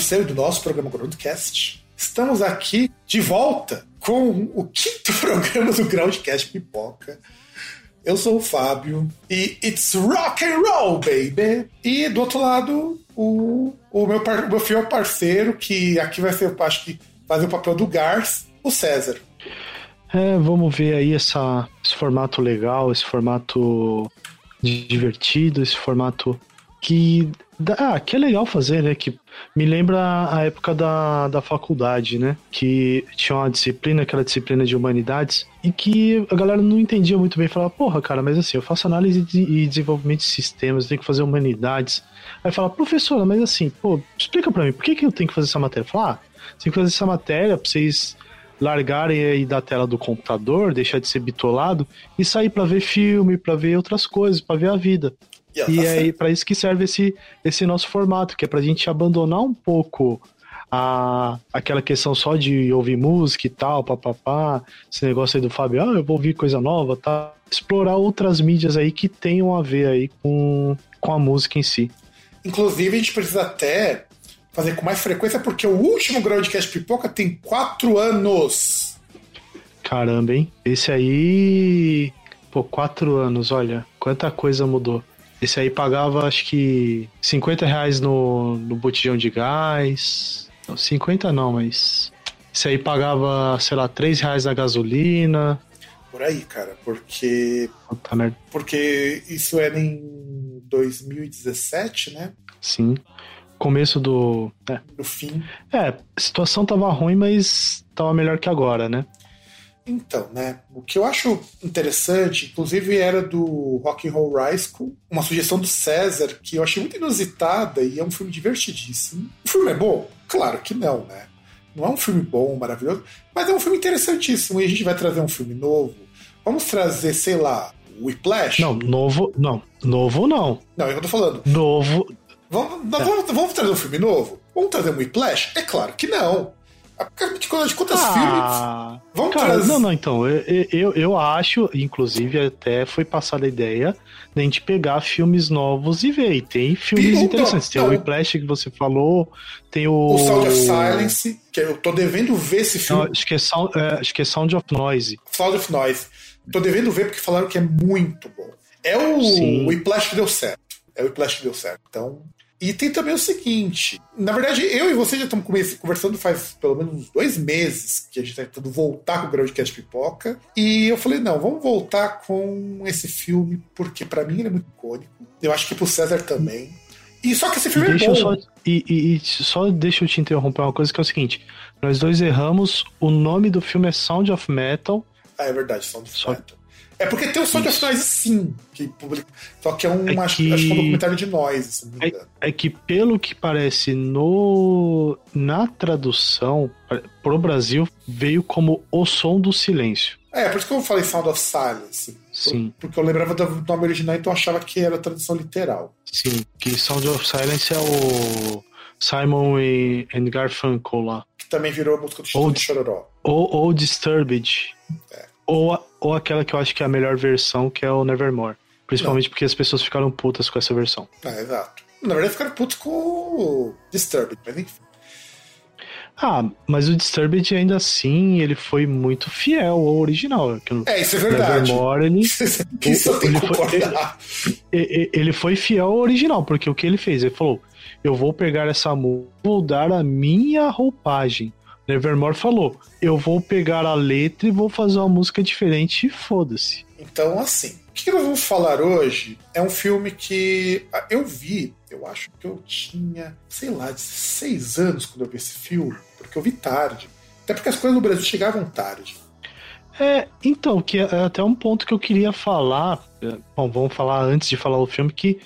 Seu e do nosso programa Groundcast, estamos aqui de volta com o quinto programa do Groundcast Pipoca. Eu sou o Fábio e it's rock and roll, baby! E do outro lado, o, o, meu, par- meu fiel parceiro, que aqui vai ser, acho que, fazer o papel do Gars, o César. É, vamos ver aí essa, esse formato legal, esse formato divertido, esse formato que, ah, que é legal fazer, né? Que me lembra a época da, da faculdade, né? Que tinha uma disciplina, aquela disciplina de humanidades, e que a galera não entendia muito bem. Falava, porra, cara, mas assim, eu faço análise de- e desenvolvimento de sistemas, eu tenho que fazer humanidades. Aí fala, professora, mas assim, pô, explica pra mim, por que, que eu tenho que fazer essa matéria? Fala, ah, tem que fazer essa matéria pra vocês largarem aí da tela do computador, deixar de ser bitolado e sair pra ver filme, pra ver outras coisas, pra ver a vida. E tá é aí para isso que serve esse, esse nosso formato, que é pra gente abandonar um pouco a, aquela questão só de ouvir música e tal, papapá, esse negócio aí do Fábio, ah, eu vou ouvir coisa nova, tá? Explorar outras mídias aí que tenham a ver aí com, com a música em si. Inclusive, a gente precisa até fazer com mais frequência, porque o último Groundcast Pipoca tem quatro anos. Caramba, hein? Esse aí. Pô, quatro anos, olha, quanta coisa mudou. Esse aí pagava, acho que, 50 reais no, no botijão de gás. Não, 50 não, mas. Esse aí pagava, sei lá, 3 reais na gasolina. Por aí, cara, porque Puta merda. porque isso era em 2017, né? Sim. Começo do. É, No fim. é, a situação tava ruim, mas tava melhor que agora, né? Então, né? O que eu acho interessante, inclusive era do Rock and Roll High School, uma sugestão do César que eu achei muito inusitada e é um filme divertidíssimo. O filme é bom? Claro que não, né? Não é um filme bom, maravilhoso, mas é um filme interessantíssimo e a gente vai trazer um filme novo. Vamos trazer, sei lá, Whiplash? Não, novo. Não, novo não. Não, é o que eu tô falando. Novo. Vamos, nós vamos, vamos trazer um filme novo? Vamos trazer um Whiplash? É claro que não. De de quantos filmes? Ah, Vamos cara, trazer. não, não, então, eu, eu, eu acho, inclusive até foi passada a ideia da gente pegar filmes novos e ver. E tem filmes Não, interessantes. Tem não. o Whiplash que você falou, tem o. O Sound of Silence, que eu tô devendo ver esse Não, filme. acho, que é sound, é, acho que é Sound of Noise. Sound of Noise. Tô devendo ver porque falaram que é muito bom. É o Sim. Whiplash que deu certo. É o Whiplash que deu certo. Então. E tem também o seguinte: na verdade, eu e você já estamos conversando faz pelo menos uns dois meses que a gente está tentando voltar com o Groundcast Pipoca. E eu falei: não, vamos voltar com esse filme, porque para mim ele é muito icônico. Eu acho que pro César também. E só que esse E filme deixa é bom. só, e, e- e só deixa eu te interromper uma coisa que é o seguinte: nós dois erramos, o nome do filme é Sound of Metal. Ah, é verdade, Sound of Só- Metal. É porque tem o of Isso. Noise sim, que publica. Só que é um, É acho, que- acho que é um documentário de noise, me engano. É que, pelo que parece no na tradução pro Brasil, veio como O Som do Silêncio. É, por isso que eu falei Sound of Silence. Sim. Porque eu lembrava do nome original, então achava que era tradução literal. Sim, que Sound of Silence é o Simon e and Garfunkel lá. Que também virou a música do Chitão de Chororó. Ou, ou Disturbed. Ou, ou aquela que eu acho que é a melhor versão, que é o Nevermore. Principalmente porque as pessoas ficaram putas com essa versão. Ah, exato. Na verdade, ficaram putos com o Disturbed, mas enfim. Ah, mas o Disturbed ainda assim, ele foi muito fiel ao original. É, isso é verdade. Nevermore, ele, Isso tenho que Ele foi- concordar. e- e- ele foi fiel ao original, porque o que ele fez? Ele falou: Eu vou pegar essa música, vou dar a minha roupagem. Nevermore falou: Eu vou pegar a letra e vou fazer uma música diferente e foda-se. Então, assim, o que nós vamos falar hoje é um filme que ah, eu vi, eu acho que eu tinha, sei lá, 16 anos quando eu vi esse filme, porque eu vi tarde. Até porque as coisas no Brasil chegavam tarde. É, então, que é até um ponto que eu queria falar. é, Bom, vamos falar antes de falar o filme, que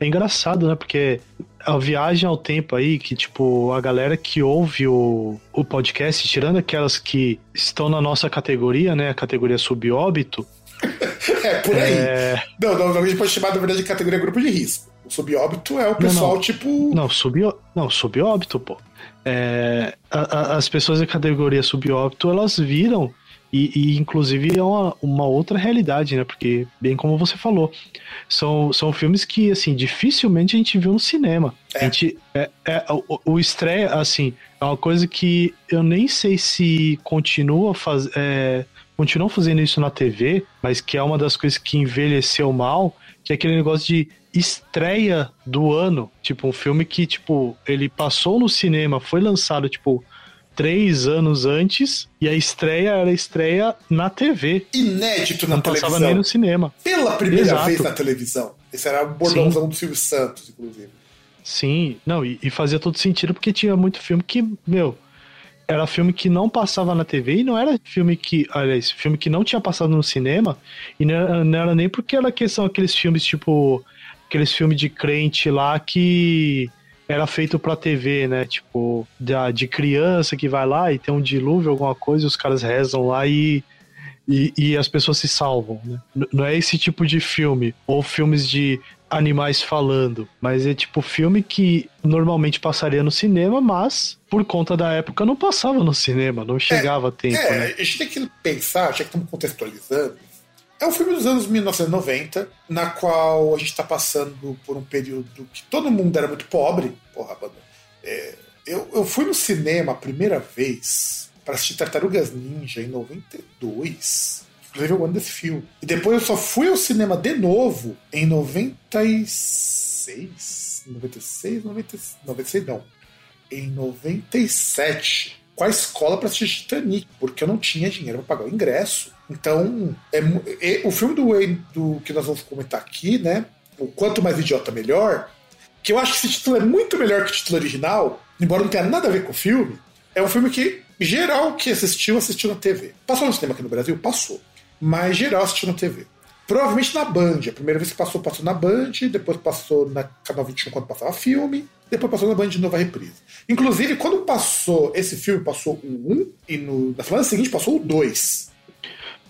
é engraçado, né? Porque a viagem ao tempo aí, que, tipo, a galera que ouve o, o podcast, tirando aquelas que estão na nossa categoria, né? A categoria subóbito, É, por aí. é. Não, não, não, a gente pode chamar, na verdade, de categoria grupo de risco. O subóbito é o pessoal, não. tipo. Não, subó, não, subóbito, pô. É, a- a- as pessoas da categoria subóbito, elas viram, e, e, inclusive é uma, uma outra realidade, né? Porque, bem como você falou, são, são filmes que, assim, dificilmente a gente viu no cinema. É. A gente, é, é, o, o estreia, assim, é uma coisa que eu nem sei se continua faz, é, continuam fazendo isso na TV, mas que é uma das coisas que envelheceu mal, que é aquele negócio de estreia do ano. Tipo, um filme que, tipo, ele passou no cinema, foi lançado, tipo, três anos antes, e a estreia era a estreia na TV. Inédito na Não passava televisão. nem no cinema. Pela primeira Exato. vez na televisão. Esse era o bordãozão do Silvio Santos, inclusive. Sim, não, e, e fazia todo sentido porque tinha muito filme que, meu, era filme que não passava na TV e não era filme que, aliás, filme que não tinha passado no cinema e não era, não era nem porque era questão aqueles filmes tipo, aqueles filmes de crente lá que era feito pra TV, né? Tipo, de, de criança que vai lá e tem um dilúvio, alguma coisa, e os caras rezam lá e, e, e as pessoas se salvam, né? Não é esse tipo de filme. Ou filmes de animais falando, mas é tipo filme que normalmente passaria no cinema, mas por conta da época não passava no cinema, não chegava a tempo, É, né? a gente tem que pensar, já que estamos contextualizando, é um filme dos anos 1990, na qual a gente está passando por um período que todo mundo era muito pobre. Porra, banda. É, eu, eu fui no cinema a primeira vez para assistir Tartarugas Ninja em 92. Inclusive eu amo desse filme. E depois eu só fui ao cinema de novo em 96. 96, 96, 96 não em 97 com a escola para assistir Titanic, porque eu não tinha dinheiro para pagar o ingresso. Então, é, é- o filme do Wayne do que nós vamos comentar aqui, né? O Quanto Mais Idiota Melhor, que eu acho que esse título é muito melhor que o título original, embora não tenha nada a ver com o filme, é um filme que geral que assistiu, assistiu na TV. Passou no cinema aqui no Brasil? Passou. Mas geral assistiu na TV. Provavelmente na Band. A primeira vez que passou, passou na Band, depois passou na Canal 21 quando passava filme, depois passou na Band de novo a reprise. Inclusive, quando passou esse filme, passou o 1 e no, na semana seguinte passou o 2.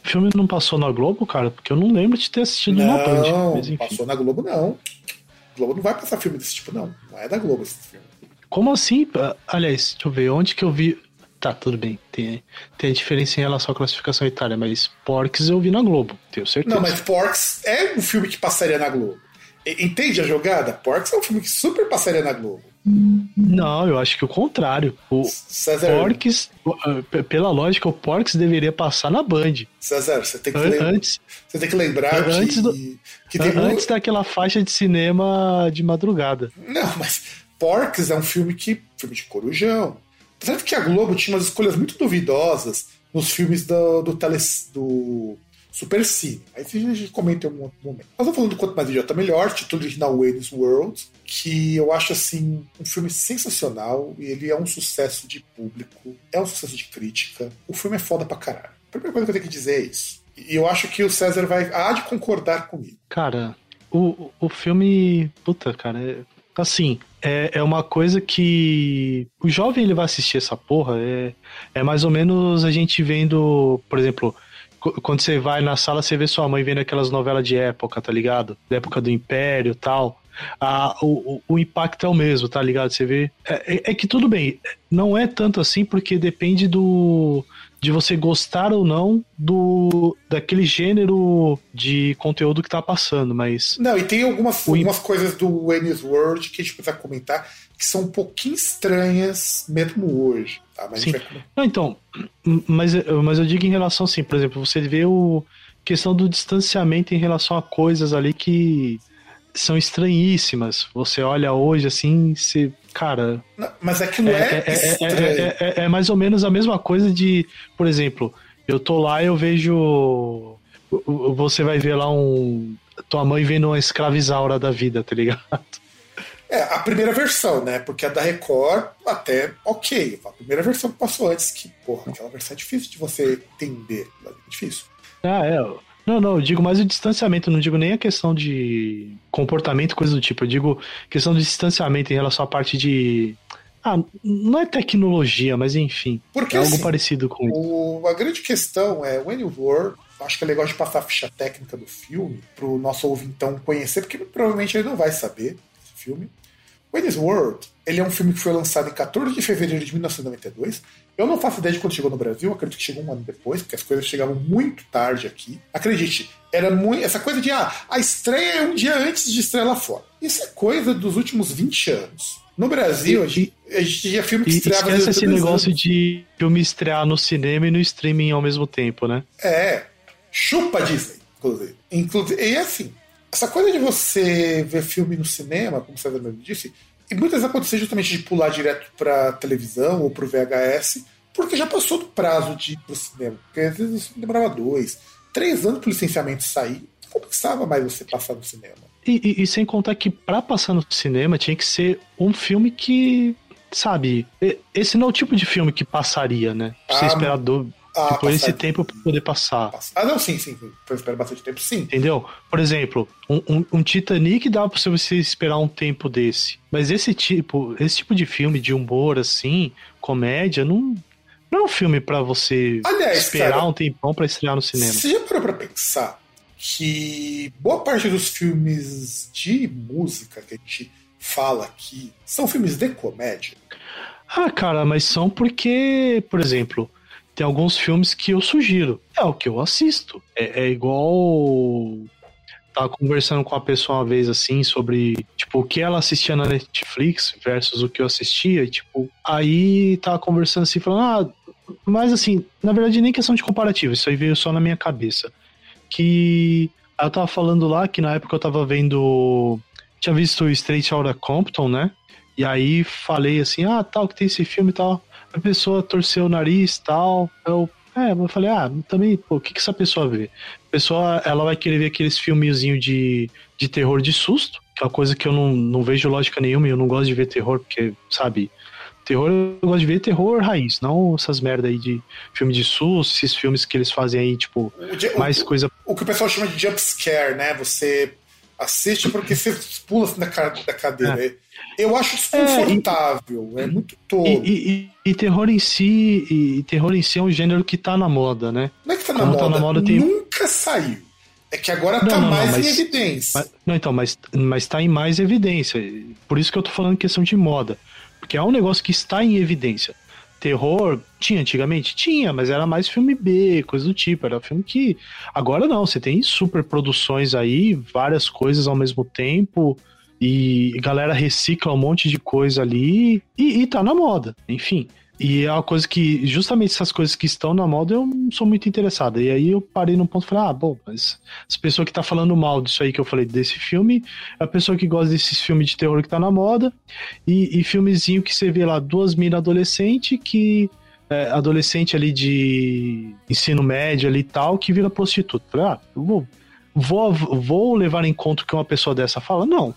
O filme não passou na Globo, cara, porque eu não lembro de ter assistido na Band. Não, passou na Globo não. Globo não vai passar filme desse tipo, não. Não é da Globo esse filme. Como assim? Ah, Aliás, deixa eu ver, onde que eu vi. Tá, tudo bem. Tem, tem a diferença em relação à classificação etária, mas Porks eu vi na Globo, tenho certeza. Não, mas Porks é um filme que passaria na Globo. Entende a jogada? Porks é um filme que super passaria na Globo. Não, eu acho que o contrário. O César, Porks, ah, pela lógica, o Porks deveria passar na Band. César você, tem que An- lem- Antes, você tem que lembrar que, Antes do- que tem um- antes daquela faixa de cinema de madrugada. Não, mas Porks é um filme que. filme de corujão. Certo que a Globo tinha umas escolhas muito duvidosas nos filmes do, do, tele, do Super Cine. Aí a gente comenta em um outro momento. Mas eu falando do Quanto Mais Idiota Melhor, título original Wayne's World, que eu acho assim um filme sensacional e ele é um sucesso de público, é um sucesso de crítica. O filme é foda pra caralho. A primeira coisa que eu tenho que dizer é isso. E eu acho que o César vai há de concordar comigo. Cara, o, o filme. Puta, cara, é, assim, é, é uma coisa que. O jovem ele vai assistir essa porra. É, é mais ou menos a gente vendo, por exemplo. qu- Quando você vai na sala, você vê sua mãe vendo aquelas novelas de época, tá ligado? Da época do Império tal. O, o, o impacto é o mesmo, tá ligado? Você vê. É, é- é que tudo bem, não é tanto assim, porque depende do. De você gostar ou não do daquele gênero de conteúdo que tá passando, mas Não, e tem algumas, O algumas coisas do Wayne's World que a gente precisa comentar que são um pouquinho estranhas mesmo hoje. Tá? Mas Sim. vai- Não, então, mas, mas eu digo em relação assim, por exemplo, você vê o questão do distanciamento em relação a coisas ali que são estranhíssimas. Você olha hoje assim, você, cara, Não, mas aquilo é, é, é, é, é, é- é mais ou menos a mesma coisa de, por exemplo, eu tô lá e eu vejo. Você vai ver lá um. Tua mãe vendo uma escravizaura da vida, tá ligado? É, a primeira versão, né? Porque a da Record, até ok. A primeira versão que passou antes, que, porra, aquela versão é difícil de você entender. É difícil. Ah, é. Não, não, eu digo mais o distanciamento, não digo nem a questão de comportamento, coisa do tipo. Eu digo questão de distanciamento em relação à parte de. Ah, não é tecnologia, mas enfim. Porque, é algo assim, parecido com isso. O- a grande questão é, o Annie Ward, acho que é legal de passar a ficha técnica do filme pro nosso ouvintão conhecer, porque provavelmente ele não vai saber esse filme. Wayne's World, ele é um filme que foi lançado em 14 de fevereiro de 1992. Eu não faço ideia de quando chegou no Brasil, acredito que chegou um ano depois, porque as coisas chegavam muito tarde aqui. Acredite, era muito. Essa coisa de ah, a estreia é um dia antes de estreia lá fora. Isso é coisa dos últimos 20 anos. No Brasil, E- a gente, a gente tinha filme que E estreava esquece esse anos. negócio de filme estrear no cinema e no streaming ao mesmo tempo, né? É, chupa Disney, inclusive. Inclusive, e assim, essa coisa de você ver filme no cinema, como o César mesmo disse, e muitas vezes aconteceu justamente de pular direto pra televisão ou pro VHS, porque já passou do prazo de ir pro cinema. Porque às vezes isso demorava dois, três anos pro licenciamento sair, não compensava mais você passar no cinema. E, e- e sem contar que pra passar no cinema tinha que ser um filme que, sabe, esse não é o tipo de filme que passaria, né? Pra você Ah, esperar do, Ah, tipo, esse tempo pra poder passar. Ah, não, sim, sim. Foi esperar bastante tempo, sim. Entendeu? Por exemplo, um, um- um Titanic dá pra você esperar um tempo desse. Mas esse tipo, esse tipo de filme de humor, assim, comédia, não, não é um filme pra você Aliás, esperar um tempão pra estrear no cinema. Você já parou pra pensar que boa parte dos filmes de música que a gente fala aqui são filmes de comédia? Ah, cara, mas são porque, por exemplo, tem alguns filmes que eu sugiro. É o que eu assisto. É, é igual. Tava conversando com uma pessoa uma vez assim sobre, tipo, o que ela assistia na Netflix versus o que eu assistia. E, tipo, aí tava conversando assim, falando, ah, mas assim, na verdade nem questão de comparativo, isso aí veio só na minha cabeça. Que ela tava falando lá que na época eu tava vendo. Tinha visto Straight Outta Compton, né? E aí falei assim, ah, tal, que tem esse filme e tal. A pessoa torceu o nariz e tal. Eu, é, eu falei, ah, também, pô, o que, que essa pessoa vê? A pessoa, ela vai querer ver aqueles filmezinhos de, de terror de susto, que é uma coisa que eu não, não vejo lógica nenhuma e eu não gosto de ver terror, porque, sabe, terror eu gosto de ver terror raiz, não essas merda aí de filme de susto, esses filmes que eles fazem aí, tipo, O, mais o, coisa. o que o pessoal chama de jump scare, né? Você assiste porque você pula assim da, da cadeira. Eu acho desconfortável, é, muito tolo. E, e- e- e terror em si, e, e terror em si é um gênero que tá na moda, né? Não é que tá na, moda, tá na moda, tem- nunca saiu. É que agora Não, tá não, não, mais mas- em evidência. Mas- não, então, mas, mas tá em mais evidência. Por isso que eu tô falando questão de moda. Porque é um negócio que está em evidência. Terror tinha antigamente? Tinha, mas era mais filme B, coisa do tipo. Era filme que. Agora não, você tem super produções aí, várias coisas ao mesmo tempo. E galera recicla um monte de coisa ali. E, e tá na moda, enfim. E é uma coisa que, justamente essas coisas que estão na moda, eu não sou muito interessado. E aí eu parei num ponto e falei, ah, bom, mas essa pessoa que tá falando mal disso aí que eu falei desse filme, é a pessoa que gosta desses filmes de terror que tá na moda, e, e filmezinho que você vê lá, duas minas adolescentes que. é, adolescente ali de ensino médio ali e tal, que vira prostituta. Falei, ah, eu vou, vou, vou levar em conta o que uma pessoa dessa fala? Não.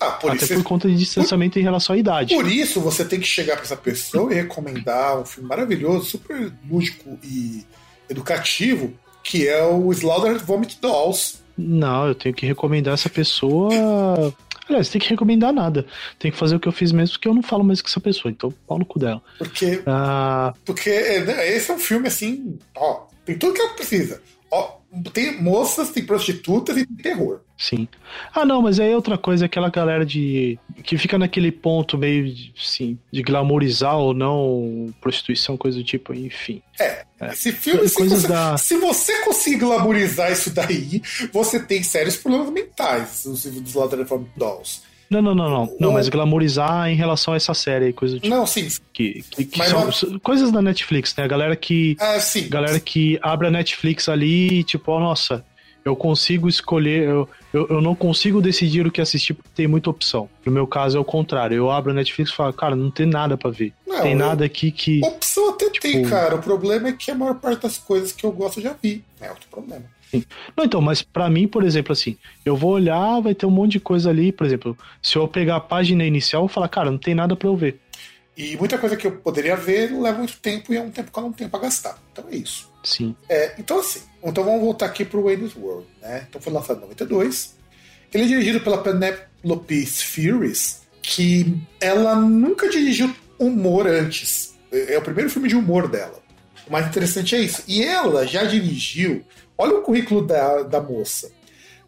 Ah, por até isso, por conta de distanciamento em relação à idade. por isso você tem que chegar pra essa pessoa e recomendar um filme maravilhoso, super lúdico e educativo, que é o Slaughter Vomit Dolls. Não, eu tenho que recomendar essa pessoa. Aliás, tem que recomendar nada. Tem que fazer o que eu fiz mesmo, porque eu não falo mais com essa pessoa, então pau no cu dela. Porque, Ah, porque é, né, esse é um filme assim, ó, tem tudo que ela precisa. Ó, tem moças, tem prostitutas e tem terror. sim. Ah, não, mas aí é outra coisa, aquela galera de. que fica naquele ponto meio de, assim, de glamourizar ou não prostituição, coisa do tipo, enfim. É, esse filme, se Coisas você, da- se você conseguir glamourizar isso daí, você tem sérios problemas mentais, os Slaughter Vomit Dolls. Não, não, não, não. Não, mas glamorizar em relação a essa série aí, coisa do tipo. Não, sim. Que, que, que são não- coisas da Netflix, né? A galera que. Ah, sim. Galera que abre a Netflix ali e, tipo, ó, nossa, eu consigo escolher, eu, eu, eu não consigo decidir o que assistir porque tem muita opção. No meu caso é o contrário. Eu abro a Netflix e falo, cara, não tem nada pra ver. Não, tem nada aqui que. Opção até tem, Tipo- cara. O problema é que a maior parte das coisas que eu gosto eu já vi. É outro problema. Não, então, mas pra mim, por exemplo, assim, eu vou olhar, vai ter um monte de coisa ali, por exemplo, se eu pegar a página inicial, eu vou falar, cara, não tem nada pra eu ver. E muita coisa que eu poderia ver leva muito tempo e é um tempo que eu não tenho pra gastar. Então é isso. Sim. É, então assim, então vamos voltar aqui pro Wayne's World, né? Então foi lançado em 92. Ele é dirigido pela Penelope Spheres, que ela nunca dirigiu humor antes. É é o primeiro filme de humor dela. O mais interessante é isso. E ela já dirigiu, olha o currículo da, da moça.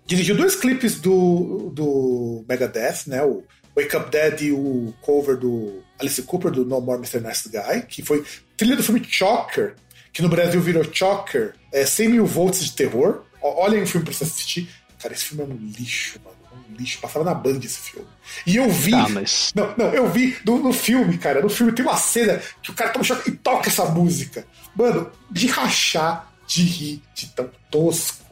Dirigiu dois clipes do, do Megadeth, né? O Wake Up Dead e o cover do Alice Cooper, do No More Mr. Nice Guy, que foi trilha do filme Choker, que no Brasil virou Choker, é 100 mil volts de terror. Ó, Olhem o filme pra você assistir. Cara, esse filme é um lixo, mano. É Um lixo. Passava na Band esse filme. E eu vi. Tá, mas. Não, não, eu vi no, no filme, cara. No filme tem uma cena que o cara toma choque e toca essa música. Mano, de rachar, de rir, de tão tosco.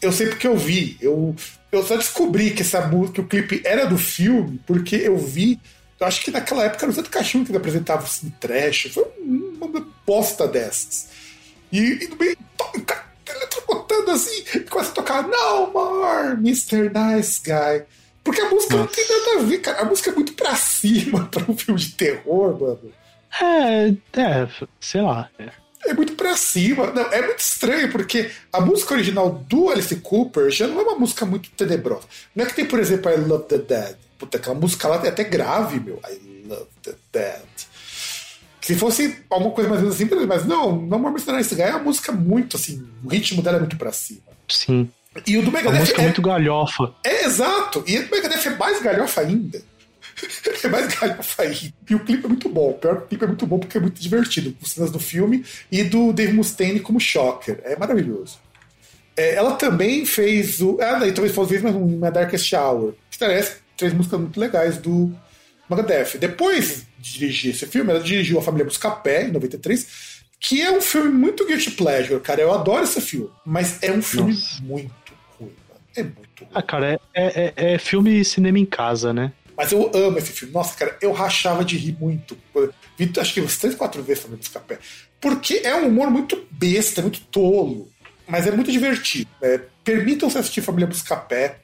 Eu sei porque eu vi. Eu, eu só descobri que essa música, que o clipe era do filme, porque eu vi. Eu acho que naquela época era o Zé do Cachorro que apresentava o cine trash. Foi uma bosta dessas. E, e no meio, eletrocutando assim, começa a tocar No More, Mr. Nice Guy. Porque a música não tem nada a ver, cara. A música é muito pra cima pra um filme de terror, mano. É, é, sei lá. É. É muito pra cima. Não, é muito estranho, porque a música original do Alice Cooper já não é uma música muito tenebrosa. Não é que tem, por exemplo, I Love the Dead. Puta, aquela música lá é até grave, meu. I Love the Dead. Se fosse alguma coisa mais ou menos assim, beleza, mas não, não More Mr. Nice Guy é uma música muito assim, o ritmo dela é muito pra cima. Sim. E o do A Megadeth música é é, muito galhofa. é exato. E o do Megadeth é mais galhofa ainda. É mais galhofa ainda. E o clipe é muito bom. O pior que o clipe é muito bom porque é muito divertido. Com cenas do filme e do Dave Mustaine como Shocker. É maravilhoso. É, ela também fez o. Ah, daí talvez fosse mais um My Darkest Hour. Que parece três músicas muito legais do Megadeth. Depois de dirigir esse filme, ela dirigiu A Família Buscapé, em 93, que é um filme muito guilty pleasure, cara. Eu adoro esse filme. Mas é um filme Nossa. muito ruim, mano. É muito ruim. Ah, cara, é, é, é filme cinema em casa, né? Mas eu amo esse filme. Nossa, cara, eu rachava de rir muito. Vi, acho que umas três, quatro vezes também Buscapé. Porque é um humor muito besta, muito tolo. Mas é muito divertido. né? Permitam-se assistir Família Buscapé.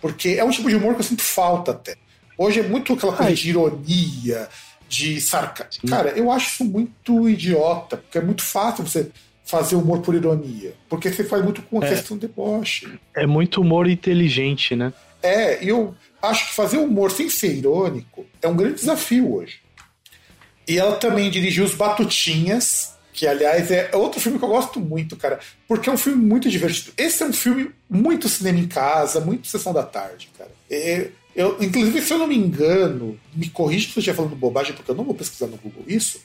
Porque é um tipo de humor que eu sinto falta até. Hoje é muito aquela coisa Ai. de ironia, de sarcasmo. Cara, eu acho isso muito idiota. Porque é muito fácil você fazer humor por ironia. Porque você faz muito com a É. questão de deboche. É muito humor inteligente, né? É, e eu acho que fazer humor sem ser irônico é um grande desafio hoje. E ela também dirigiu Os Batutinhas, que aliás é outro filme que eu gosto muito, cara, porque é um filme muito divertido. Esse é um filme muito cinema em casa, muito sessão da tarde, cara. É, eu, inclusive, se eu não me engano, me corrija se eu estiver falando bobagem, porque eu não vou pesquisar no Google isso.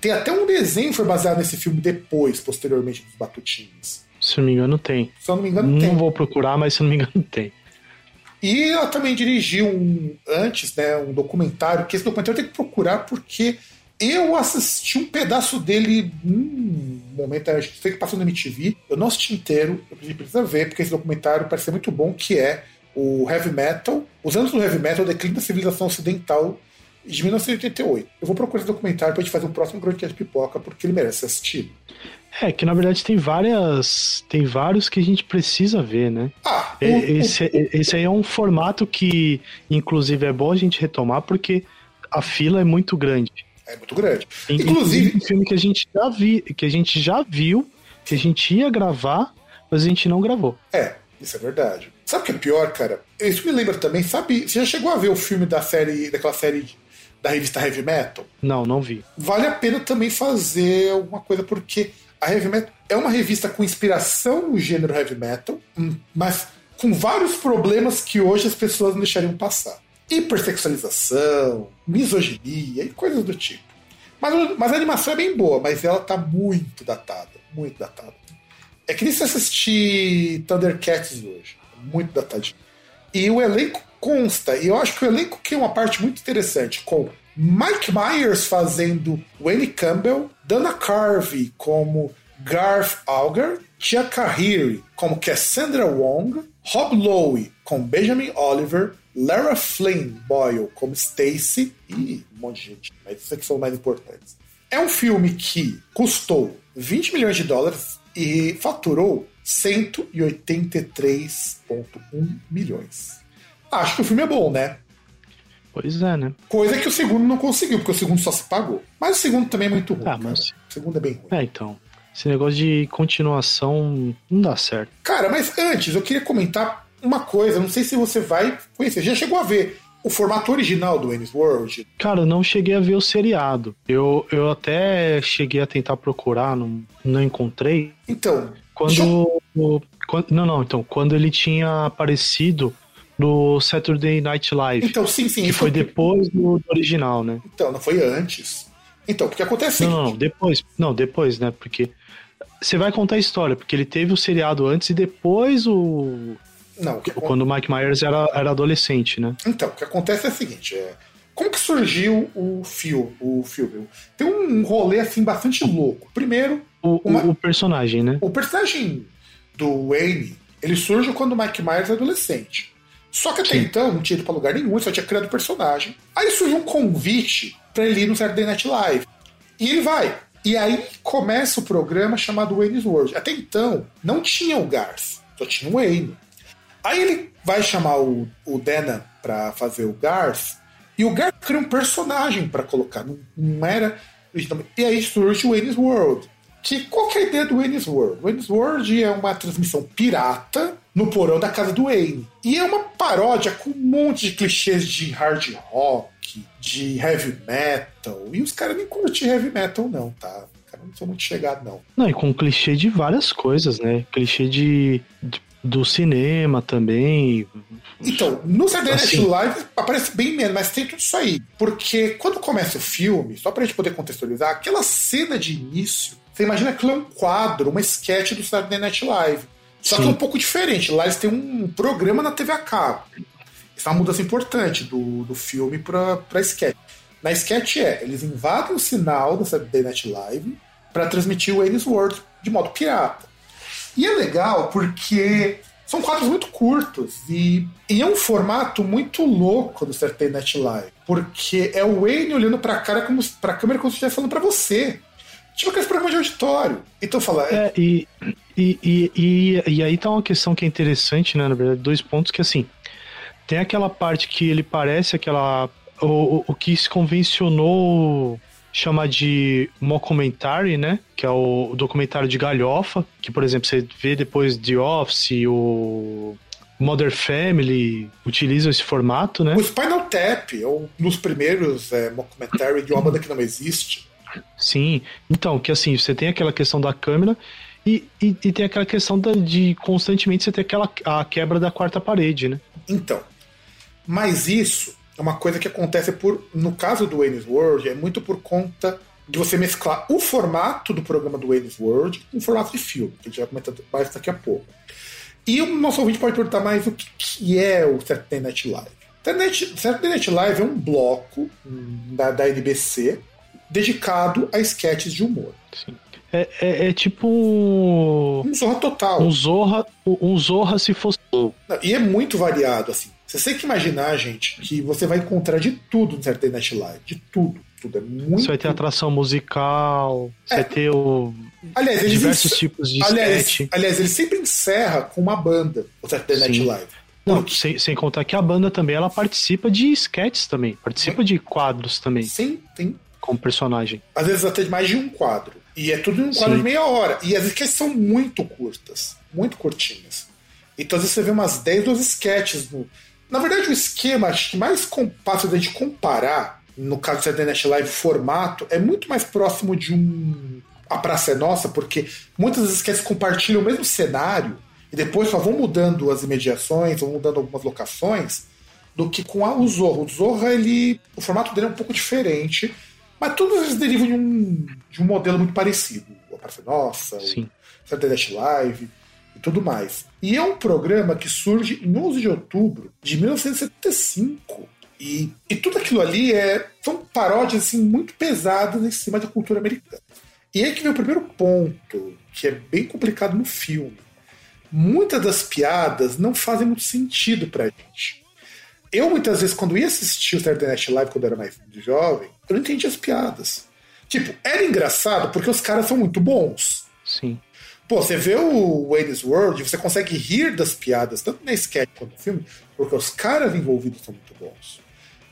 Tem até um desenho que foi baseado nesse filme depois, posteriormente, dos Batutinhas. Se não me engano, tem. Se eu não me engano, Não tem. vou procurar, mas se não me engano, tem. E ela também dirigiu um, antes, né, um documentário, que esse documentário tem que procurar porque eu assisti um pedaço dele num momento, acho que sei que passou no MTV, eu não assisti inteiro, eu preciso ver, porque esse documentário parece muito bom, que é o Heavy Metal, os anos do Heavy Metal, o declínio da civilização ocidental de 1988. Eu vou procurar esse documentário pra gente fazer um próximo Grandcast Pipoca, porque ele merece ser assistido. É, que na verdade tem várias. Tem vários que a gente precisa ver, né? Ah, É, o- Esse, esse aí é um formato que, inclusive, é bom a gente retomar, porque a fila é muito grande. é muito grande. In- Inclusive, um filme que a gente já vi, que a gente já viu, que a gente ia gravar, mas a gente não gravou. É, isso é verdade. Sabe o que é pior, cara? Isso me lembra também, sabe? Você já chegou a ver o filme da série, daquela série da revista Heavy Metal? Não, não vi. Vale a pena também fazer alguma coisa, porque a Heavy Metal é uma revista com inspiração no gênero Heavy Metal, hum, mas com vários problemas que hoje as pessoas não deixariam passar. Hipersexualização, misoginia e coisas do tipo. Mas, mas a animação é bem boa, mas ela tá muito datada. Muito datada. É que nem se assistir Thundercats hoje. Muito datadinho. E o elenco consta, e eu acho que o elenco que é uma parte muito interessante, com Mike Myers fazendo Wayne Campbell, Dana Carvey como Garth Algar, Tia Kahiri como Cassandra Wong, Rob Lowe como Benjamin Oliver, Lara Flynn Boyle como Stacy e um monte de gente, mas esses aqui são mais importantes. É um filme que custou 20 milhões de dólares e faturou 183,1 milhões. Acho que o filme é bom, né? Pois é, né? Coisa que o segundo não conseguiu, porque o segundo só se pagou. Mas o segundo também é muito ruim. Ah, mas-. O segundo é bem ruim. É, então. Esse negócio de continuação não dá certo. Cara, mas antes eu queria comentar uma coisa. Não sei se você vai conhecer. Já chegou a ver o formato original do Wayne's World? Cara, eu não cheguei a ver o seriado. Eu, eu até cheguei a tentar procurar, não, não encontrei. Então, Quando, o- quando- Não, não, então. Quando ele tinha aparecido no Saturday Night Live. então sim, sim. que isso foi depois do, do original, né? Então, não foi antes. Então, porque acontece o Não, não, não, depois. Não, depois, né? Porque você vai contar a história, porque ele teve o seriado antes e depois o. Não, o que Quando o Mike Myers era, era adolescente, né? Então, o que acontece é o seguinte, é... Como que surgiu o filme? O filme? Tem um rolê assim bastante louco. Primeiro, O, o- Uma- o personagem, né? o personagem do Wayne, ele surge quando o Mike Myers é adolescente. Só que até Sim. então não tinha ido pra lugar nenhum, só tinha criado personagem. Aí surgiu um convite pra ele ir no Saturday Night Live. E ele vai. E aí começa o programa chamado Wayne's World. Até então, não tinha o Garth, só tinha o Wayne. Aí ele vai chamar o, o Dana pra fazer o Garth, e o Garth cria um personagem pra colocar, não, não era. E aí surge o Wayne's World. Que, qual que é a ideia do Wayne's World? Wayne's World é uma transmissão pirata no porão da casa do Wayne. E é uma paródia com um monte de clichês de hard rock, de heavy metal. E os caras nem curtem heavy metal, não, tá? Os caras não são muito chegados, não. Não, e com clichê de várias coisas, né? Clichê de, de- do cinema também. Então, no Saturday Night Assim. Live aparece bem menos, mas tem tudo isso aí. Porque quando começa o filme, só pra gente poder contextualizar, aquela cena de início, você imagina que é um quadro, uma sketch do Saturday Night Live. Só que é Sim. um pouco diferente. Lá eles têm um programa na TV a cabo. Isso é uma mudança importante do, do filme pra, pra sketch. Na sketch é, eles invadem o sinal do Saturday Night Live pra transmitir o Wayne's World de modo pirata. E é legal porque são quadros muito curtos e, e é um formato muito louco do Saturday Night Live. Porque é o Wayne olhando pra cara como pra câmera como se estivesse falando pra você. Tipo aqueles programas de auditório. Então fala, É, e, e, e, e, e aí tá uma questão que é interessante, né? Na verdade, dois pontos que assim. Tem aquela parte que ele parece aquela. O, o, que se convencionou chamar de mockumentary, né? Que é o, documentário de galhofa, que, por exemplo, você vê depois The Office, o Mother Family utiliza esse formato, né? o Spinal Tap é um dos primeiros é, mockumentary de uma banda que não existe. Sim, então, que assim, você tem aquela questão da câmera e, e, e tem aquela questão da- de constantemente você ter aquela a quebra da quarta parede, né? Então, mas isso é uma coisa que acontece por, no caso do Wayne's World, é muito por conta de você mesclar o formato do programa do Wayne's World com o formato de filme, que a gente vai comentar mais daqui a pouco. E o nosso ouvinte pode perguntar mais o que, é o Saturday Night Live. Saturday Night Live é um bloco hum, da, da NBC dedicado a sketches de humor. É, é, é tipo um, Um zorra total. um Zorra, um Zorra se fosse. E é muito variado, assim. Você tem que imaginar, gente, que você vai encontrar de tudo no Saturday Night Live. De tudo. Tudo. É muito. Você vai ter atração musical, você É. vai ter o, aliás, eles diversos encer- tipos de aliás, sketch. aliás, ele sempre encerra com uma banda, o Saturday Night Sim. Live. Não, Porque- sem, sem contar que a banda também ela participa de sketches também, participa de quadros também, Sim, tem. Como personagem. Às vezes até mais de um quadro. E é tudo em um quadro Sim. de meia hora. E as sketches são muito curtas. Muito curtinhas. Então às vezes você vê umas 10, 12 sketches. No... Na verdade, o esquema acho que mais fácil da gente comparar, no caso do Saturday Night Live, formato, é muito mais próximo de um. A Praça é Nossa, porque muitas das sketches compartilham o mesmo cenário e depois só vão mudando as imediações, vão mudando algumas locações, do que com a, o Zorro. O Zorro, ele, o formato dele é um pouco diferente, mas todos eles derivam de um, de um modelo muito parecido. A Praça é Nossa, Sim. o Saturday Night Live. e tudo mais. E é um programa que surge em 11 de outubro de 1975. E, e tudo aquilo ali é, são paródias assim, muito pesadas em cima da cultura americana. E aí que vem o primeiro ponto, que é bem complicado no filme. Muitas das piadas não fazem muito sentido pra gente. Eu, muitas vezes, quando ia assistir o Saturday Night Live quando eu era mais jovem, eu não entendia as piadas. Tipo, era engraçado porque os caras são muito bons. Sim. Pô, você vê o Wayne's World, você consegue rir das piadas, tanto na sketch quanto no filme, porque os caras envolvidos são muito bons.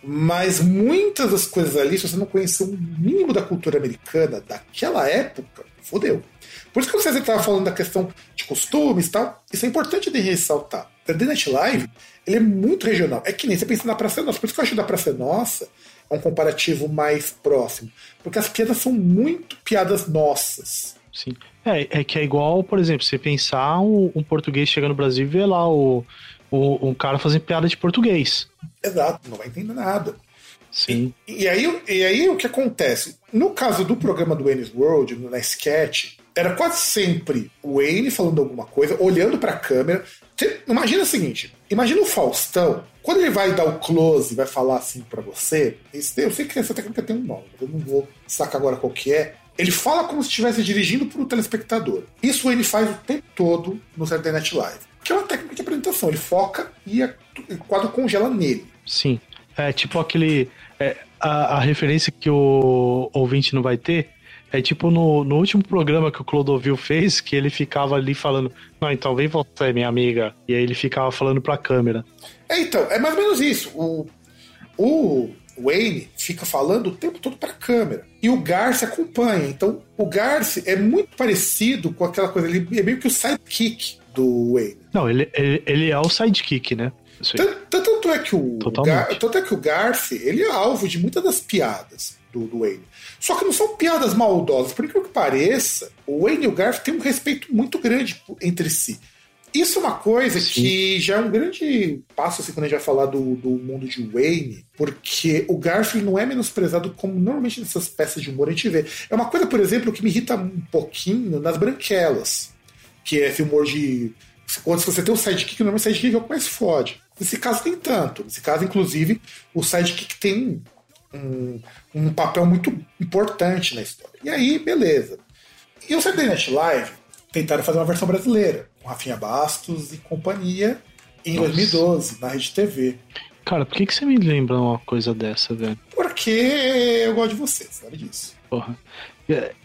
Mas muitas das coisas ali, se você não conhecer um mínimo da cultura americana daquela época, fodeu. Por isso que você estava falando da questão de costumes e tal, isso é importante de ressaltar. O The Night Live, ele é muito regional. É que nem você pensa na Praça Nossa. Por isso que eu acho que da Praça Nossa é um comparativo mais próximo. Porque as piadas são muito piadas nossas. Sim. É, é que é igual, por exemplo, você pensar um, um português chega no Brasil e vê lá o, o, um cara fazendo piada de português. Exato, não vai entender nada. Sim. E aí, e aí o que acontece? No caso do programa do Wayne's World, na sketch, era quase sempre o Wayne falando alguma coisa, olhando pra câmera. Você- imagina o seguinte: imagina o Faustão, quando ele vai dar o close, vai falar assim pra você. esse- eu sei que essa técnica tem um nome, eu não vou sacar agora qual que é. Ele fala como se estivesse dirigindo pro telespectador. Isso ele faz o tempo todo no Saturday Night Live. Que é uma técnica de apresentação. Ele foca e o quadro congela nele. Sim. É tipo aquele. é, a, a referência que o ouvinte não vai ter é tipo no, no último programa que o Clodovil fez, que ele ficava ali falando: Não, então vem você, minha amiga. E aí ele ficava falando pra câmera. É, então, é mais ou menos isso. O, o Wayne fica falando o tempo todo pra câmera. E o Garce acompanha. Então, o Garce é muito parecido com aquela coisa. Ele é meio que o sidekick do Wayne. Não, ele, ele, ele é o sidekick, né? Tanto, tanto é que o. Gar- tanto é que o Garce ele é alvo de muitas das piadas do, do Wayne. Só que não são piadas maldosas. Por incrível que pareça, o Wayne e o Garth têm um respeito muito grande entre si. Isso é uma coisa Sim. que já é um grande passo assim, quando a gente vai falar do, do mundo de Wayne, porque o Garth ele não é menosprezado como normalmente nessas peças de humor a gente vê. É uma coisa, por exemplo, que me irrita um pouquinho nas branquelas, que é esse humor de. Quando você tem um sidekick, normalmente o sidekick é o que mais fode. Nesse caso tem tanto. Nesse caso, inclusive, o sidekick tem um, um papel muito importante na história. E aí, beleza. E o Saturday Night Live tentaram fazer uma versão brasileira, com Rafinha Bastos e companhia, em Nossa. 2012, na Rede TV. Cara, por que, que você me lembra uma coisa dessa, velho? Porque eu gosto de você, sabe disso. Porra.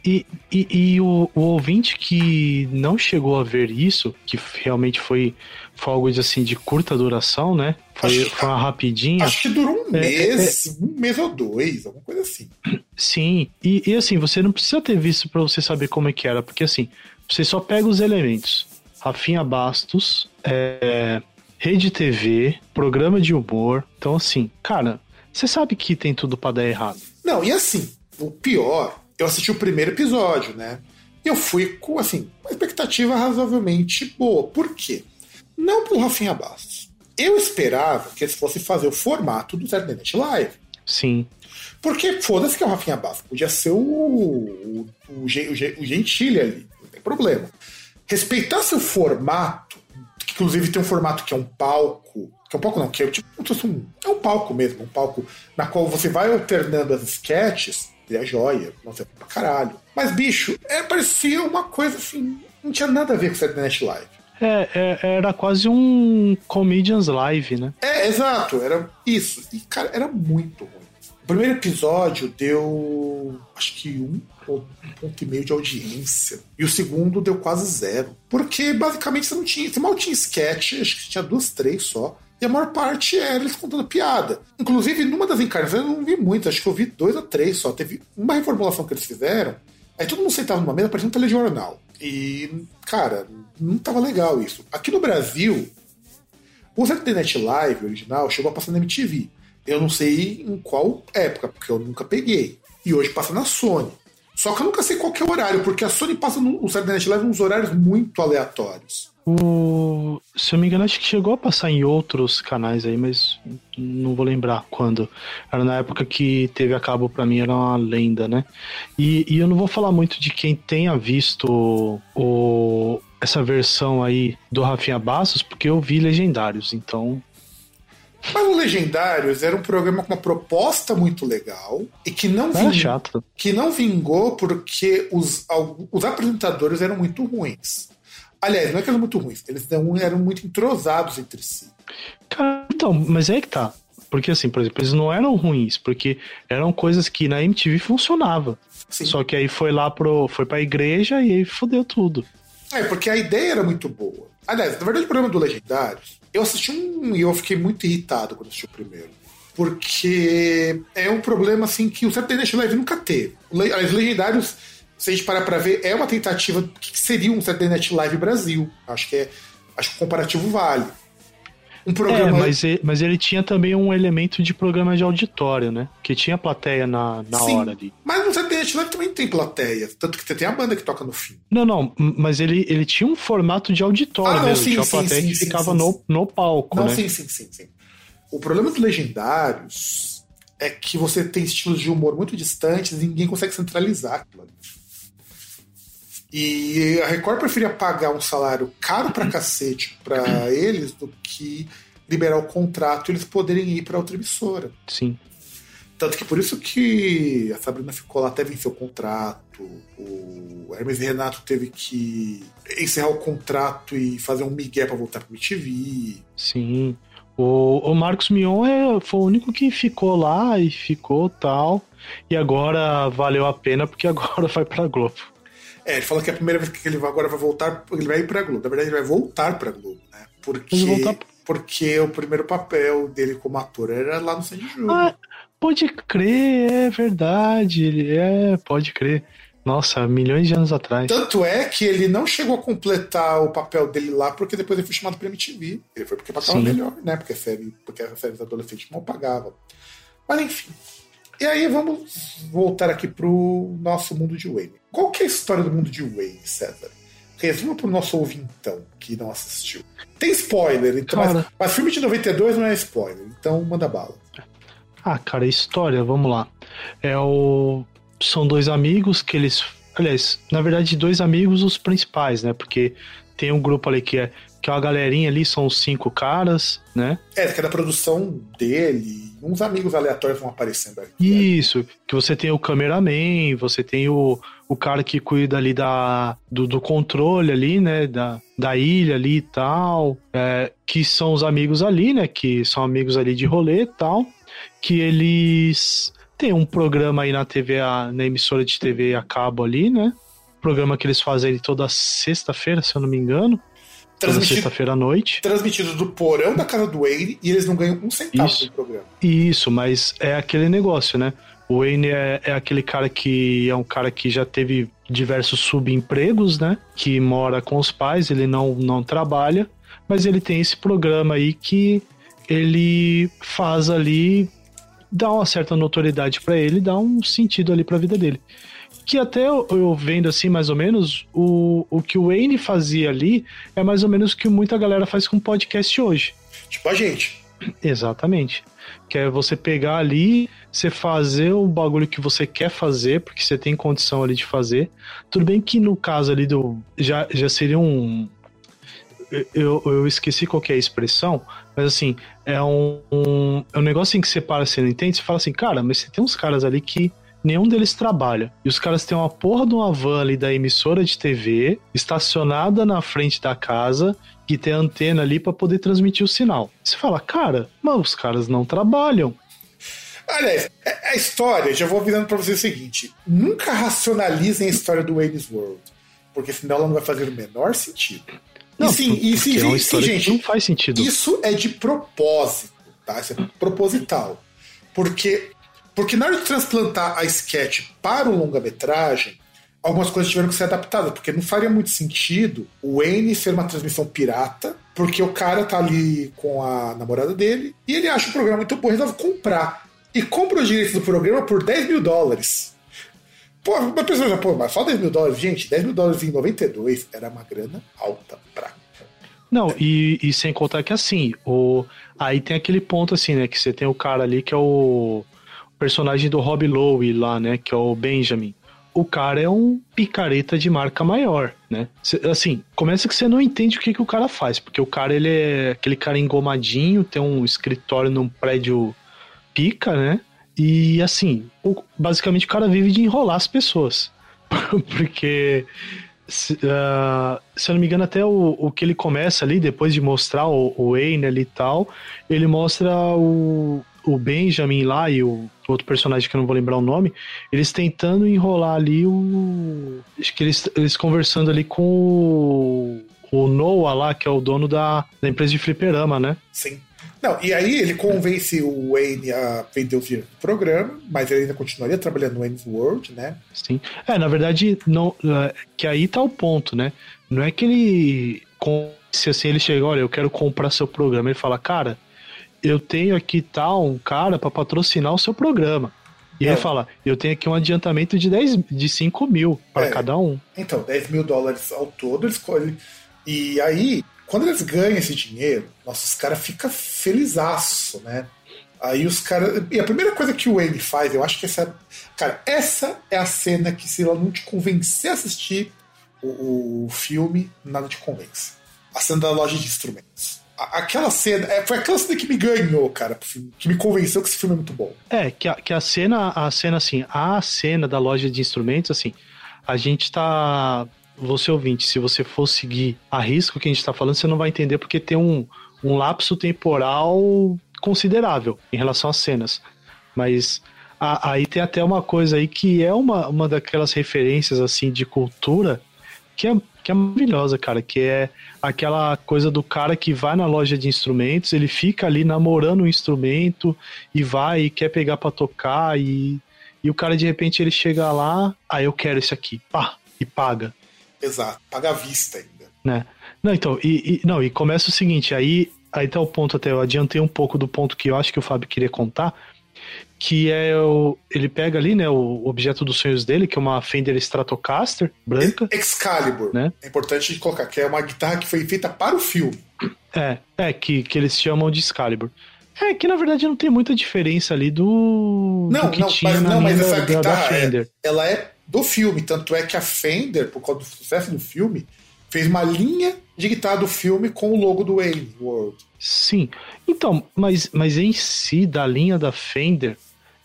E, e, e o, o ouvinte que não chegou a ver isso, que realmente foi, foi algo de, assim, de curta duração, né? Foi, Acho foi uma rapidinha. Acho que durou um É, mês, um mês ou dois, alguma coisa assim. Sim, e, e assim, você não precisa ter visto pra você saber como é que era, porque assim, você só pega os elementos. Rafinha Bastos, é, Rede TV, programa de humor. Então, assim, cara, você sabe que tem tudo pra dar errado. Não, e assim, o pior, eu assisti o primeiro episódio, né? E eu fui com, assim, uma expectativa razoavelmente boa. Por quê? Não pro Rafinha Bastos. Eu esperava que eles fossem fazer o formato do Saturday Night Live. Sim, Porque foda-se que é o Rafinha Bastos. Podia ser o, o, o, o Gen- o Gentili ali, não tem problema. Respeitasse o formato, que inclusive tem um formato que é um palco. Que é um palco não, que é tipo. É um palco mesmo, um palco na qual você vai alternando as sketches, e é joia, nossa, é pra caralho. Mas, bicho, é, parecia uma coisa assim. Não tinha nada a ver com Saturday Night Live. é, é- era quase um Comedians Live, né? É, exato, era isso. E, cara, era muito ruim. O primeiro episódio deu, acho que um ou um ponto e meio de audiência. E o segundo deu quase zero. Porque, basicamente, você não tinha. Você mal tinha sketch, acho que tinha duas, três só. E a maior parte era eles contando piada. Inclusive, numa das encarnações eu não vi muitas, acho que eu vi dois ou três só. Teve uma reformulação que eles fizeram. Aí todo mundo sentava numa mesa, parecia um telejornal. E, cara, não tava legal isso. Aqui no Brasil, o Saturday Night Live original chegou a passar na MTV. Eu não sei em qual época, porque eu nunca peguei. E hoje passa na Sony. Só que eu nunca sei qual é o horário, porque a Sony passa no, Saturday Night Live nos horários muito aleatórios. O, se eu me engano, acho que chegou a passar em outros canais aí, mas não vou lembrar quando. Era na época que teve a cabo pra mim, era uma lenda, né? E, e eu não vou falar muito de quem tenha visto o, essa versão aí do Rafinha Bastos porque eu vi Legendários, então. Mas o Legendários era um programa com uma proposta muito legal e que não, vingou, chato. que não vingou porque os, os apresentadores eram muito ruins. Aliás, não é que eram muito ruins, eles não eram muito entrosados entre si. Cara, então, mas é aí que tá. Porque assim, por exemplo, eles não eram ruins, porque eram coisas que na MTV funcionava. Sim. Só que aí foi lá pro. foi pra igreja e aí fodeu tudo. É, porque a ideia era muito boa. Aliás, na verdade, o programa do Legendários, eu assisti um e eu fiquei muito irritado quando assisti o primeiro. Porque é um problema assim que o Saturday Night Live nunca teve. Aliás, Legendários, se a gente parar pra ver, é uma tentativa do que seria um Saturday Night Live Brasil. Acho que é. Acho que o comparativo vale. Um É, programa. mas ele, mas ele tinha também um elemento de programa de auditório, né? Que tinha plateia na, na Sim, hora ali. Mas no Saturday Night Live também tem plateia. Tanto que você tem a banda que toca no fim. Não, não, mas ele, ele tinha um formato de auditório Ah, não, mesmo. sim, tinha sim, plateia sim, que sim, ficava no, no palco, Não, né? sim, sim, sim, sim. O problema dos legendários é que você tem estilos de humor muito distantes e ninguém consegue centralizar aquilo ali. E a Record preferia pagar um salário caro pra cacete pra eles do que liberar o contrato e eles poderem ir pra outra emissora. Sim. Tanto que por isso que a Sabrina ficou lá até vencer o contrato, o Hermes e Renato teve que encerrar o contrato e fazer um migué pra voltar pro MTV. Sim. O, o Marcos Mion é, foi o único que ficou lá e ficou tal. E agora valeu a pena porque agora vai pra Globo. É, ele fala que é a primeira vez que ele vai, agora vai voltar, ele vai ir pra Globo. Na verdade, ele vai voltar pra Globo, né? Porque, porque o primeiro papel dele como ator era lá no Sandy Júnior. Ah, pode crer, é verdade. Ele é, pode crer. Nossa, milhões de anos atrás. Tanto é que ele não chegou a completar o papel dele lá, porque depois ele foi chamado pra MTV. Ele foi porque pagava Sim. melhor, né? Porque a série, porque as séries adolescentes mal pagavam. Mas enfim. E aí vamos voltar aqui pro nosso mundo de Wayne. Qual que é a história do mundo de Wayne, César? Resuma pro nosso ouvintão que não assistiu. Tem spoiler, então, mas, Cara. mas filme de 92 não é spoiler, então manda bala. Ah, cara, história, vamos lá. É o. São dois amigos que eles. Aliás, na verdade, dois amigos os principais, né? Porque tem um grupo ali que é. Que é uma galerinha ali, são os cinco caras, né? É, que é da produção dele, uns amigos aleatórios vão aparecendo aqui. Isso, que você tem o cameraman, você tem o, o cara que cuida ali da, do, do controle ali, né, da, da ilha ali e tal, é, que são os amigos ali, né, que são amigos ali de rolê e tal, que eles têm um programa aí na TV, na emissora de TV a cabo ali, né, programa que eles fazem ali toda sexta-feira, se eu não me engano, Transmitido, sexta-feira à noite. transmitido do porão da casa do Wayne e eles não ganham um centavo Isso. do programa. Isso, mas é aquele negócio, né? O Wayne é, é aquele cara que é um cara que já teve diversos subempregos, né? Que mora com os pais, ele não, não trabalha, mas ele tem esse programa aí que ele faz ali, dá uma certa notoriedade pra ele, dá um sentido ali pra vida dele. Que até eu, eu vendo assim, mais ou menos, o, o que o Wayne fazia ali é mais ou menos o que muita galera faz com podcast hoje. Tipo a gente. Exatamente. Que é você pegar ali, você fazer o bagulho que você quer fazer, porque você tem condição ali de fazer. Tudo bem que no caso ali do. Já, já seria um. Eu, eu esqueci qual que é a expressão, mas assim, é um, um, é um negócio em que você para, você não entende, você fala assim, cara, mas você tem uns caras ali que nenhum deles trabalha. E os caras têm uma porra de uma van ali da emissora de TV, estacionada na frente da casa, que tem antena ali pra poder transmitir o sinal. Você fala, cara, mas os caras não trabalham. Aliás, a a história, já vou avisando pra vocês o seguinte: nunca racionalizem a história do Wayne's World. Porque senão ela não vai fazer o menor sentido. Não, e sim, e sim, é uma sim, gente, não faz sentido. Isso é de propósito, tá? Isso é proposital. Porque, porque na hora de transplantar a sketch para o longa-metragem, algumas coisas tiveram que ser adaptadas, porque não faria muito sentido o Wayne ser uma transmissão pirata, porque o cara tá ali com a namorada dele e ele acha o programa muito bom resolve comprar. E compra os direitos do programa por 10 mil dólares. Pô, uma pessoa já, pô, mas só 10 mil dólares? Gente, 10 mil dólares em 92 era uma grana alta pra Não, e, e sem contar que assim, o, aí tem aquele ponto assim, né? Que você tem o cara ali que é o personagem do Rob Lowe lá, né? Que é o Benjamin. o cara é um picareta de marca maior, né? Cê- assim, começa que você não entende o que, que o cara faz, porque o cara, ele é aquele cara engomadinho, tem um escritório num prédio pica, né? E assim, o- basicamente o cara vive de enrolar as pessoas. porque, se, ah, se eu não me engano, até o, o que ele começa ali, depois de mostrar o, o Wayne ali e tal, ele mostra o, o Benjamin lá e o outro personagem que eu não vou lembrar o nome, eles tentando enrolar ali o. Acho que eles, eles conversando ali com o, o Noah lá, que é o dono da, da empresa de fliperama, né? Sim. Não, e aí ele convence o Wayne a vender do programa, mas ele ainda continuaria trabalhando no Wayne's World, né? Sim. É, na verdade, não, é, que aí tá o ponto, né? Não é que ele. Se assim ele chega, olha, eu quero comprar seu programa. Ele fala, cara, eu tenho aqui tal um cara pra patrocinar o seu programa. E É. ele fala, eu tenho aqui um adiantamento de 10, de 5 mil para É. cada um. Então, 10 mil dólares ao todo, eles escolhem. E aí, quando eles ganham esse dinheiro, nossa, os caras ficam felizaço, né? Aí os caras. E a primeira coisa que o Wayne faz, eu acho que essa. Cara, essa é a cena que, se ela não te convencer a assistir o, o filme, nada te convence. A cena da loja de instrumentos. Aquela cena. é, foi aquela cena que me ganhou, cara, que me convenceu que esse filme é muito bom. É, que a, que a cena, a cena assim, a cena da loja de instrumentos, assim, a gente tá. Você ouvinte, se você for seguir a risco que a gente tá falando, você não vai entender porque tem um, um lapso temporal considerável em relação às cenas. Mas a- aí tem até uma coisa aí que é uma, uma daquelas referências assim de cultura que é, que é maravilhosa, cara, que é aquela coisa do cara que vai na loja de instrumentos, ele fica ali namorando o instrumento e vai e quer pegar pra tocar e, e o cara de repente ele chega lá, ah, eu quero esse aqui, pá, e paga, Exato. Paga à vista ainda. né? Não, então, e, e- não, e começa o seguinte, aí, aí tá o ponto até, eu adiantei um pouco do ponto que eu acho que o Fábio queria contar, que é o, ele pega ali, né, o objeto dos sonhos dele, que é uma Fender Stratocaster branca, Excalibur. Né? É importante de colocar, que é uma guitarra que foi feita para o filme. É, é, que, que eles chamam de Excalibur. É, que na verdade não tem muita diferença ali do, Não, do não, mas, não, mas essa da, da guitarra é- Fender. ela é do filme, tanto é que a Fender, por causa do sucesso do filme, fez uma linha de guitarra do filme com o logo do Wayne World. Sim. Então, mas, mas em si, da linha da Fender,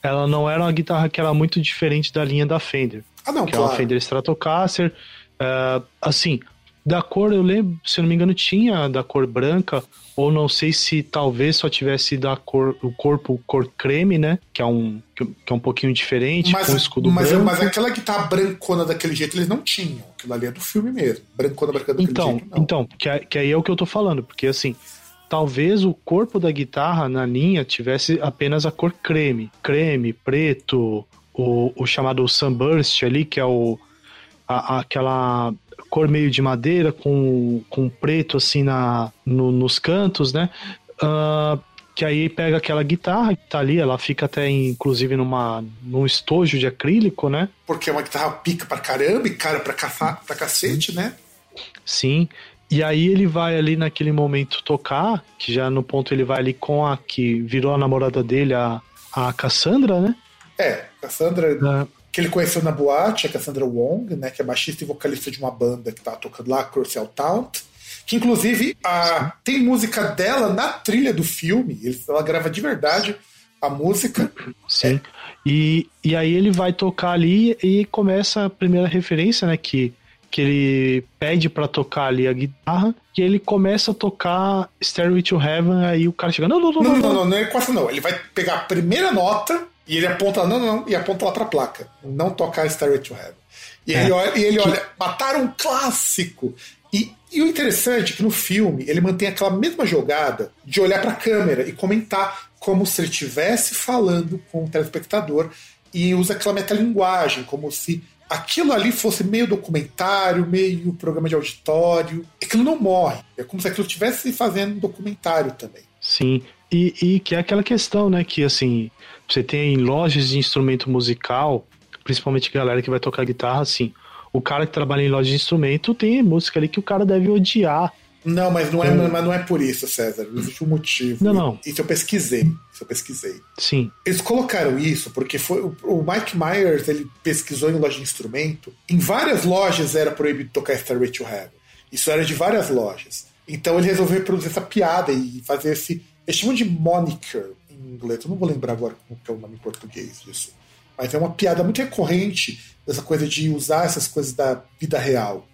ela não era uma guitarra que era muito diferente da linha da Fender. Ah, não, que é uma claro. Fender Stratocaster. é, assim, da cor, eu lembro, se eu não me engano, tinha da cor branca, ou não sei se talvez só tivesse da cor, o corpo cor creme, né? Que é um, que é um pouquinho diferente, Mas, com escudo mas, branco. mas aquela guitarra brancona daquele jeito eles não tinham. Aquilo ali é do filme mesmo. Brancona, brancona daquele Então, jeito, não. então que, é- que aí é o que eu tô falando, porque assim, talvez o corpo da guitarra na linha tivesse apenas a cor creme, creme, preto, o, o chamado sunburst ali, que é o a- aquela cor meio de madeira com, com preto assim na, no- nos cantos, né? Ah, que aí pega aquela guitarra que tá ali, ela fica até inclusive numa, num estojo de acrílico, né? Porque é uma guitarra pica pra caramba e cara pra, caça, pra cacete, né? Sim. E aí ele vai ali naquele momento tocar, que já no ponto ele vai ali com a que virou a namorada dele, a, a Cassandra, né? É, Cassandra, Ah, que ele conheceu na boate, a Cassandra Wong, né? Que é baixista e vocalista de uma banda que tá tocando lá, Crucial Taunt. Que inclusive a, tem música dela na trilha do filme. Ela grava de verdade a música. sim. E, e aí ele vai tocar ali e começa a primeira referência, né? Que, que ele pede pra tocar ali a guitarra e ele começa a tocar Stairway to Heaven, aí o cara chega, não, não, não, Não, não, não, não. não, não é quase não. Ele vai pegar a primeira nota e ele aponta, não, não, não, e aponta lá pra placa. Não tocar Starway to Heaven. E É. ele olha, e ele olha mataram um clássico. E, e o interessante é que no filme ele mantém aquela mesma jogada de olhar pra câmera e comentar como se ele estivesse falando com o telespectador e usa aquela metalinguagem, como se aquilo ali fosse meio documentário, meio programa de auditório. Aquilo não morre. É como se aquilo estivesse fazendo um documentário também. Sim, e, e que é aquela questão, né? Que assim, você tem lojas de instrumento musical, principalmente galera que vai tocar guitarra, assim. O cara que trabalha em loja de instrumento tem música ali que o cara deve odiar. Não, mas não é, mas não é por isso, César. Existe um motivo. Não, não. Isso eu pesquisei. Isso eu pesquisei. Sim. Eles colocaram isso porque foi o, Mike Myers ele pesquisou em loja de instrumento. Em várias lojas era proibido tocar Starway to Heaven. Isso era de várias lojas. Então ele resolveu produzir essa piada e fazer esse. Eles chamam de moniker em inglês. Eu não vou lembrar agora como é o nome em português disso. Mas é uma piada muito recorrente dessa coisa de usar essas coisas da vida real.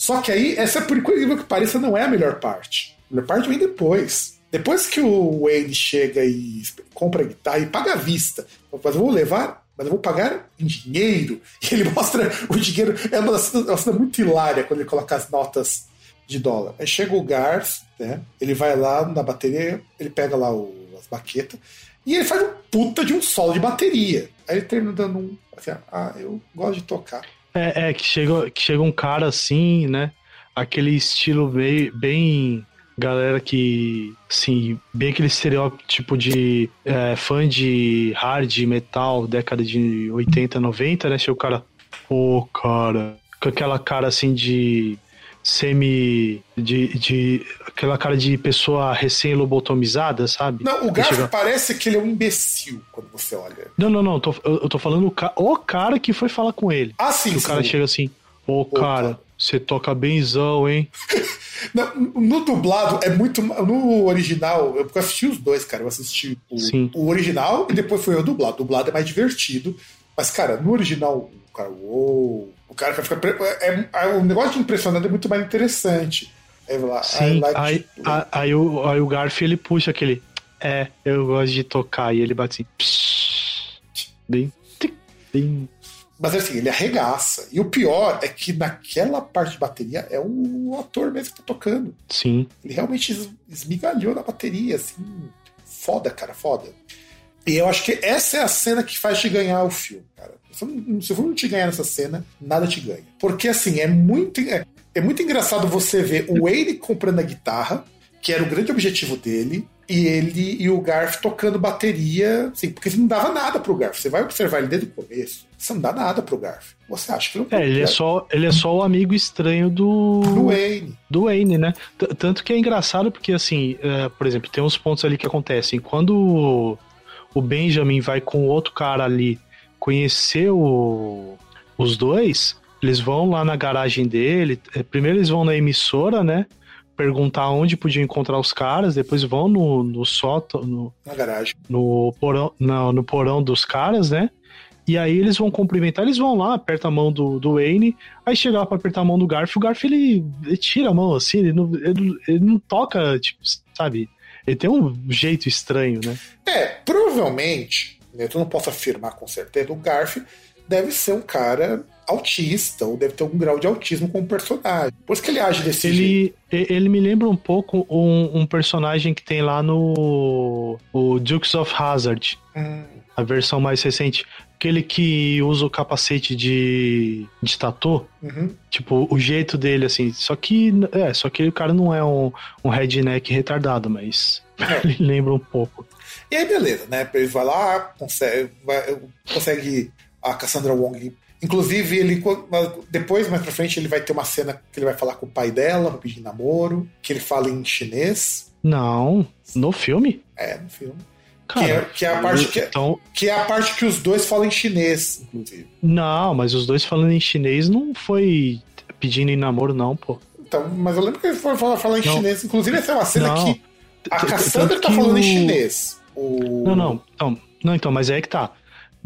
Só que aí, essa, por incrível que pareça, não é a melhor parte. A melhor parte vem depois. Depois que o Wayne chega e compra a guitarra e paga à vista, mas eu vou levar, mas eu vou pagar em dinheiro. E ele mostra o dinheiro. É uma cena, uma cena muito hilária quando ele coloca as notas de dólar. Aí chega o Garth, né? Ele vai lá na bateria, ele pega lá o, as baquetas e ele faz um puta de um solo de bateria. Aí ele termina dando um. Assim, ah, eu gosto de tocar. É, é que, chega, que chega um cara assim, né? Aquele estilo bem, bem galera que, assim, bem aquele estereótipo de é, fã de hard metal, década de 80, 90, né? Chega o cara, pô, cara, com aquela cara assim de semi. de. de aquela cara de pessoa recém-lobotomizada, sabe? Não, o chega- parece que ele é um imbecil quando você olha. Não, não, não, eu tô, eu, eu tô falando o, ca- o cara que foi falar com ele. Ah, sim, Que o cara chega assim, ô cara, cara. você toca benzão, hein? Não, no dublado é muito. No original, eu assisti os dois, cara. Eu assisti o, o original e depois foi o dublado. O dublado é mais divertido. Mas, cara, no original, o cara, uou, o cara fica. pre- É, é- o negócio de impressionante é muito mais interessante. Aí vai lá, Sim, like aí, to- a- aí, o, aí o Garf ele puxa aquele. É, eu gosto de tocar. E ele bate assim. psh, Bem. tic, bem. Mas assim, ele arregaça. E o pior é que naquela parte de bateria é o ator mesmo que tá tocando. Sim. Ele realmente es- esmigalhou na bateria, assim. Foda, cara, foda. E eu acho que essa é a cena que faz te ganhar o filme, cara. Se não- Se eu não te ganhar nessa cena, nada te ganha. Porque, assim, é muito, é, é muito engraçado você ver o Wayne comprando a guitarra, que era o grande objetivo dele, e ele e o Garth tocando bateria, assim, porque não dava nada pro Garth. Você vai observar ele desde o começo, você não dá nada pro Garth. Você acha que ele É, ele é só, ele é só o amigo estranho do. do Wayne. do Wayne, né? T- Tanto que é engraçado porque, assim, é, por exemplo, tem uns pontos ali que acontecem. Quando o- Benjamin vai com outro cara ali conhecer o- os dois, eles vão lá na garagem dele. é, Primeiro eles vão na emissora, né? Perguntar onde podiam encontrar os caras, depois vão no, no sótão, no, Na garagem. no porão, não, no porão dos caras, né? E aí eles vão cumprimentar, eles vão lá, aperta a mão do, do Wayne, aí chega lá pra apertar a mão do Garf, o Garf ele, ele tira a mão assim, ele não, ele, ele não toca, tipo, sabe? Ele tem um jeito estranho, né? É, provavelmente, né, eu não posso afirmar com certeza, o Garf deve ser um cara autista, ou deve ter algum grau de autismo como personagem. Por isso que ele age desse jeito. Ele, e- ele me lembra um pouco um, um personagem que tem lá no o Dukes of Hazard, Hum, a versão mais recente. Aquele que usa o capacete de, de tatu. uhum. Tipo, o jeito dele, assim. Só que. É, só que o cara não é um, um redneck retardado, mas. É. ele lembra um pouco. E aí, beleza, né? Ele vai lá, consegue, vai- consegue a Cassandra Wong. Inclusive, ele depois, mais pra frente, ele vai ter uma cena que ele vai falar com o pai dela pedir namoro, que ele fala em chinês. Não, no filme? É, no filme. Cara, que, é, que é a parte que, então, que é a parte que os dois falam em chinês, inclusive. não, mas os dois falando em chinês não foi pedindo em namoro, não, pô. Então, mas eu lembro que ele foi falar, falar em Não. chinês. Inclusive, essa é uma cena Não. que a Cassandra tá que falando em o- chinês. O... Não, não, então, não, então, mas é que tá.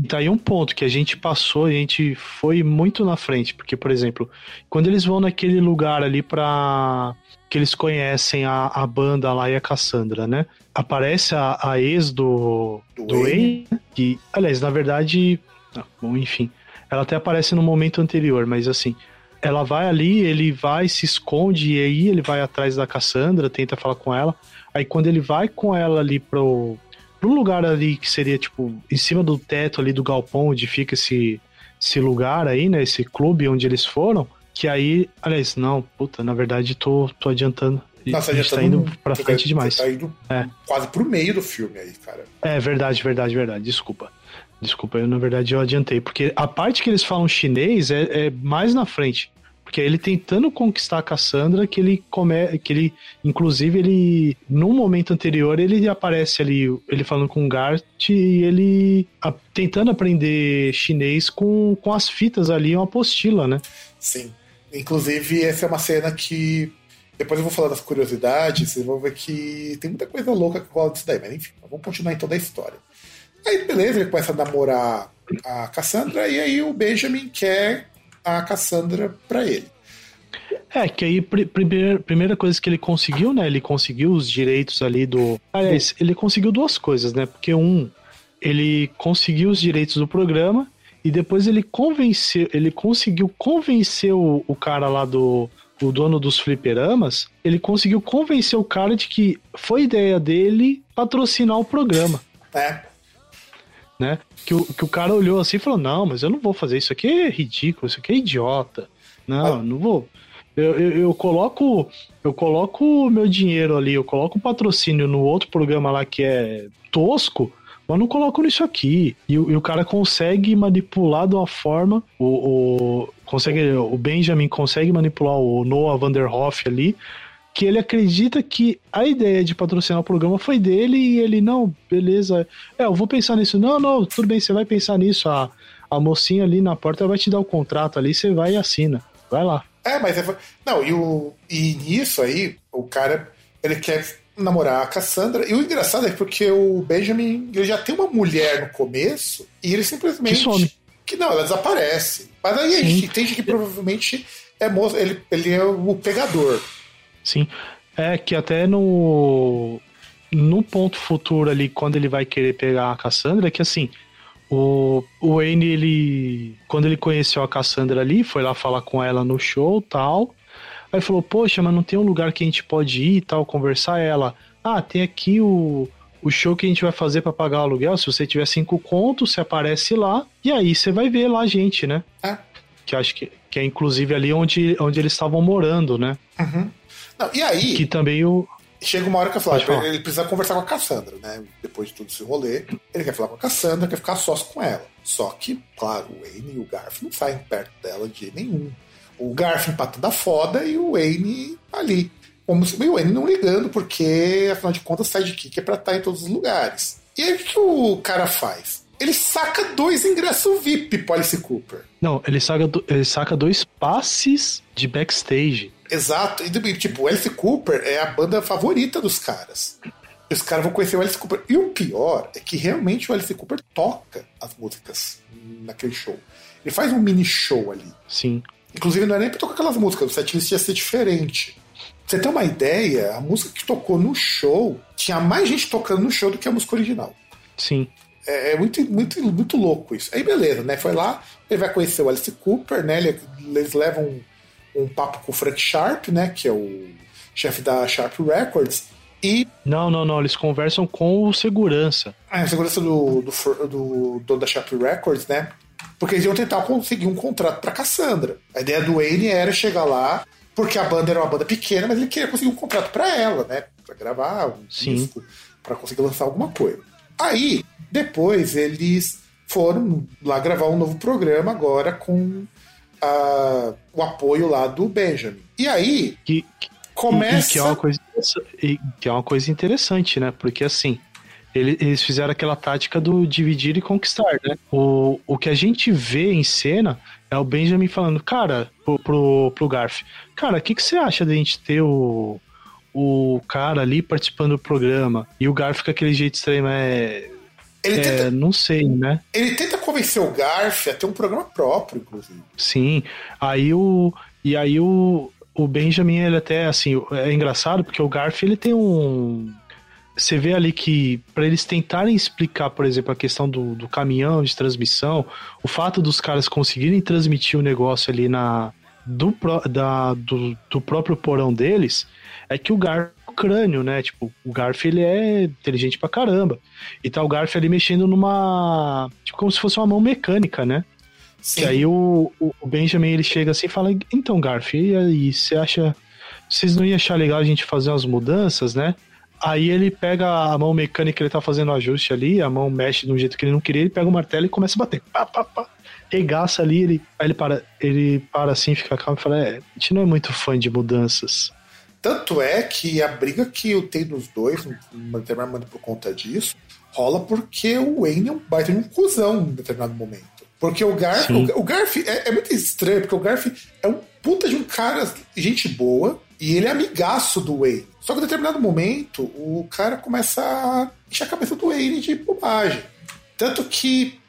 Tá aí um ponto que a gente passou, a gente foi muito na frente, porque, por exemplo, quando eles vão naquele lugar ali pra. que eles conhecem a, a banda lá e a Cassandra, né? Aparece a, a ex do, Do do Wayne, que, aliás, na verdade. ah, Bom, enfim. Ela até aparece no momento anterior, mas assim. Ela vai ali, ele vai, se esconde, e aí ele vai atrás da Cassandra, tenta falar com ela. Aí quando ele vai com ela ali pro, pro lugar ali que seria, tipo, em cima do teto ali do galpão onde fica esse, esse lugar aí, né? Esse clube onde eles foram. Que aí, aliás, não, puta, na verdade tô, tô adiantando. Nossa, a já gente tá indo pra você frente tá- demais. você Tá indo É. quase pro meio do filme aí, cara. É verdade, verdade, verdade. Desculpa. Desculpa, eu na verdade eu adiantei. Porque a parte que eles falam chinês é, é mais na frente. Porque é ele tentando conquistar a Cassandra que ele come, que ele inclusive ele no momento anterior ele aparece ali ele falando com o Gart e ele a- tentando aprender chinês com, com as fitas ali, uma apostila, né? Sim. Inclusive, essa é uma cena que. Depois eu vou falar das curiosidades, vocês vão ver que tem muita coisa louca que rola disso daí, mas enfim, vamos continuar em toda a história. Aí, beleza, ele começa a namorar a Cassandra, e aí o Benjamin quer a Cassandra pra ele. É, que aí pri- primeira, primeira coisa que ele conseguiu, né? Ele conseguiu os direitos ali do. Aliás, ele conseguiu duas coisas, né? Porque um, ele conseguiu os direitos do programa e depois ele convenceu, ele conseguiu convencer o, o cara lá do o dono dos fliperamas, ele conseguiu convencer o cara de que foi ideia dele patrocinar o programa, Né? né? Que o, que o cara olhou assim e falou: Não, mas eu não vou fazer isso aqui, é ridículo, isso aqui é idiota. Não, não vou. Eu, eu, eu coloco eu coloco o meu dinheiro ali, eu coloco o patrocínio no outro programa lá que é tosco, mas não coloco nisso aqui. E, o- e o cara consegue manipular de uma forma, o, o, consegue, o Benjamin consegue manipular o Noah Vanderhoff ali, que ele acredita que a ideia de patrocinar o programa foi dele e ele, não, beleza, é, eu vou pensar nisso. Não, não, tudo bem, você vai pensar nisso. A, a mocinha ali na porta vai te dar o contrato ali, você vai e assina. Vai lá. É, mas é. Não, e, o, e nisso aí, o cara ele quer namorar a Cassandra. E o engraçado é porque o Benjamin ele já tem uma mulher no começo e ele simplesmente. Que some. Que não, ela desaparece. Mas aí a Sim. gente entende que provavelmente é ele, ele é o pegador. Sim. É que até no. No ponto futuro ali, quando ele vai querer pegar a Cassandra, é que assim. O, o Wayne, ele. Quando ele conheceu a Cassandra ali, foi lá falar com ela no show tal. Aí falou, poxa, mas não tem um lugar que a gente pode ir e tal, conversar ela. Ah, tem aqui o, o show que a gente vai fazer pra pagar o aluguel. Se você tiver cinco contos, você aparece lá. E aí você vai ver lá a gente, né? É. Que acho que, que é inclusive ali onde, onde eles estavam morando, né? Não, e aí, Que também o. chega uma hora que eu falo, falar. ele precisa conversar com a Cassandra, né? Depois de todo esse rolê, ele quer falar com a Cassandra, quer ficar sós com ela. Só que, claro, o Wayne e o Garf não saem perto dela de nenhum. O Garf empatando a foda e o Wayne ali. Como se, o Wayne não ligando, porque, afinal de contas, sidekick é pra estar em todos os lugares. E aí o que o cara faz? Ele saca dois ingressos VIP pro Alice Cooper. Não, ele saca, ele saca dois passes de backstage. Exato. E, tipo, o Alice Cooper é a banda favorita dos caras. Os caras vão conhecer o Alice Cooper. E o pior é que realmente o Alice Cooper toca as músicas naquele show. Ele faz um mini show ali. Sim. Inclusive, não é nem pra tocar aquelas músicas, o setlist ia ser diferente. Pra você ter uma ideia, a música que tocou no show tinha mais gente tocando no show do que a música original. Sim. É, é muito, muito, muito louco isso. Aí beleza, né? Foi lá, ele vai conhecer o Alice Cooper, né? Ele- eles levam um, um papo com o Frank Sharp, né? Que é o chefe da Sharp Records. E Não, não, não. Eles conversam com o segurança. a segurança do, do, do dono da Sharp Records, né? Porque eles iam tentar conseguir um contrato pra Cassandra. A ideia do Wayne era chegar lá, porque a banda era uma banda pequena, mas ele queria conseguir um contrato pra ela, né? Pra gravar um Sim. disco, pra conseguir lançar alguma coisa. Aí, depois, eles foram lá gravar um novo programa agora com ah, o apoio lá do Benjamin. E aí, Que, que, começa. e que, é uma coisa, e que é uma coisa interessante, né? Porque assim, eles fizeram aquela tática do dividir e conquistar, né? O, o que a gente vê em cena é o Benjamin falando, cara, pro, pro, pro Garf, cara, o que, que você acha da gente ter o, o cara ali participando do programa? E o Garf com aquele jeito estranho, é. Ele, é, tenta, não sei, né? ele tenta convencer o Garf a ter um programa próprio, inclusive. Sim. Aí o. E aí o, o Benjamin, ele até, assim, é engraçado porque o Garf, ele tem um. Você vê ali que, para eles tentarem explicar, por exemplo, a questão do, do caminhão de transmissão, o fato dos caras conseguirem transmitir o negócio ali na. Do, da, do, do próprio porão deles, é que o Garf é o crânio, né? Tipo, o Garf ele é inteligente pra caramba. E tá o Garf ali mexendo numa. Tipo, como se fosse uma mão mecânica, né? Sim. Que aí o, o o Benjamin ele chega assim e fala: Então, Garf, e aí, você acha. Vocês não iam achar legal a gente fazer umas mudanças, né? Aí ele pega a mão mecânica, ele tá fazendo o ajuste ali, a mão mexe de um jeito que ele não queria, ele pega o martelo e começa a bater. Pá, pá, pá. regaça ali, ele, aí ele para, ele para assim, fica calmo e fala: É, a gente não é muito fã de mudanças. Tanto é que a briga que eu tenho dos dois, determinada momento por conta disso, rola porque o Wayne é um baita de um cuzão em determinado momento. Porque o Garf, Sim. o Garf é, é muito estranho, porque o Garf é um puta de um cara, gente boa, e ele é amigaço do Wayne. Só que em determinado momento, o cara começa a encher a cabeça do Wayne de bobagem. Tanto que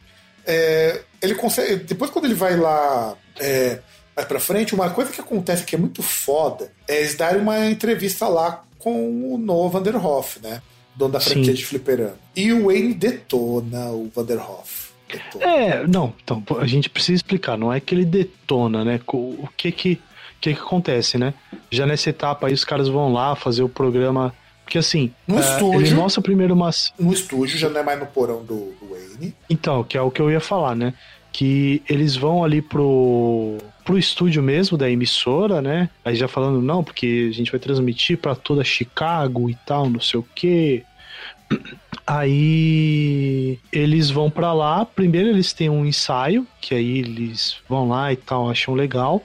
é, ele consegue. Depois, quando ele vai lá é, mais pra frente, uma coisa que acontece que é muito foda é eles darem uma entrevista lá com o Noah Vanderhoff, né? Dono da franquia Sim. de fliperama. E o Wayne detona o Vanderhoff. Detona. É, não, então, a gente precisa explicar, não é que ele detona, né? O que que, o que que acontece, né? Já nessa etapa aí os caras vão lá fazer o programa, porque assim, No é, estúdio. ele mostra primeiro umas, No estúdio, já não é mais no porão do, do Wayne. Então, que é o que eu ia falar, né? Que eles vão ali pro, pro estúdio mesmo da emissora, né? Aí já falando, não, porque a gente vai transmitir pra toda Chicago e tal, não sei o quê. Aí eles vão pra lá. Primeiro eles têm um ensaio, que aí eles vão lá e tal, acham legal.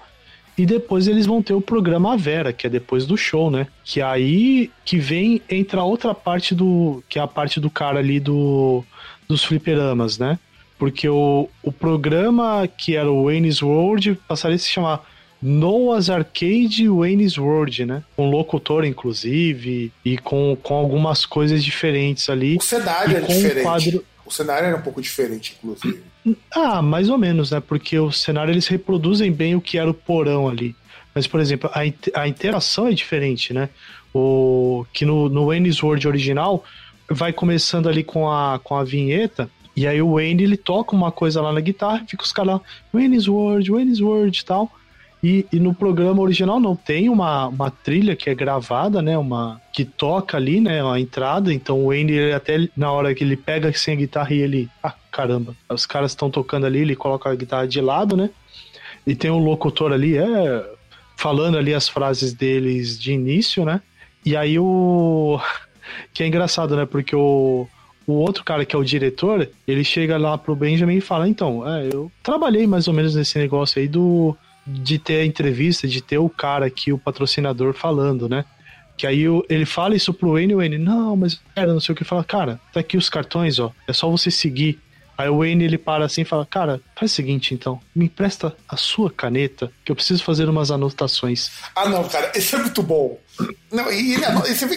E depois eles vão ter o programa Vera, que é depois do show, né? Que aí que vem entra a outra parte do. que é a parte do cara ali do dos fliperamas, né? Porque o, o programa que era o Wayne's World passaria a se chamar Noah's Arcade Wayne's World, né? Com locutor, inclusive, e com, com algumas coisas diferentes ali. O cenário E era com um diferente. quadro- O cenário era um pouco diferente, inclusive. Ah, mais ou menos, né? Porque o cenário eles reproduzem bem o que era o porão ali. Mas, por exemplo, a, a interação é diferente, né? O, que no, no Wayne's World original vai começando ali com a, com a vinheta. E aí o Wayne ele toca uma coisa lá na guitarra, fica os caras lá, Wayne's World, Wayne's World e tal. E, e no programa original não tem uma, uma trilha que é gravada, né? Uma que toca ali, né? A entrada. Então o Wayne ele até na hora que ele pega sem a guitarra e ele, ah, caramba, os caras estão tocando ali, ele coloca a guitarra de lado, né? E tem o locutor ali, é falando ali as frases deles de início, né? E aí o que é engraçado, né? Porque o o outro cara que é o diretor, ele chega lá pro Benjamin e fala: Então, é, eu trabalhei mais ou menos nesse negócio aí do de ter a entrevista, de ter o cara aqui, o patrocinador, falando, né? Que aí ele fala isso pro Wayne e o Wayne, não, mas era não sei o que, fala, cara, tá aqui os cartões, ó, é só você seguir. Aí o Wayne ele para assim e fala, cara, faz o seguinte então, me empresta a sua caneta, que eu preciso fazer umas anotações. Ah, não, cara, esse é muito bom. Não, e, ele,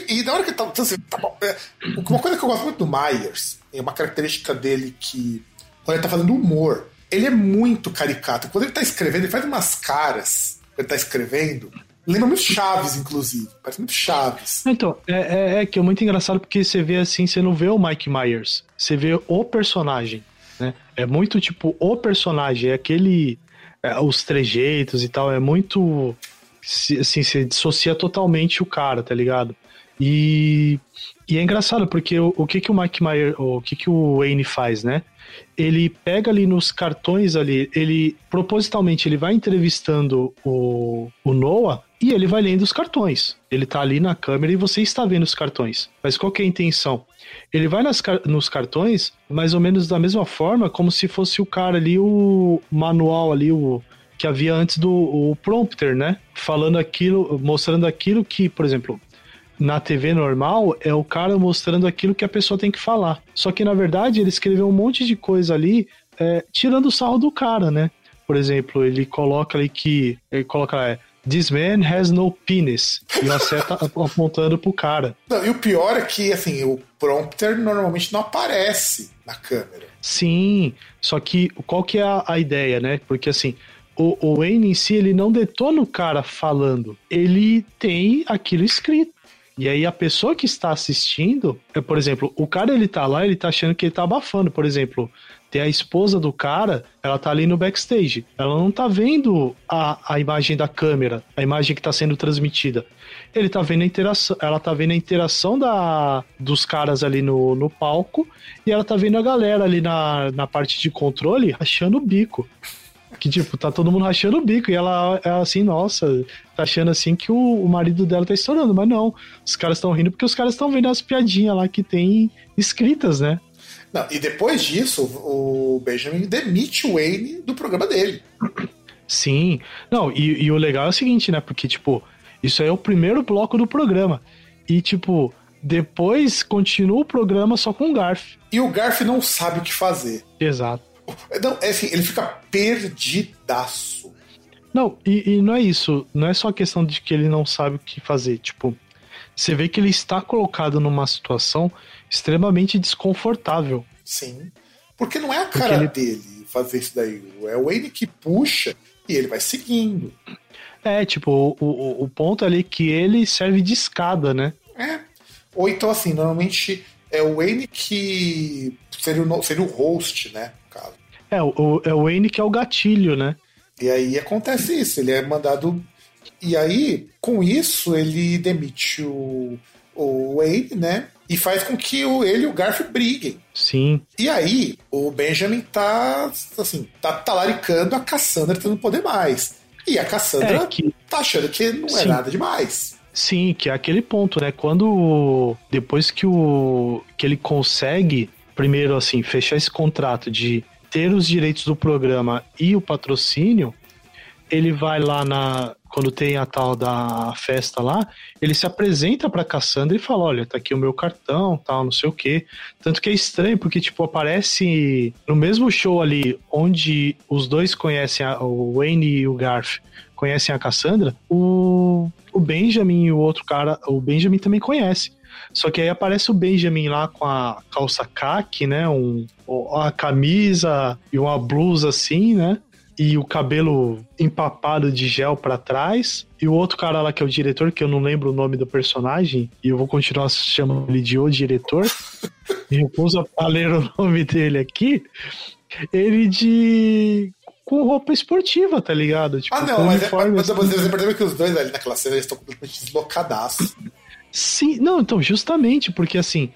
e e na hora que ele tá. assim, tá bom, é, uma coisa que eu gosto muito do Myers, é uma característica dele que. Quando ele tá fazendo humor, ele é muito caricato. Quando ele tá escrevendo, ele faz umas caras. Quando ele tá escrevendo. Lembra muito Chaves, inclusive. Parece muito Chaves. Então, é, é, é que é muito engraçado porque você vê assim, você não vê o Mike Myers, você vê o personagem, né? É muito tipo o personagem, é aquele. é, os trejeitos e tal, é muito. se- Assim, você dissocia totalmente o cara, tá ligado? E, e é engraçado porque o, o que que o Mike Myers, o que que o Wayne faz, né? Ele pega ali nos cartões ali, ele propositalmente ele vai entrevistando o, o Noah e ele vai lendo os cartões. Ele tá ali na câmera e você está vendo os cartões. Mas qual que é a intenção? Ele vai nas nos cartões mais ou menos da mesma forma como se fosse o cara ali, o manual ali, o que havia antes do prompter, né? Falando aquilo, mostrando aquilo que, por exemplo, na TV normal é o cara mostrando aquilo que a pessoa tem que falar. Só que na verdade ele escreveu um monte de coisa ali, é, tirando o sarro do cara, né? Por exemplo, ele coloca ali que. Ele coloca é, This man has no penis. E seta ap- apontando pro cara. Não, e o pior é que, assim, o prompter normalmente não aparece na câmera. Sim, só que qual que é a, a ideia, né? Porque assim, o, o Wayne em si, ele não detona o cara falando, ele tem aquilo escrito. E aí a pessoa que está assistindo, é, por exemplo, o cara ele tá lá, ele tá achando que ele tá abafando, por exemplo, tem a esposa do cara, ela tá ali no backstage, ela não tá vendo a, a imagem da câmera, a imagem que tá sendo transmitida. Ele tá vendo a interação, ela tá vendo a interação da, dos caras ali no, no palco e ela tá vendo a galera ali na, na parte de controle rachando o bico. Que, tipo, tá todo mundo rachando o bico. E ela é assim, nossa, tá achando assim que o, o marido dela tá estourando. Mas não, os caras estão rindo porque os caras estão vendo as piadinhas lá que tem escritas, né? Não, e depois disso, o Benjamin demite o Wayne do programa dele. Sim. Não, e, e o legal é o seguinte, né? Porque, tipo, isso aí é o primeiro bloco do programa. E, tipo, depois continua o programa só com o Garf. E o Garf não sabe o que fazer. Exato. Não, é assim, ele fica perdidaço. Não, e, e não é isso. Não é só a questão de que ele não sabe o que fazer. Tipo, você vê que ele está colocado numa situação extremamente desconfortável. Sim. Porque não é a cara ele- dele fazer isso daí. É o Wayne que puxa e ele vai seguindo. É, tipo, o, o, o ponto ali que ele serve de escada, né? É. Ou então, assim, normalmente é o Wayne que seria o, seria o host, né? No caso. É, o, o- é o Wayne que é o gatilho, né? E aí acontece isso, ele é mandado. E aí, com isso, ele demite o, o Wayne, né? E faz com que o, ele e o Garf briguem. Sim. E aí, o Benjamin tá, assim, tá talaricando a Cassandra tendo poder mais. E a Cassandra É que tá achando que não é Sim. nada demais. Sim, que é aquele ponto, né? Quando depois que o que ele consegue primeiro assim fechar esse contrato de ter os direitos do programa e o patrocínio, ele vai lá na quando tem a tal da festa lá, ele se apresenta pra Cassandra e fala: "Olha, tá aqui o meu cartão, tal, não sei o quê". Tanto que é estranho porque tipo aparece no mesmo show ali onde os dois conhecem a, o Wayne e o Garth conhecem a Cassandra, o, o Benjamin e o outro cara, o Benjamin também conhece. Só que aí aparece o Benjamin lá com a calça caque, né? Um, a camisa e uma blusa assim, né? E o cabelo empapado de gel pra trás. E o outro cara lá que é o diretor, que eu não lembro o nome do personagem, e eu vou continuar chamando ele de o diretor. e recuso a ler o nome dele aqui. Ele de. com roupa esportiva, tá ligado? Tipo, Ah, não, mas, é, mas assim. você percebe que os dois ali naquela cena eles estão completamente deslocadaços. Sim, não, então, justamente, porque assim,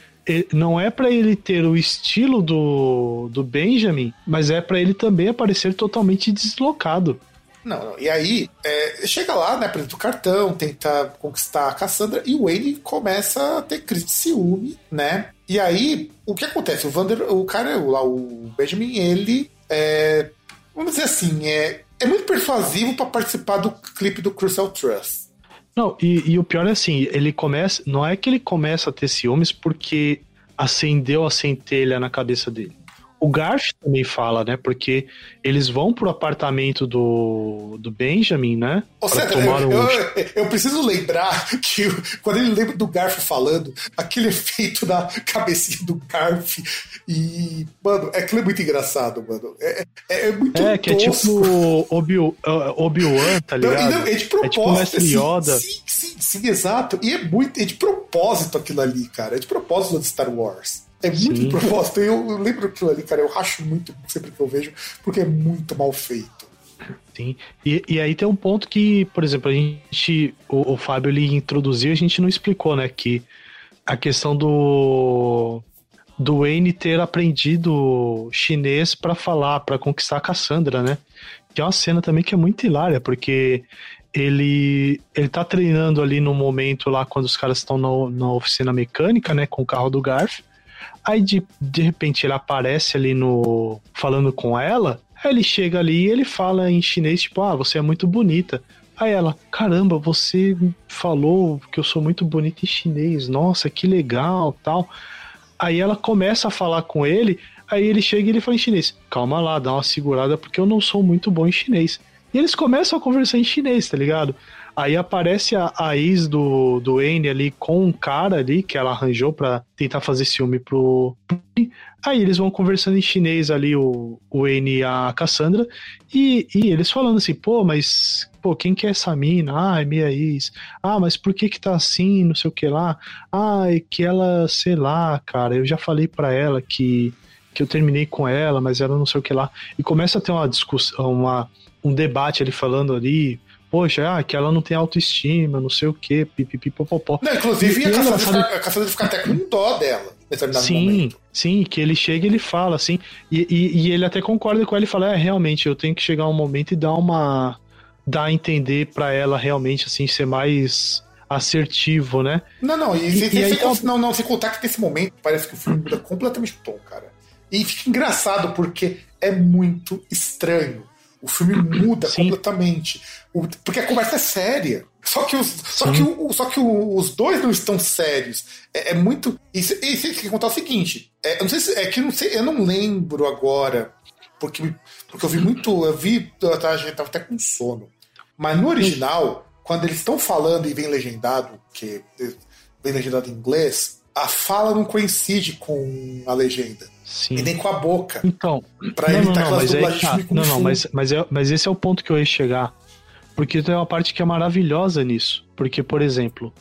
não é pra ele ter o estilo do, do Benjamin, mas é pra ele também aparecer totalmente deslocado. Não, não. E aí, é, chega lá, né, apresenta o cartão, tenta conquistar a Cassandra, e o Wayne começa a ter crise de ciúme, né? E aí, o que acontece? O Vander, o cara, lá, o Benjamin, ele é, vamos dizer assim, é, é muito persuasivo pra participar do clipe do Crucial Trust. Não, e, e o pior é assim, ele começa. Não é que ele começa a ter ciúmes porque acendeu a centelha na cabeça dele. O Garth também fala, né? Porque eles vão pro apartamento do, do Benjamin, né? Ou pra seja, tomar eu, um. eu- eu preciso lembrar que quando ele lembra do Garf falando, aquele efeito da cabecinha do Garf e. Mano, aquilo é muito engraçado, mano. É, é, é muito É, que é tosco. tipo Obi- uh, Obi-Wan, tá Não, e ligado? não, é de propósito. É tipo o Mestre assim, Yoda. Sim, sim, sim, exato. E é muito. É de propósito aquilo ali, cara. É de propósito do Star Wars. É muito Sim. Eu, eu lembro aquilo ali, cara. Eu racho muito sempre que eu vejo, porque é muito mal feito. Sim. E, e aí tem um ponto que, por exemplo, a gente. O, o Fábio ele introduziu, a gente não explicou, né? Que a questão do. Do Wayne ter aprendido chinês pra falar, pra conquistar a Cassandra, né? Que é uma cena também que é muito hilária, porque ele ele tá treinando ali no momento lá quando os caras estão na, na oficina mecânica, né, com o carro do Garf. Aí de, de repente ele aparece ali no falando com ela. Aí ele chega ali e ele fala em chinês tipo: "Ah, você é muito bonita". Aí ela: "Caramba, você falou que eu sou muito bonita em chinês. Nossa, que legal", tal. Aí ela começa a falar com ele, aí ele chega e ele fala em chinês: "Calma lá, dá uma segurada porque eu não sou muito bom em chinês". E eles começam a conversar em chinês, tá ligado? Aí aparece a, a ex do, do Wayne ali com um cara ali que ela arranjou pra tentar fazer ciúme pro. Aí eles vão conversando em chinês ali, o, o Wayne e a Cassandra, e, e eles falando assim, pô, mas pô, quem que é essa mina? Ah, é minha ex. Ah, mas por que que tá assim, não sei o que lá? Ah, é que ela, sei lá, cara, eu já falei pra ela que, que eu terminei com ela, mas ela não sei o que lá. E começa a ter uma discussão, uma, um debate ali falando ali, poxa, ah, que ela não tem autoestima, não sei o que, pipipipopopó. Não, inclusive, E a engraçado- fica, a Cassandra fica até com dó dela Sim, momento. sim, que ele chega e ele fala assim, e, e, e ele até concorda com ela e fala, é, realmente, eu tenho que chegar um momento e dar uma. dar a entender pra ela realmente, assim, ser mais assertivo, né? Não, não, e, E- sem- e aí não, não, sem contar que nesse momento parece que o filme muda completamente o tom, cara. E fica engraçado porque é muito estranho. O filme muda Sim. completamente. O- porque a conversa é séria. Só que os, só que o- só que o- os dois não estão sérios. É, é muito. E você e você tem que contar o seguinte: é, eu não sei se. É que eu não sei, eu não lembro agora. Porque, porque eu vi muito. Eu vi. Eu tava, eu tava até com sono. Mas no original, quando eles estão falando e vem legendado, que vem legendado em inglês, a fala não coincide com a legenda. Sim. E nem com a boca. Então, Pra não, evitar não, não, mas aí dublagens de tá. Não, não, mas, mas, é, mas esse é o ponto que eu ia chegar. Porque tem uma parte que é maravilhosa nisso. Porque, por exemplo,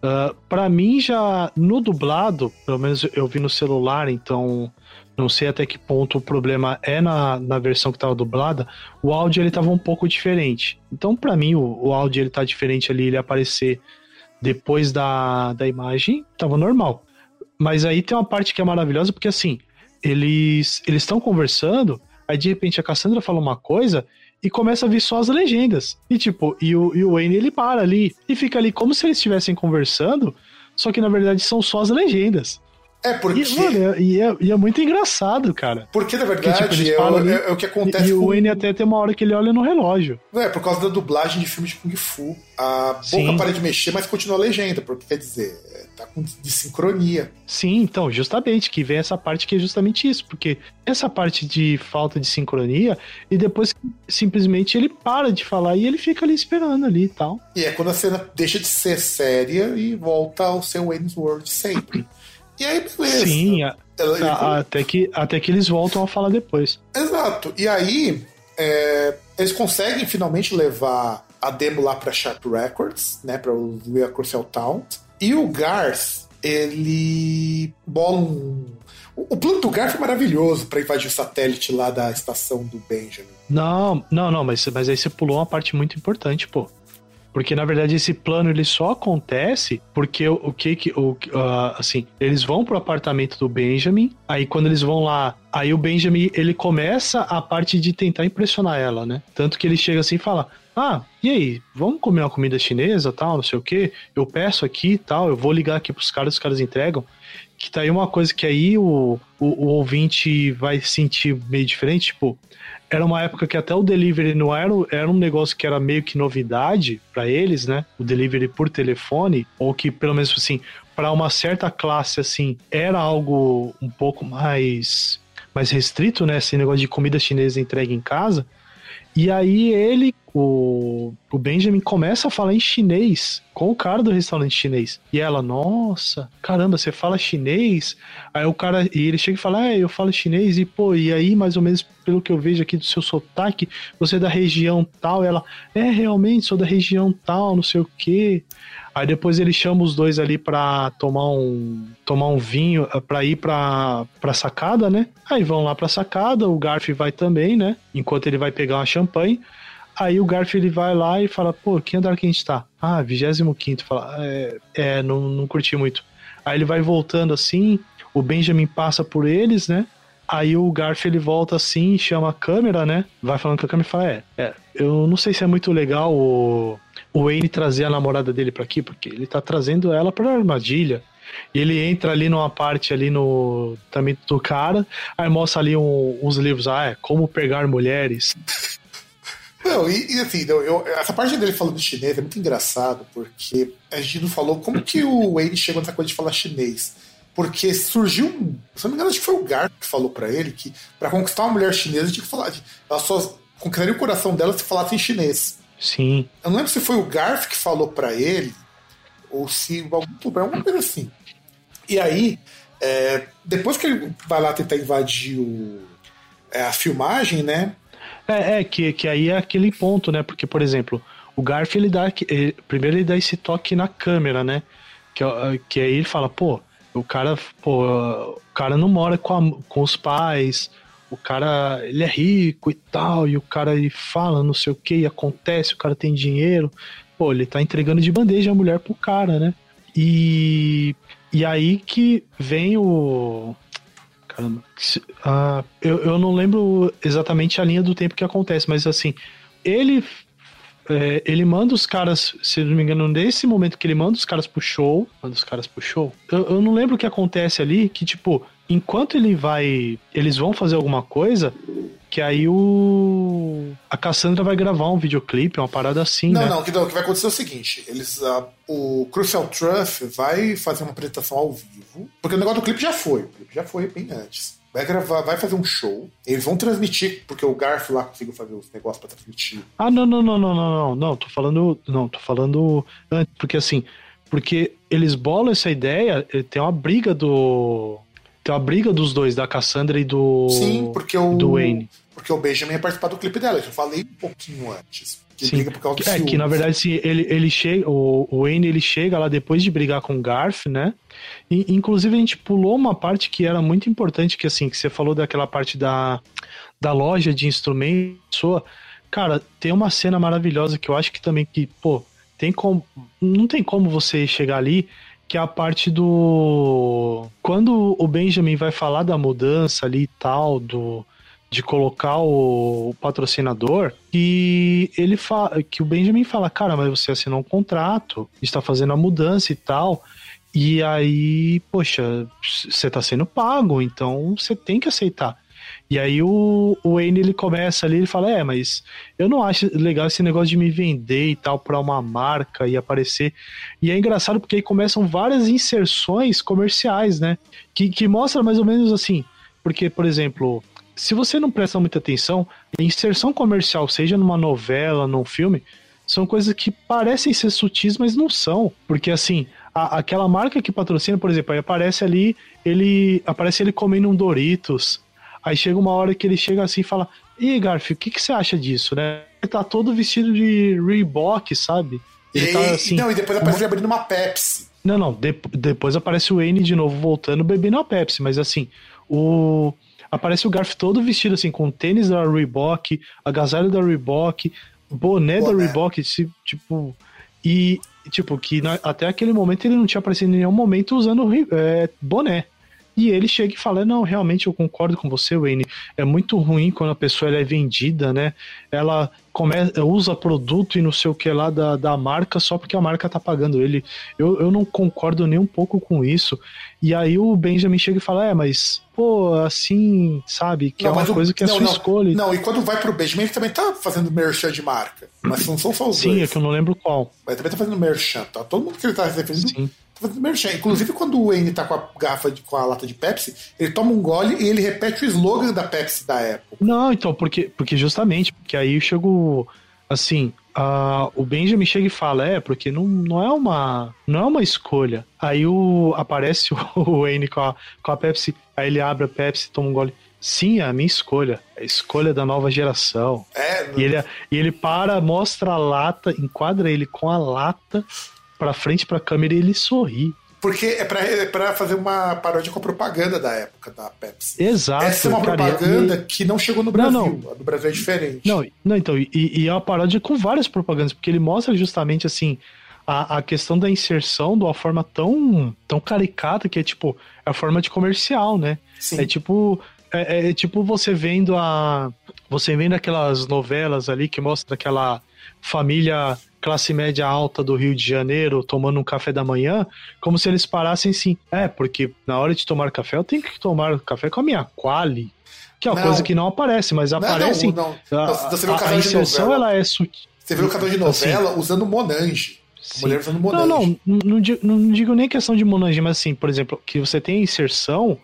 ah, pra mim já no dublado, pelo menos eu vi no celular, então não sei até que ponto o problema é na, na versão que tava dublada, o áudio ele tava um pouco diferente. Então, pra mim, o, o áudio ele tá diferente ali, ele aparecer depois da, da imagem, tava normal. Mas aí tem uma parte que é maravilhosa, porque assim, eles eles estão conversando, aí de repente a Cassandra fala uma coisa e começa a vir só as legendas. E tipo, e o, e o Wayne ele para ali e fica ali como se eles estivessem conversando, só que na verdade são só as legendas. É porque. E, mano, é- e, é, e é muito engraçado, cara. Porque, na Porque, verdade, tipo, eles é, o- ali, é- é o que acontece e o com- Wayne até tem uma hora que ele olha no relógio. É, por causa da dublagem de filmes de Kung Fu. A boca Sim. para de mexer, mas continua a legenda, porque quer dizer, tá com de sincronia. Sim, então, justamente, que vem essa parte que é justamente isso, porque essa parte de falta de sincronia, e depois simplesmente ele para de falar e ele fica ali esperando ali e tal. E é quando a cena deixa de ser séria e volta ao seu Wayne's World sempre. E aí, beleza. Sim, a- ele- a- até, que, até que eles voltam a falar depois. Exato. E aí, é, eles conseguem finalmente levar a demo lá pra Sharp Records, né, pra o Lea Crucial Town. E o Garth, ele bola um. O plano do Garth é maravilhoso pra invadir o satélite lá da estação do Benjamin. Não, não, não, mas, mas aí você pulou uma parte muito importante, pô. Porque na verdade esse plano ele só acontece porque o, o que que o, ah, assim, eles vão pro apartamento do Benjamin, aí quando eles vão lá, aí o Benjamin ele começa a parte de tentar impressionar ela, né? Tanto que ele chega assim e fala: "Ah, e aí, vamos comer uma comida chinesa, tal, não sei o quê? Eu peço aqui, tal, eu vou ligar aqui pros caras, os caras entregam". Que tá aí uma coisa que aí o, o, o ouvinte vai sentir meio diferente, tipo, era uma época que até o delivery não era, era um negócio que era meio que novidade pra eles, né? O delivery por telefone, ou que pelo menos assim, para uma certa classe assim, era algo um pouco mais mais restrito, né? Esse negócio de comida chinesa entregue em casa. E aí ele, o, o Benjamin, começa a falar em chinês com o cara do restaurante chinês. E ela, nossa, caramba, você fala chinês? Aí o cara, e ele chega e fala, é, eu falo chinês, e pô, e aí, mais ou menos, pelo que eu vejo aqui do seu sotaque, você é da região tal, e ela, é, realmente, sou da região tal, não sei o quê. Aí depois ele chama os dois ali pra tomar um tomar um vinho, eh, pra ir pra, pra sacada, né? Aí vão lá pra sacada, o Garf vai também, né? Enquanto ele vai pegar uma champanhe. Aí o Garf ele vai lá e fala, pô, que andar que a gente tá? Ah, 25 Fala, é, é não, não curti muito. Aí ele vai voltando assim, o Benjamin passa por eles, né? Aí o Garf ele volta assim, chama a câmera, né? Vai falando com a câmera e fala: É, é eu não sei se é muito legal o, o Wayne trazer a namorada dele pra aqui, porque ele tá trazendo ela pra armadilha. E ele entra ali numa parte ali no. também do cara, aí mostra ali um- uns livros, ah, é como pegar mulheres. Não, e, e assim, eu- eu- essa parte dele falando chinês é muito engraçado, porque a gente não falou como que o Wayne chegou nessa coisa de falar chinês. Porque surgiu um. Se não me engano, acho que foi o Gar que falou pra ele que pra conquistar uma mulher chinesa tinha que falar. Ela só conquistaria o coração dela se falasse em chinês. Sim. Eu não lembro se foi o Garf que falou pra ele, ou se algum, alguma coisa assim. E aí, é, depois que ele vai lá tentar invadir o, é, a filmagem, né? É, é que, que aí é aquele ponto, né? Porque, por exemplo, o Garf, ele dá. ele- primeiro ele dá esse toque na câmera, né? Que, que aí ele fala, pô, o cara, pô, o cara não mora com, a- com os pais, o cara, ele é rico e tal, e o cara ele fala não sei o que, e acontece, o cara tem dinheiro. Pô, ele tá entregando de bandeja a mulher pro cara, né? E, e aí que vem o. Caramba. ah, eu, eu não lembro exatamente a linha do tempo que acontece, mas assim, ele é, ele manda os caras, se não me engano, nesse momento que ele manda os caras pro show, manda os caras pro show, eu, eu não lembro o que acontece ali, que tipo, enquanto ele vai, eles vão fazer alguma coisa, que aí o a Cassandra vai gravar um videoclipe, uma parada assim, Não, né? não, que, o que vai acontecer é o seguinte: eles, ah, o Crucial Truth vai fazer uma apresentação ao vivo, porque o negócio do clipe já foi, o clipe já foi bem antes. Vai gravar, vai fazer um show, eles vão transmitir, porque o Garf lá conseguiu fazer os negócios pra transmitir. Ah, não, não, não, não, não, não, não, tô falando, não, tô falando porque assim, porque eles bolam essa ideia, eh, tem uma briga do tem uma briga dos dois, da Cassandra e do Sim, porque o. do Wayne. Porque o Benjamin ia participar do clipe dela, eu já falei um pouquinho antes. Que Sim. briga por causa do É, que na verdade sim, ele, ele chega, o, Wayne ele chega lá depois de brigar com o Garth, né? E, inclusive a gente pulou uma parte que era muito importante, que assim, que você falou daquela parte da, da loja de instrumentos. Cara, tem uma cena maravilhosa que eu acho que também que, pô, tem como. Não tem como você chegar ali, que é a parte do. Quando o Benjamin vai falar da mudança ali e tal, do de colocar o, o patrocinador e ele fala que o Benjamin fala, cara, mas você assinou um contrato, está fazendo a mudança e tal. E aí, poxa, você tá sendo pago, então você tem que aceitar. E aí o, o Wayne ele começa ali, ele fala, é, mas eu não acho legal esse negócio de me vender e tal pra uma marca e aparecer. E é engraçado porque aí começam várias inserções comerciais, né? Que, que mostra mais ou menos assim. Porque, por exemplo, se você não presta muita atenção, inserção comercial, seja numa novela, num filme, são coisas que parecem ser sutis, mas não são. Porque assim, aquela marca que patrocina, por exemplo, aí aparece ali, ele aparece ele comendo um Doritos. Aí chega uma hora que ele chega assim e fala: Ih, Garfield, o que, que você acha disso, né? Ele tá todo vestido de Reebok, sabe? Ele e, tá assim. Não, e depois aparece ele abrindo uma Pepsi. Não, não. de- depois aparece o Wayne de novo voltando bebendo a Pepsi, mas assim, o. Aparece o Garf todo vestido assim, com tênis da Reebok, agasalho da Reebok, boné, da. Reebok, tipo. E, tipo, que na- até aquele momento ele não tinha aparecido em nenhum momento usando é, boné. E ele chega e fala: Não, realmente eu concordo com você, Wayne. É muito ruim quando a pessoa ela é vendida, né? Ela começa, usa produto e não sei o que lá da, da marca só porque a marca tá pagando ele. Eu, eu não concordo nem um pouco com isso. E aí o Benjamin chega e fala: É, mas, pô, assim, sabe? Que Não, é uma mas o- coisa que é não, sua não, escolha. Não, e quando vai pro Benjamin, ele também tá fazendo merchan de marca. Mas não são só os Sim, é dois. que eu não lembro qual. Mas também tá fazendo merchan, tá? Todo mundo que ele tá referindo Sim. Merchan. Inclusive, quando o Wayne tá com a garrafa, de, com a lata de Pepsi, ele toma um gole e ele repete o slogan da Pepsi da época. Não, então, porque, porque justamente, porque aí chegou assim, a- o Benjamin chega e fala, é, porque não, não é uma não é uma escolha. Aí o, aparece o Wayne com a, com a Pepsi, aí ele abre a Pepsi, toma um gole. Sim, é a minha escolha, é a escolha da nova geração. É, E ele, e ele para, mostra a lata, enquadra ele com a lata pra frente pra câmera e ele sorri. porque é pra, é pra fazer uma paródia com a propaganda da época da Pepsi. Exato. Essa é uma cara, e- propaganda que não chegou no Não, Brasil. A do Brasil é diferente. Não, não então, e, e é uma paródia com várias propagandas, porque ele mostra justamente assim a, a questão da inserção de uma forma tão, tão caricata que é tipo, é a forma de comercial, né? Sim. É tipo. É, é tipo você vendo a. Você vendo aquelas novelas ali que mostra aquela família classe média alta do Rio de Janeiro tomando um café da manhã, como se eles parassem assim. É, porque na hora de tomar café eu tenho que tomar café com a minha quali. Que é uma Não. coisa que não aparece, mas Não, aparece. não, não. A, Você vê o a inserção novela. ela é sutil. Você viu o canal de novela usando Monange. Sim. Mulher usando Não, Monange. não, não digo, não digo nem questão de monange, mas assim, por exemplo, que você tem a inserção,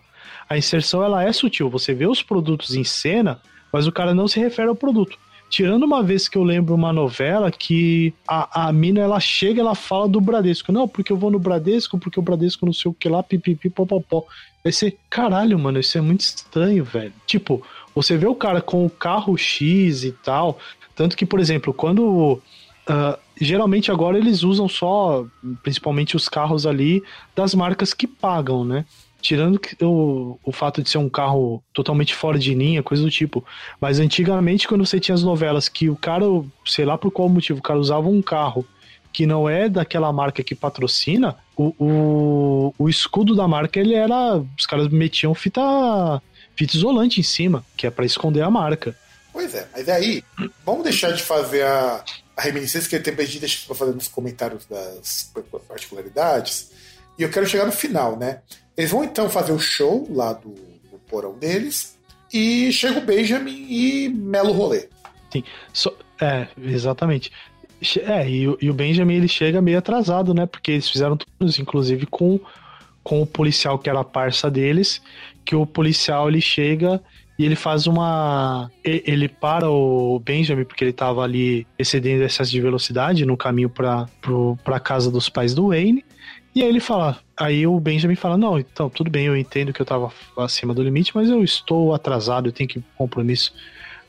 a inserção ela é sutil. Você vê os produtos em cena, mas o cara não se refere ao produto. Tirando uma vez que eu lembro uma novela que a, a mina ela chega ela fala do Bradesco. Não, porque eu vou no Bradesco, porque o Bradesco não sei o que lá, pipipi, popopó. Aí você, caralho, mano, isso é muito estranho, velho. Tipo, você vê o cara com o carro X e tal. Tanto que, por exemplo, quando ah, geralmente agora eles usam só, principalmente os carros ali das marcas que pagam, né? Tirando o, o fato de ser um carro totalmente fora de linha, coisa do tipo. Mas antigamente, quando você tinha as novelas que o cara, sei lá por qual motivo, o cara usava um carro que não é daquela marca que patrocina, o, o, o escudo da marca, ele era. Os caras metiam fita, fita isolante em cima, que é pra esconder a marca. Pois é, mas aí, vamos deixar de fazer a, a reminiscência que tem pedido, deixa fazer nos comentários das particularidades. E eu quero chegar no final, né? Eles vão então fazer o show lá do, do porão deles. E chega o Benjamin e Melo Rolê. Sim. Só- é, exatamente. É, e, o- e o Benjamin ele chega meio atrasado, né? Porque eles fizeram tudo inclusive com, com o policial que era a parça deles, que o policial ele chega e ele faz uma. Ele para o Benjamin, porque ele tava ali excedendo o excesso de velocidade no caminho pro, pra casa dos pais do Wayne. E aí ele fala. Aí o Benjamin fala: Não, então, tudo bem, eu entendo que eu tava acima do limite, mas eu estou atrasado, eu tenho que compromisso.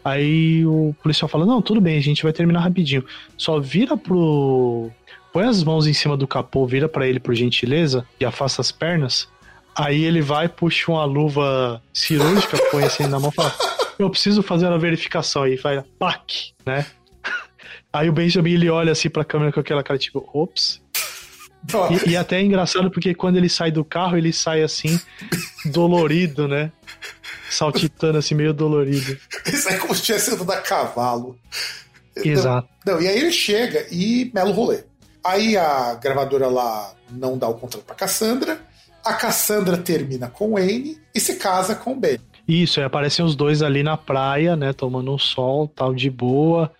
Aí o policial fala: Não, tudo bem, a gente vai terminar rapidinho. Só vira pro. Põe as mãos em cima do capô, vira pra ele por gentileza e afasta as pernas. Aí ele vai, puxa uma luva cirúrgica, põe assim na mão e fala: Eu preciso fazer a verificação. Aí vai, pac, né? Aí o Benjamin ele olha assim pra câmera com aquela cara tipo: Ops. E, e até é engraçado porque quando ele sai do carro, ele sai assim, dolorido, né? Saltitando assim, meio dolorido. Isso é como se tivesse andado a cavalo. Exato. Não, e aí ele chega e mela o rolê. Aí a gravadora lá não dá o contrato pra Cassandra. A Cassandra termina com o Wayne e se casa com o Ben. Isso, aí aparecem os dois ali na praia, né? Tomando um sol, tal, de boa.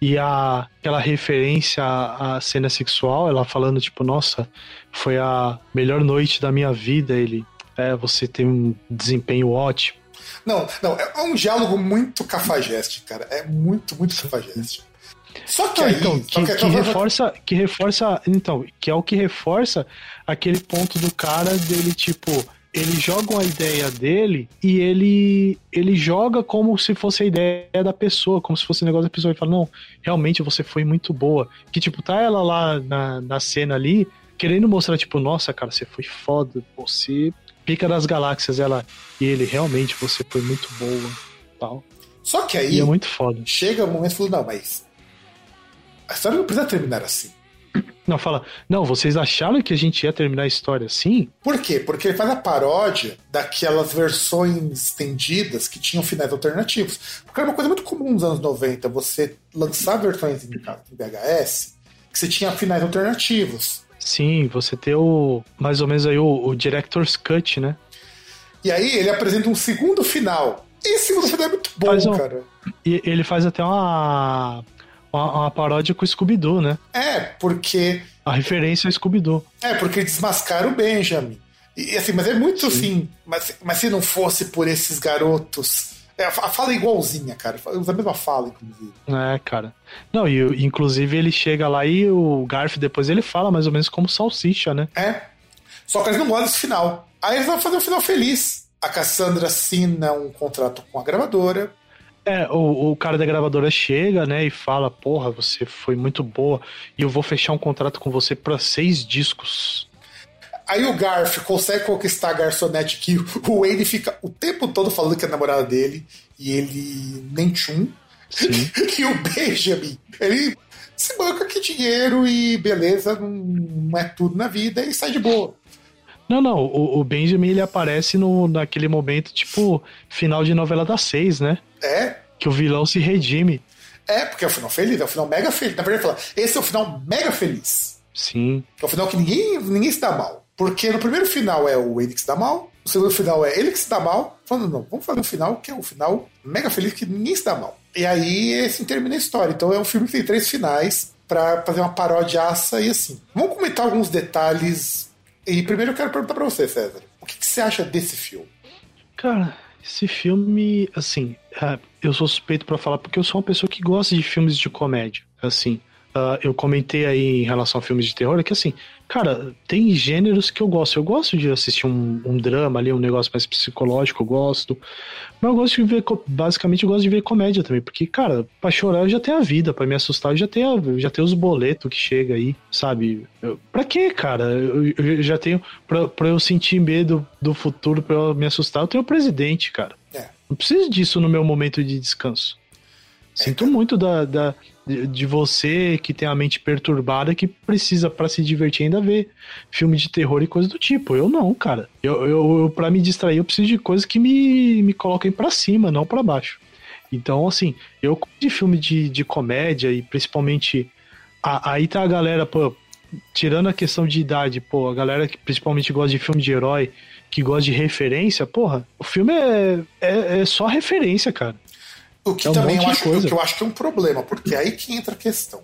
E a, aquela referência à, à cena sexual, ela falando, tipo, nossa, foi a melhor noite da minha vida. Ele, é, você tem um desempenho ótimo. Não, não, é um diálogo muito cafajeste, cara. É muito, muito cafajeste. Só que aí. então, só que, que reforça, que reforça, então, que é o que reforça aquele ponto do cara dele, tipo, ele joga uma ideia dele e ele ele joga como se fosse a ideia da pessoa, como se fosse o negócio da pessoa. Ele fala, não, realmente você foi muito boa. Que, tipo, tá ela lá na, na cena ali, querendo mostrar, tipo, nossa, cara, você foi foda, você pica das galáxias, ela, e ele, realmente, você foi muito boa, tal. Só que aí E é muito foda. chega o momento e fala, não, mas. A história não precisa terminar assim. Não, fala, não, vocês acharam que a gente ia terminar a história assim? Por quê? Porque ele faz a paródia daquelas versões estendidas que tinham finais alternativos. Porque era uma coisa muito comum nos anos 90, você lançar versões em em VHS que você tinha finais alternativos. Sim, você ter o. Mais ou menos aí o, o Director's Cut, né? E aí ele apresenta um segundo final. Esse segundo final é muito bom, um- cara. E ele faz até uma. Uma, uma paródia com o Scooby-Doo, né? É, porque. A referência ao Scooby-Doo. É, porque desmascara o Benjamin. E assim, mas é muito assim. Mas, mas se não fosse por esses garotos. É, a fala é igualzinha, cara. Usa a mesma fala, inclusive. É, cara. Não, e inclusive ele chega lá e o Garf depois ele fala mais ou menos como salsicha, né? É. Só que eles não gostam desse final. Aí eles vão fazer um final feliz. A Cassandra assina um contrato com a gravadora. É, o, o cara da gravadora chega, né, e fala, porra, você foi muito boa e eu vou fechar um contrato com você pra seis discos. Aí o Garf consegue conquistar a garçonete que o Wayne fica o tempo todo falando que é a namorada dele e ele nem tchum. E o Benjamin, ele se banca que dinheiro e beleza não, não é tudo na vida e sai de boa. Não, não, o, o Benjamin ele aparece no, naquele momento, tipo, final de novela das seis, né? É, Que o vilão se redime. é, porque é o final feliz, é o final mega feliz. Na verdade, esse é o final mega feliz. Sim. É o final que ninguém, ninguém se dá mal. Porque no primeiro final é o Wayne que se dá mal, no segundo final é ele que se dá mal. Falando, não, vamos fazer um final que é um final mega feliz que ninguém se dá mal. E aí assim termina a história. Então é um filme que tem três finais pra fazer uma parodiaça e assim. Vamos comentar alguns detalhes. E primeiro eu quero perguntar pra você, César. O que, que você acha desse filme? Cara, esse filme, assim, é, eu sou suspeito pra falar porque eu sou uma pessoa que gosta de filmes de comédia. Assim, ah, eu comentei aí em relação a filmes de terror que, assim, cara, tem gêneros que eu gosto. Eu gosto de assistir um, um drama ali, um negócio mais psicológico, eu gosto. Mas eu gosto de ver, basicamente, eu gosto de ver comédia também, porque, cara, pra chorar eu já tenho a vida, pra me assustar eu já tenho, a- já tenho os boletos que chega aí, sabe? Eu, pra quê, cara? Eu, eu já tenho, pra, pra eu sentir medo do futuro, pra eu me assustar, eu tenho o presidente, cara. É. Não preciso disso no meu momento de descanso. Sinto muito da, da- de você que tem a mente perturbada que precisa pra se divertir ainda ver filme de terror e coisa do tipo. Eu não, cara. Eu, eu, eu para me distrair eu preciso de coisas que me, me coloquem pra cima, não pra baixo. Então, assim, eu de filme de, de comédia e principalmente. a- aí tá a galera, pô, tirando a questão de idade, pô, a galera que principalmente gosta de filme de herói, que gosta de referência, porra, o filme é, é, é só referência, cara. O que É um também eu acho, coisa. que eu acho que é um problema, porque é aí que entra a questão.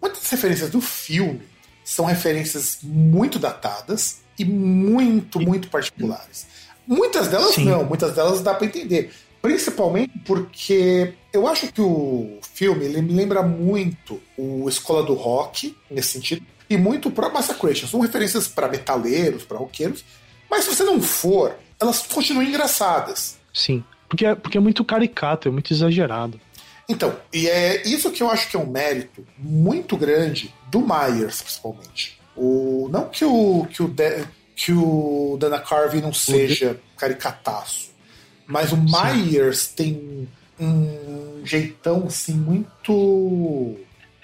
Muitas referências do filme são referências muito datadas e muito, muito particulares. Muitas delas Sim. não, muitas delas dá pra entender. Principalmente porque eu acho que o filme ele me lembra muito o Escola do Rock, nesse sentido, e muito próprio Massacration. São referências para metaleiros, para roqueiros, mas se você não for, elas continuam engraçadas. Sim. Porque, é- porque é muito caricato, é muito exagerado. Então, e é isso que eu acho que é um mérito muito grande do Myers, principalmente. O, não que o, que o, De- que o Dana Carvey não seja caricataço, mas o Myers tem um jeitão assim muito.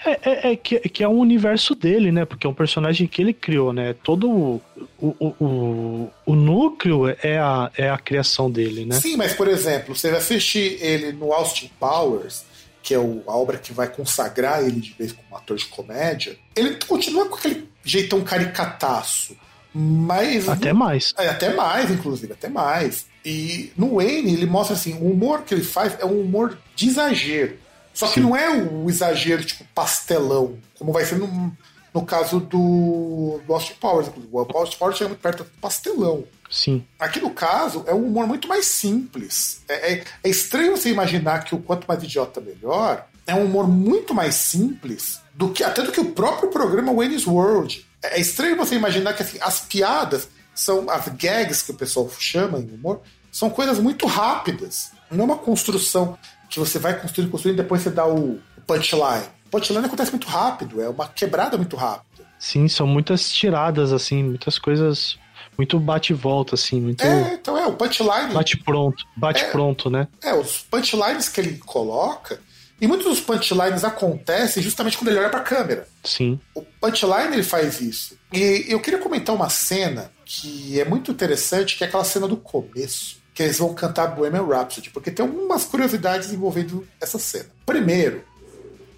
É, é, é que, que é um universo dele, né? Porque é um personagem que ele criou, né? Todo o, o, o, o núcleo é a, é a criação dele, né? Sim, mas por exemplo, você vai assistir ele no Austin Powers, que é o- a obra que vai consagrar ele de vez como ator de comédia, ele continua com aquele jeitão caricataço. Mas Até mais. É, até mais, inclusive, até mais. E no Wayne, ele mostra assim, o humor que ele faz é um humor de exagero. Só que Sim. não é o exagero, tipo, pastelão, como vai ser no, no caso do, do Austin Powers. O Austin Powers chega muito perto do pastelão. Sim. Aqui no caso, é um humor muito mais simples. É, é- é estranho você imaginar que o quanto mais idiota melhor é um humor muito mais simples do que até do que o próprio programa Wayne's World. É, é estranho você imaginar que assim, as piadas são as gags que o pessoal chama em humor são coisas muito rápidas. Não é uma construção que você vai construindo, construindo e depois você dá o, punchline. O punchline acontece muito rápido, é uma quebrada muito rápida. Sim, são muitas tiradas, assim, muitas coisas. Muito bate e volta, assim, muito. É, então é, o punchline. Bate pronto. Bate É. pronto, né? É, os punchlines que ele coloca, e muitos dos punchlines acontecem justamente quando ele olha pra câmera. Sim. O punchline ele faz isso. E eu queria comentar uma cena que é muito interessante, que é aquela cena do começo, que eles vão cantar Bohemian Rhapsody, porque tem algumas curiosidades envolvendo essa cena. Primeiro,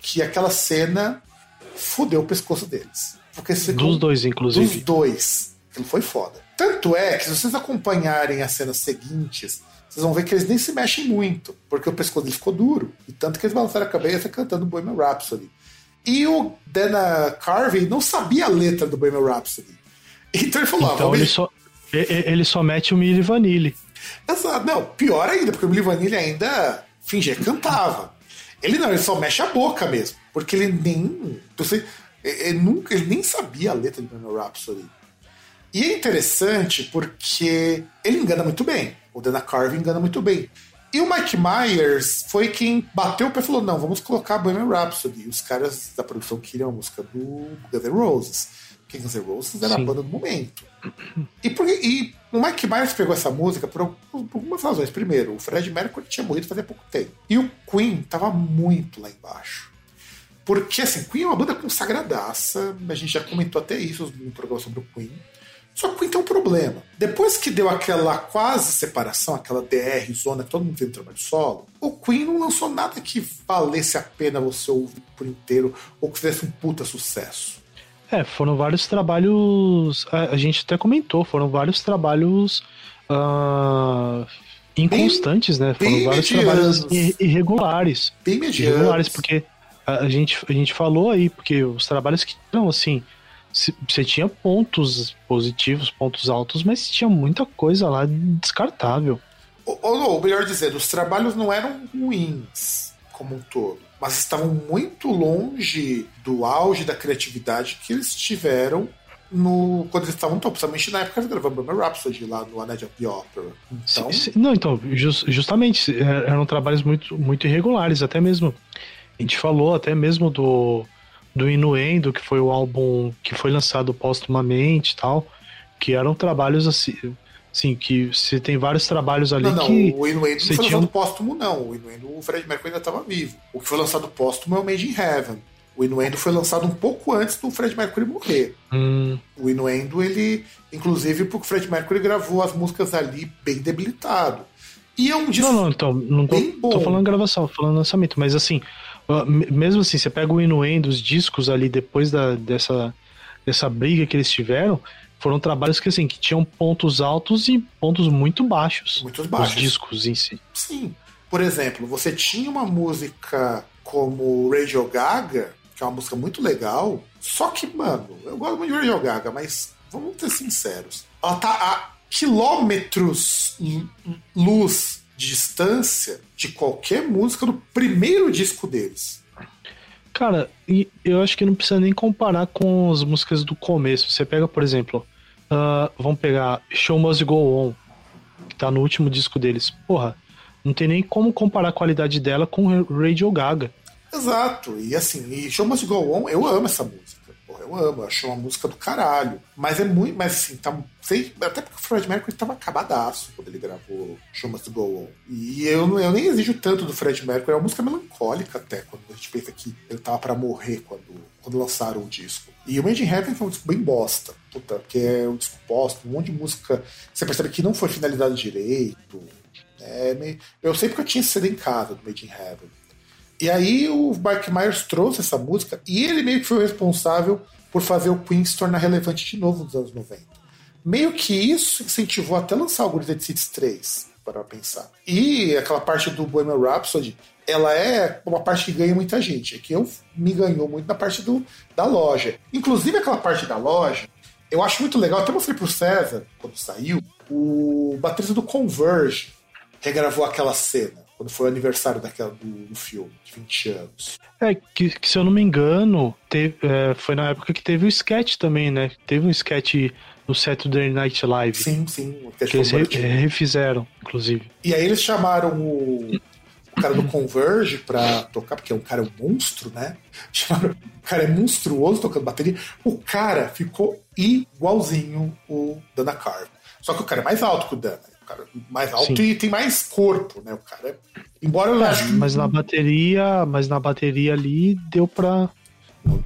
que aquela cena fudeu o pescoço deles. Porque você Dos dois, dos inclusive. dois. Aquilo foi foda. Tanto é que, se vocês acompanharem as cenas seguintes, vocês vão ver que eles nem se mexem muito, porque o pescoço dele ficou duro. E tanto que eles balançaram a cabeça cantando Bohemian Rhapsody. E o Dana Carvey não sabia a letra do Bohemian Rhapsody. Então ele falou: ah, Então vamos ele só, e- e- ele só mete o Milli Vanilli. Exato. Não, pior ainda, porque o Billy Vanilli ainda fingia que cantava. Ele não, ele só mexe a boca mesmo. Porque ele nem. Você, ele, nunca, ele nem sabia a letra de Bohemian Rhapsody. E é interessante porque ele engana muito bem. O Dana Carvey engana muito bem. E o Mike Myers foi quem bateu o pé e falou: não, vamos colocar Bohemian Rhapsody. E os caras da produção queriam a música do Guns N' Roses. Porque Guns N' Roses era a Sim. banda do momento. E, por- e o Mike Myers pegou essa música por, por algumas razões. Primeiro, o Fred Mercury tinha morrido fazia pouco tempo. E o Queen tava muito lá embaixo. Porque, assim, Queen é uma banda consagradaça. A gente já comentou até isso no programa sobre o Queen. Só que o Queen tem um problema. Depois que deu aquela quase separação, aquela DR zona, que todo mundo um trabalho solo, o Queen não lançou nada que valesse a pena você ouvir por inteiro ou que fizesse um puta sucesso. É, foram vários trabalhos. A, a gente até comentou, foram vários trabalhos ah, inconstantes, né? Foram bem vários medianos. trabalhos ir- irregulares. Bem mediano. Irregulares, porque a, a gente, a gente falou aí, porque os trabalhos que não, assim. Você tinha pontos positivos, pontos altos, mas tinha muita coisa lá descartável. Ou, ou, ou melhor dizendo, os trabalhos não eram ruins como um todo, mas estavam muito longe do auge da criatividade que eles tiveram no, quando eles estavam top, principalmente na época gravavam Bohemian Rhapsody lá no A Night of the Opera. Então, Se- se- não, então, jus- justamente, é- eram trabalhos muito, muito irregulares, até mesmo. A gente falou até mesmo do, do Inuendo, que foi o álbum que foi lançado póstumamente e tal, que eram trabalhos assim, assim que se tem vários trabalhos ali não, não, que. o Inuendo você não foi tinha lançado um- póstumo, não. O Inuendo, o Fred Mercury ainda estava vivo. O que foi lançado póstumo é o Made in Heaven. O Inuendo foi lançado um pouco antes do Fred Mercury morrer. Hum, O Inuendo, ele, inclusive, porque o Fred Mercury gravou as músicas ali bem debilitado. E é um disco. Não, não, então, não tô, tô falando gravação, tô falando lançamento, mas assim, me- mesmo assim, você pega o Inuendo, os discos ali depois da, dessa, dessa briga que eles tiveram, foram trabalhos que assim, que tinham pontos altos e pontos muito baixos. Baixos. Os discos em si. Sim. Por exemplo, você tinha uma música como Radio Gaga, que é uma música muito legal, só que, mano, eu gosto muito de Radio Gaga, mas vamos ser sinceros. Ela tá a quilômetros luz de distância de qualquer música do primeiro disco deles. Cara, eu acho que não precisa nem comparar com as músicas do começo. Você pega, por exemplo, ah, vamos pegar Show Must Go On, que tá no último disco deles. Porra, não tem nem como comparar a qualidade dela com Radio Gaga. Exato. E assim, e Show Must Go On, eu amo essa música. Eu amo, eu acho uma música do caralho. Mas é muito. Mas assim, tá. Sei, até porque o Fred Mercury tava acabadaço quando ele gravou Show Must Go On. E eu, eu nem exijo tanto do Fred Mercury, é uma música melancólica até, quando a gente pensa que ele tava pra morrer quando, quando lançaram o disco. E o Made in Heaven foi um disco bem bosta. Puta, porque é um disco bosta, um monte de música. Você percebe que não foi finalizado direito. É, meio- eu sei porque eu tinha esse CD em casa do Made in Heaven. E aí o Mike Myers trouxe essa música e ele meio que foi o responsável por fazer o Queen se tornar relevante de novo nos anos 90. Meio que isso incentivou até lançar o Greatest Hits 3, para pensar. E aquela parte do Bohemian Rhapsody, ela é uma parte que ganha muita gente. É que eu me ganhou muito na parte do, da loja. Inclusive aquela parte da loja, eu acho muito legal, até mostrei pro César, quando saiu, o baterista do Converge regravou aquela cena, quando foi o aniversário daquela, do, do filme, de 20 anos. É, que, que se eu não me engano, teve, é, foi na época que teve o sketch também, né? Teve um sketch no Saturday Night Live. Sim, sim. Que eles re- refizeram, inclusive. E aí eles chamaram o, o cara do Converge pra tocar, porque o cara é um monstro, né? Chamaram, o cara é monstruoso tocando bateria. O cara ficou igualzinho o Dana Carvey. Só que o cara é mais alto que o Dana. Cara é mais alto Sim. e tem mais corpo, né? O cara é... Embora eu acho que Mas na bateria, mas na bateria ali deu pra.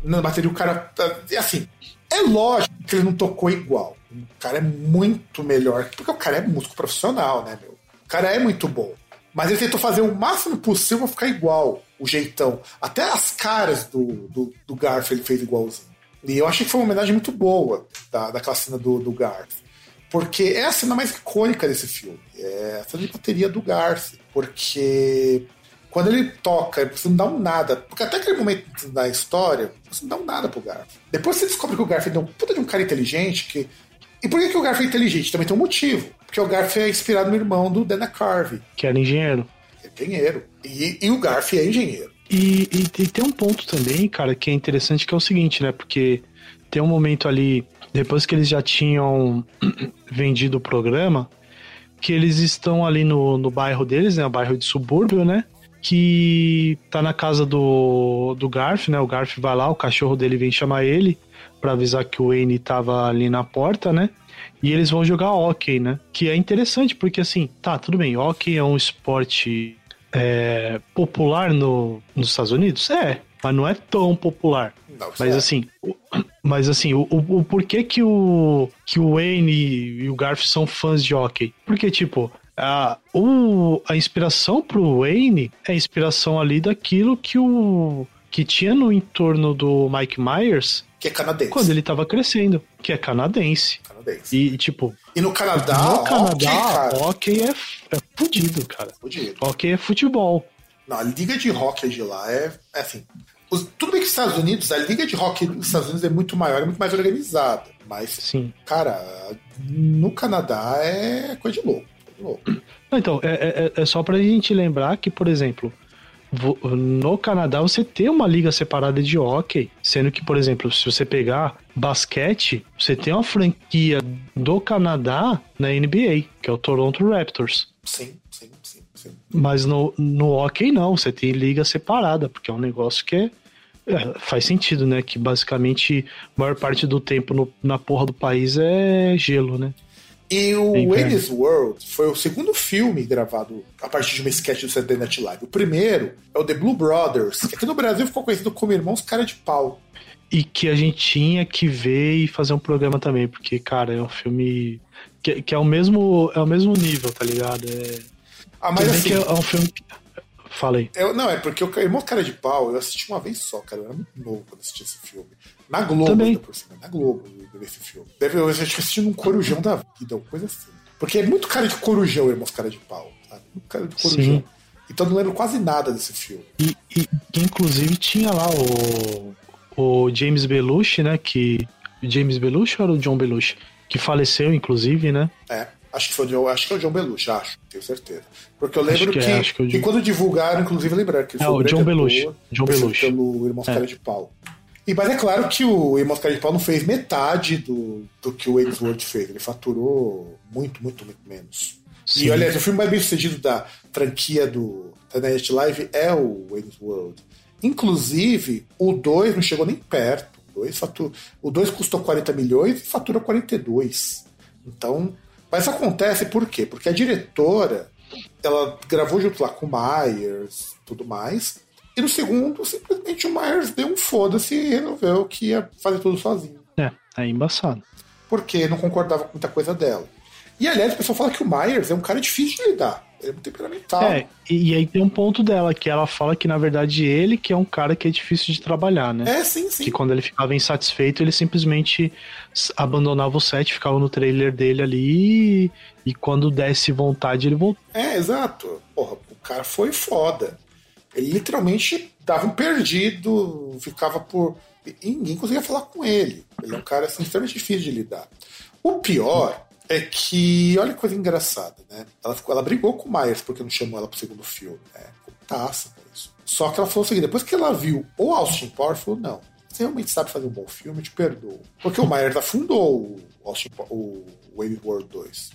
na bateria o cara. tá- Assim, é lógico que ele não tocou igual. O cara é muito melhor. Porque o cara é músico profissional, né, meu? O cara é muito bom. Mas ele tentou fazer o máximo possível pra ficar igual, o jeitão. Até as caras do, do, do ele fez igualzinho. E eu achei que foi uma homenagem muito boa da, daquela cena do, do Garth. Porque é a cena mais icônica desse filme. É a cena de bateria do Garth. Porque quando ele toca, você não dá um nada. Porque até aquele momento da história, você não dá um nada pro Garth. Depois você descobre que o Garth é um puta de um cara inteligente. Que... E por que, que o Garth é inteligente? Também tem um motivo. Porque o Garth é inspirado no irmão do Dana Carvey, que era engenheiro. é engenheiro. E, e o Garth é engenheiro. E, e- e tem um ponto também, cara, que é interessante, que é o seguinte, né? Porque tem um momento ali, depois que eles já tinham vendido o programa, que eles estão ali no, no bairro deles, né? O bairro de subúrbio, né? Que tá na casa do, do Garf, né? O Garf vai lá, o cachorro dele vem chamar ele pra avisar que o Wayne tava ali na porta, né? E eles vão jogar hockey, né? Que é interessante, porque assim, tá, tudo bem, hockey é um esporte é, popular no, nos Estados Unidos? É, mas não é tão popular. Não, Mas é. assim, o- mas assim, o, o, o porquê que o, que o Wayne e o Garf são fãs de hockey? Porque, tipo, a, o, a inspiração pro Wayne é a inspiração ali daquilo que o que tinha no entorno do Mike Myers Que é canadense. quando ele tava crescendo, que é canadense. Canadense. E, tipo, E no Canadá, no Canadá, cara. hockey é, é fudido, cara. Fudido. Hockey é futebol. Não, a liga de hockey de lá é, é assim. os- tudo bem que os Estados Unidos, a liga de hockey dos Estados Unidos é muito maior, é muito mais organizada. Mas, Sim. cara, no Canadá é coisa de louco. coisa de louco. Não, Então, é, é, é só pra gente lembrar que, por exemplo, no Canadá você tem uma liga separada de hockey, sendo que, por exemplo, se você pegar basquete, você tem uma franquia do Canadá na NBA, que é o Toronto Raptors. Sim. Mas no, no hockey não, você tem liga separada, porque é um negócio que é, é, faz sentido, né? Que basicamente a maior parte do tempo no- na porra do país é gelo, né? E o Wayne's World foi o segundo filme gravado a partir de uma sketch do Saturday Night Live. O primeiro é o The Blue Brothers, que aqui no Brasil ficou conhecido como Irmãos Cara de Pau. E que a gente tinha que ver e fazer um programa também, porque, cara, é um filme que, que é, o mesmo, é o mesmo nível, tá ligado? É, Ah, mas Tudo assim, que é um filme. que- Falei. eu, não, é porque o Irmão Cara de Pau eu assisti uma vez só, cara. Eu era muito novo quando assisti esse filme. Na Globo, Também. por cima. Na Globo, eu esse filme. Deve, eu acho que assisti num corujão da vida, uma coisa assim. Porque é muito cara de corujão, Irmãos Cara de Pau, sabe? Muito cara de corujão. Sim. Então eu não lembro quase nada desse filme. E, e inclusive tinha lá o, o James Belushi, né? Que. James Belushi ou era o John Belushi? Que faleceu, inclusive, né? É, acho que foi o John, acho que é o John Belushi, acho, tenho certeza. Porque eu lembro Acho que que, é, acho que é o e John- quando divulgaram, inclusive lembrar que ele É, foi o John Belushi, John feito Belushi. pelo Irmãos É. Cara de Pau. E mas é claro que o Irmãos Cara de Pau não fez metade do, do que o Ainsworth fez. Ele faturou muito, muito, muito menos. Sim. E olha, o filme mais bem sucedido da franquia do Night Live é o Wayne's World. Inclusive, o 2 não chegou nem perto. O 2 fatu- o 2 custou 40 milhões e fatura 42. Então, mas acontece por quê? Porque a diretora, ela gravou junto lá com o Myers, tudo mais. E no segundo, simplesmente o Myers deu um foda-se e resolveu que ia fazer tudo sozinho É, é embaçado. porque não concordava com muita coisa dela. E aliás, o pessoal fala que o Myers é um cara difícil de lidar. É muito temperamental. É, e, e aí tem um ponto dela, que ela fala que, na verdade, ele que é um cara que é difícil de trabalhar, né? É, sim, sim. Que quando ele ficava insatisfeito, ele simplesmente abandonava o set, ficava no trailer dele ali e, e quando desse vontade ele voltava. É, exato. Porra, o cara foi foda. Ele literalmente dava um perdido, ficava por. E ninguém conseguia falar com ele. Ele é um cara assim, extremamente difícil de lidar. O pior é que, olha que coisa engraçada, né? Ela, ficou, ela brigou com o Myers porque não chamou ela pro segundo filme, né? Ficou taça com isso. Só que ela falou o seguinte: depois que ela viu o Austin Power, falou: não, você realmente sabe fazer um bom filme, eu te perdoo. Porque o Myers afundou o, Austin, o Wayne World 2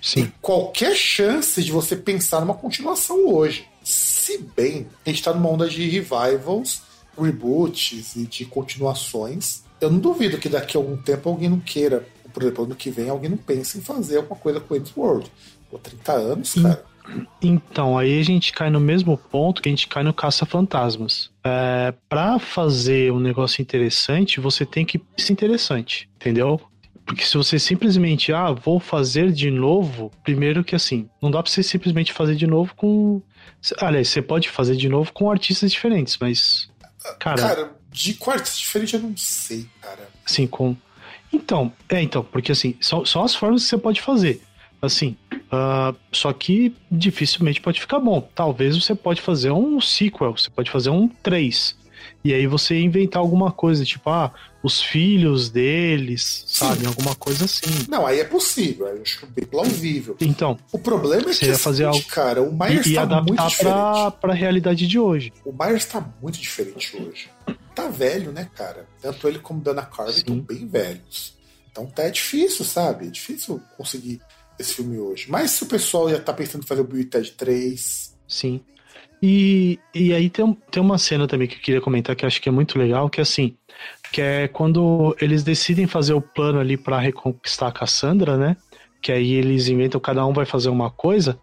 Sim. qualquer chance de você pensar numa continuação hoje. Se bem a gente tá numa onda de revivals, reboots e de continuações, eu não duvido que daqui a algum tempo alguém não queira, por exemplo, ano que vem alguém não pense em fazer alguma coisa com Wayne's World. Pô, 30 anos, cara. Então, aí a gente cai no mesmo ponto que a gente cai no Caça-Fantasmas. É, pra fazer um negócio interessante, você tem que ser interessante, entendeu? Porque se você simplesmente, ah, vou fazer de novo, primeiro que assim, não dá pra você simplesmente fazer de novo com. Aliás, você pode fazer de novo com artistas diferentes, mas. Cara, Cara, de quartos diferente eu não sei, cara. assim, com. Então, é, então, porque assim, são, são as formas que você pode fazer. Assim, ah, só que dificilmente pode ficar bom. Talvez você pode fazer um sequel, você pode fazer um 3. E aí você inventar alguma coisa, tipo, ah, os filhos deles, sabe? Alguma coisa assim. Não, aí é possível, eu acho bem plausível. Então, O problema é Você que, ia é fazer algo- cara, o Myers e, e tá muito adaptar diferente. pra, pra realidade de hoje. O Myers tá muito diferente hoje. Tá velho, né, cara? Tanto ele como Dana Carvey estão Sim. bem velhos. Então tá é difícil, sabe? É difícil conseguir esse filme hoje. Mas se o pessoal já tá pensando em fazer o Bill e Ted 3. Sim. E, e aí tem, tem uma cena também que eu queria comentar que acho que é muito legal, que é assim, que é quando eles decidem fazer o plano ali pra reconquistar a Cassandra, né? Que aí eles inventam, cada um vai fazer uma coisa.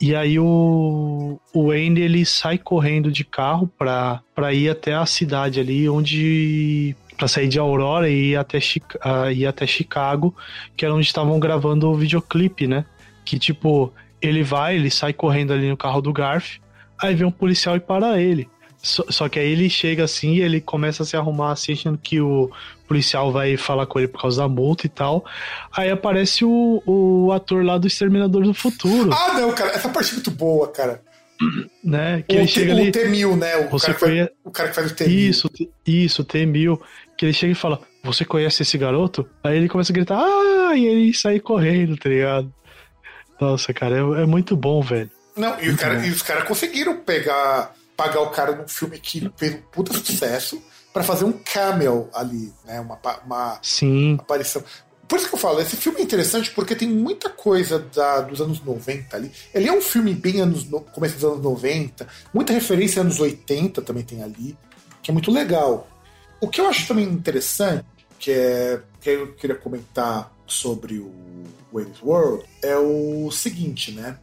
E aí o, o Wayne ele sai correndo de carro pra, pra ir até a cidade ali onde. Pra sair de Aurora e ir até, ah, ir até Chicago, que era onde estavam gravando o videoclipe, né? Que tipo, ele vai, ele sai correndo ali no carro do Garf, aí vem um policial e para ele. Só, só que aí ele chega assim e ele começa a se arrumar assim, achando que o policial vai falar com ele por causa da multa e tal. Aí aparece o, o ator lá do Exterminador do Futuro, Ah, não, cara, essa parte é muito boa, cara. né? Que o, ele chega o ali. T-1000, né? O cara, que faz, conhe- o cara que faz o T-1000. Isso, isso, T-1000. Que ele chega e fala: Você conhece esse garoto? Aí ele começa a gritar: Ah! E ele sai correndo, tá ligado? Nossa, cara, é, é muito bom, velho. Não, e, cara- e os caras conseguiram pegar, pagar o cara num filme que fez um puta sucesso pra fazer um cameo ali, né? Uma, uma Sim, aparição. Por isso que eu falo, esse filme é interessante porque tem muita coisa da- dos anos 90 ali. Ele é um filme bem anos no, começo dos anos 90, muita referência anos 80 também tem ali, que é muito legal. O que eu acho também interessante, que é que eu queria comentar sobre o Wayne's World, é o seguinte, né?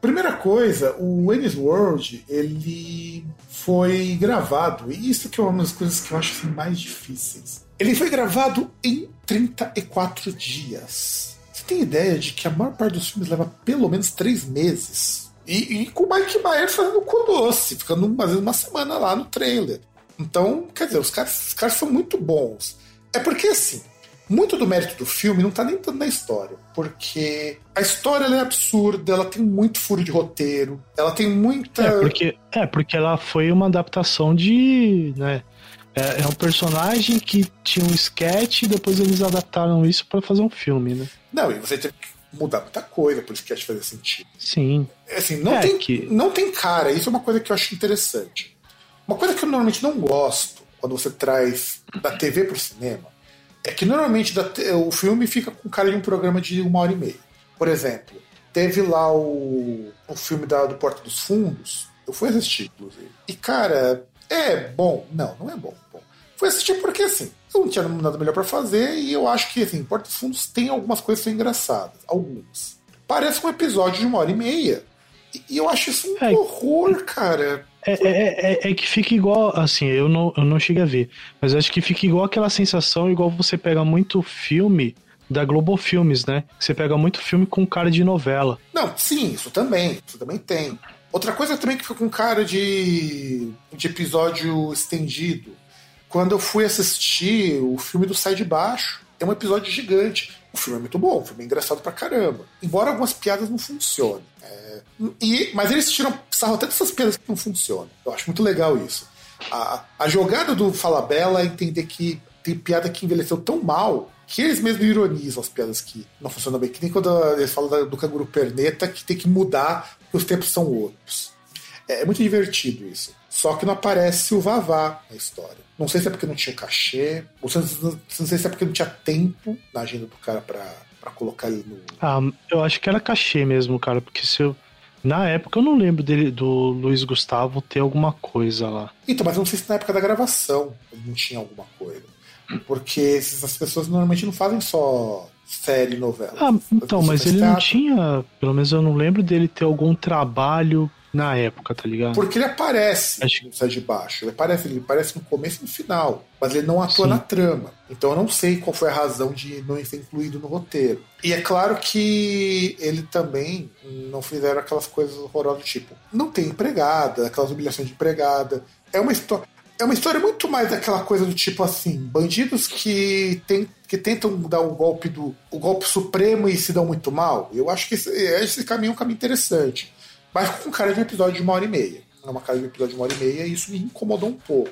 Primeira coisa, o Wayne's World, ele foi gravado, e isso que é uma das coisas que eu acho assim, mais difíceis. Ele foi gravado em 34 dias. Você tem ideia de que a maior parte dos filmes leva pelo menos três meses E, e com o Mike Myers fazendo cu doce, ficando mais uma semana lá no trailer. Então, quer dizer, os caras, os caras são muito bons. É porque, assim, muito do mérito do filme não tá nem tanto na história. Porque a história é absurda, ela tem muito furo de roteiro, ela tem muita. É porque, é, porque ela foi uma adaptação de. Né, é, é um personagem que tinha um sketch e depois eles adaptaram isso pra fazer um filme, né? Não, e você teve que mudar muita coisa que acho fazer sentido. Sim. Assim, não, É, tem, que- não tem cara, isso é uma coisa que eu acho interessante. Uma coisa que eu normalmente não gosto quando você traz da TV pro cinema é que normalmente o filme fica com cara de um programa de uma hora e meia. Por exemplo, teve lá o, o filme da, do Porta dos Fundos, eu fui assistir, inclusive. E, cara, é bom? Não, não é bom. bom. Fui assistir porque, assim, eu não tinha nada melhor pra fazer e eu acho que, assim, Porta dos Fundos tem algumas coisas que são engraçadas. Algumas. Parece um episódio de uma hora e meia. E, e eu acho isso um É. horror, cara. É, é, é- é que fica igual, assim, eu não, eu não cheguei a ver, mas acho que fica igual aquela sensação, igual você pega muito filme da Global Filmes, né? Você pega muito filme com cara de novela. Não, sim, isso também. Isso também tem. Outra coisa também que fica com cara de, de episódio estendido. Quando eu fui assistir o filme do Sai de Baixo, é um episódio gigante. O filme é muito bom, o filme é engraçado pra caramba. Embora algumas piadas não funcionem. É, e, mas eles tiram sarro até dessas piadas que não funcionam. Eu acho muito legal isso. A, a jogada do Falabella é entender que tem piada que envelheceu tão mal que eles mesmos ironizam as piadas que não funcionam bem. Que nem quando eles falam do canguru perneta que tem que mudar porque os tempos são outros. É, é muito divertido isso. Só que não aparece o Vavá na história. Não sei se é porque não tinha cachê, ou se, não sei se é porque não tinha tempo na agenda do cara pra, pra colocar ele no. Ah, eu acho que era cachê mesmo, cara, porque se eu. Na época eu não lembro dele, do Luiz Gustavo ter alguma coisa lá. Então, mas eu não sei se na época da gravação ele não tinha alguma coisa. Porque essas pessoas normalmente não fazem só série novela. Ah, então, mas ele não teatro. tinha. Pelo menos eu não lembro dele ter algum trabalho na época, tá ligado? Porque ele aparece Acho- no Sai de Baixo. Ele aparece, ele aparece no começo e no final. Mas ele não atua Sim. na trama. Então eu não sei qual foi a razão de não ser incluído no roteiro. E é claro que ele também não fizeram aquelas coisas horrorosas do tipo. Não tem empregada, aquelas humilhações de empregada. É uma história. É uma história muito mais daquela coisa do tipo assim, bandidos que, tem, que tentam dar o golpe do o golpe supremo e se dão muito mal. Eu acho que esse, esse caminho é um caminho interessante. Mas com cara de um episódio de uma hora e meia. É uma cara de um episódio de uma hora e meia e isso me incomodou um pouco.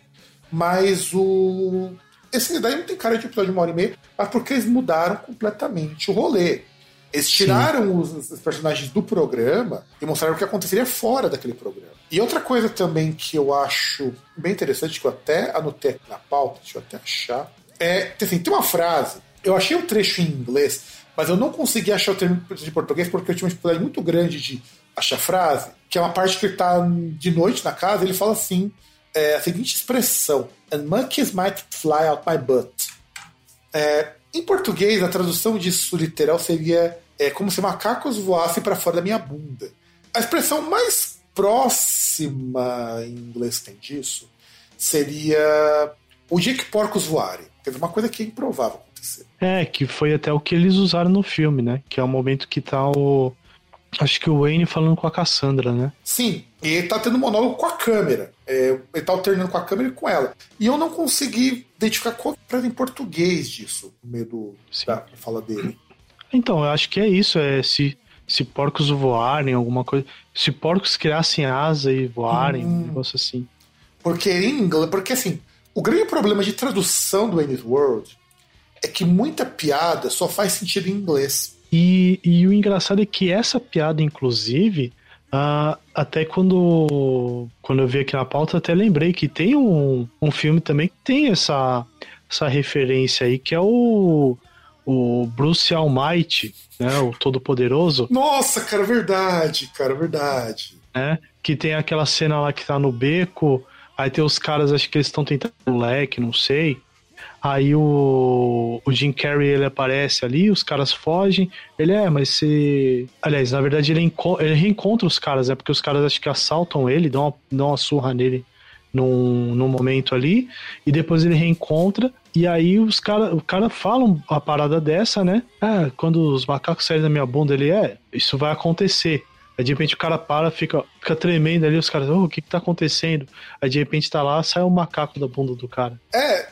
Mas o. Esse daí não tem cara de episódio de uma hora e meia, mas porque eles mudaram completamente o rolê. Eles tiraram os, os personagens do programa e mostraram o que aconteceria fora daquele programa. E outra coisa também que eu acho bem interessante, que eu até anotei aqui na pauta, deixa eu até achar, é assim, tem uma frase, eu achei um trecho em inglês, mas eu não consegui achar o termo de português porque eu tinha uma dificuldade muito grande de achar a frase, que é uma parte que ele tá de noite na casa, ele fala assim, é, a seguinte expressão, and monkeys might fly out my butt. É, em português, a tradução disso literal seria é, como se macacos voassem para fora da minha bunda. A expressão mais próxima em inglês que tem disso seria o dia que porcos voarem. Quer dizer, uma coisa que é improvável acontecer. É, que foi até o que eles usaram no filme, né? Que é o momento que tá o. Acho que o Wayne falando com a Cassandra, né? Sim, e ele tá tendo monólogo com a câmera. É, ele tá alternando com a câmera e com ela. E eu não consegui identificar qual a frase em português disso, no meio do, Sim. da fala dele. Então, eu acho que é isso, é se, se porcos voarem, alguma coisa. Se porcos criassem asa e voarem, um negócio assim. Porque em inglês, porque assim, o grande problema de tradução do Wayne's World é que muita piada só faz sentido em inglês. E, e o engraçado é que essa piada, inclusive, ah, até quando, quando eu vi aqui na pauta, até lembrei que tem um, um filme também que tem essa, essa referência aí, que é o, o Bruce Almighty, né? O Todo-Poderoso, Nossa, cara, verdade, cara, verdade. né? Que tem aquela cena lá que tá no beco, aí tem os caras, acho que eles estão tentando um leque, não sei. Aí o, o Jim Carrey ele aparece ali, os caras fogem. Ele é, mas se. Aliás, na verdade ele, ele reencontra os caras, é porque os caras acho que assaltam ele, dão uma, dão uma surra nele num, num momento ali, e depois ele reencontra. E aí os cara, o cara falam a parada dessa, né? Ah, quando os macacos saírem da minha bunda, ele é, isso vai acontecer. Aí de repente o cara para, fica, fica tremendo ali, os caras, oh, o que que tá acontecendo? Aí de repente tá lá, sai o macaco da bunda do cara. É,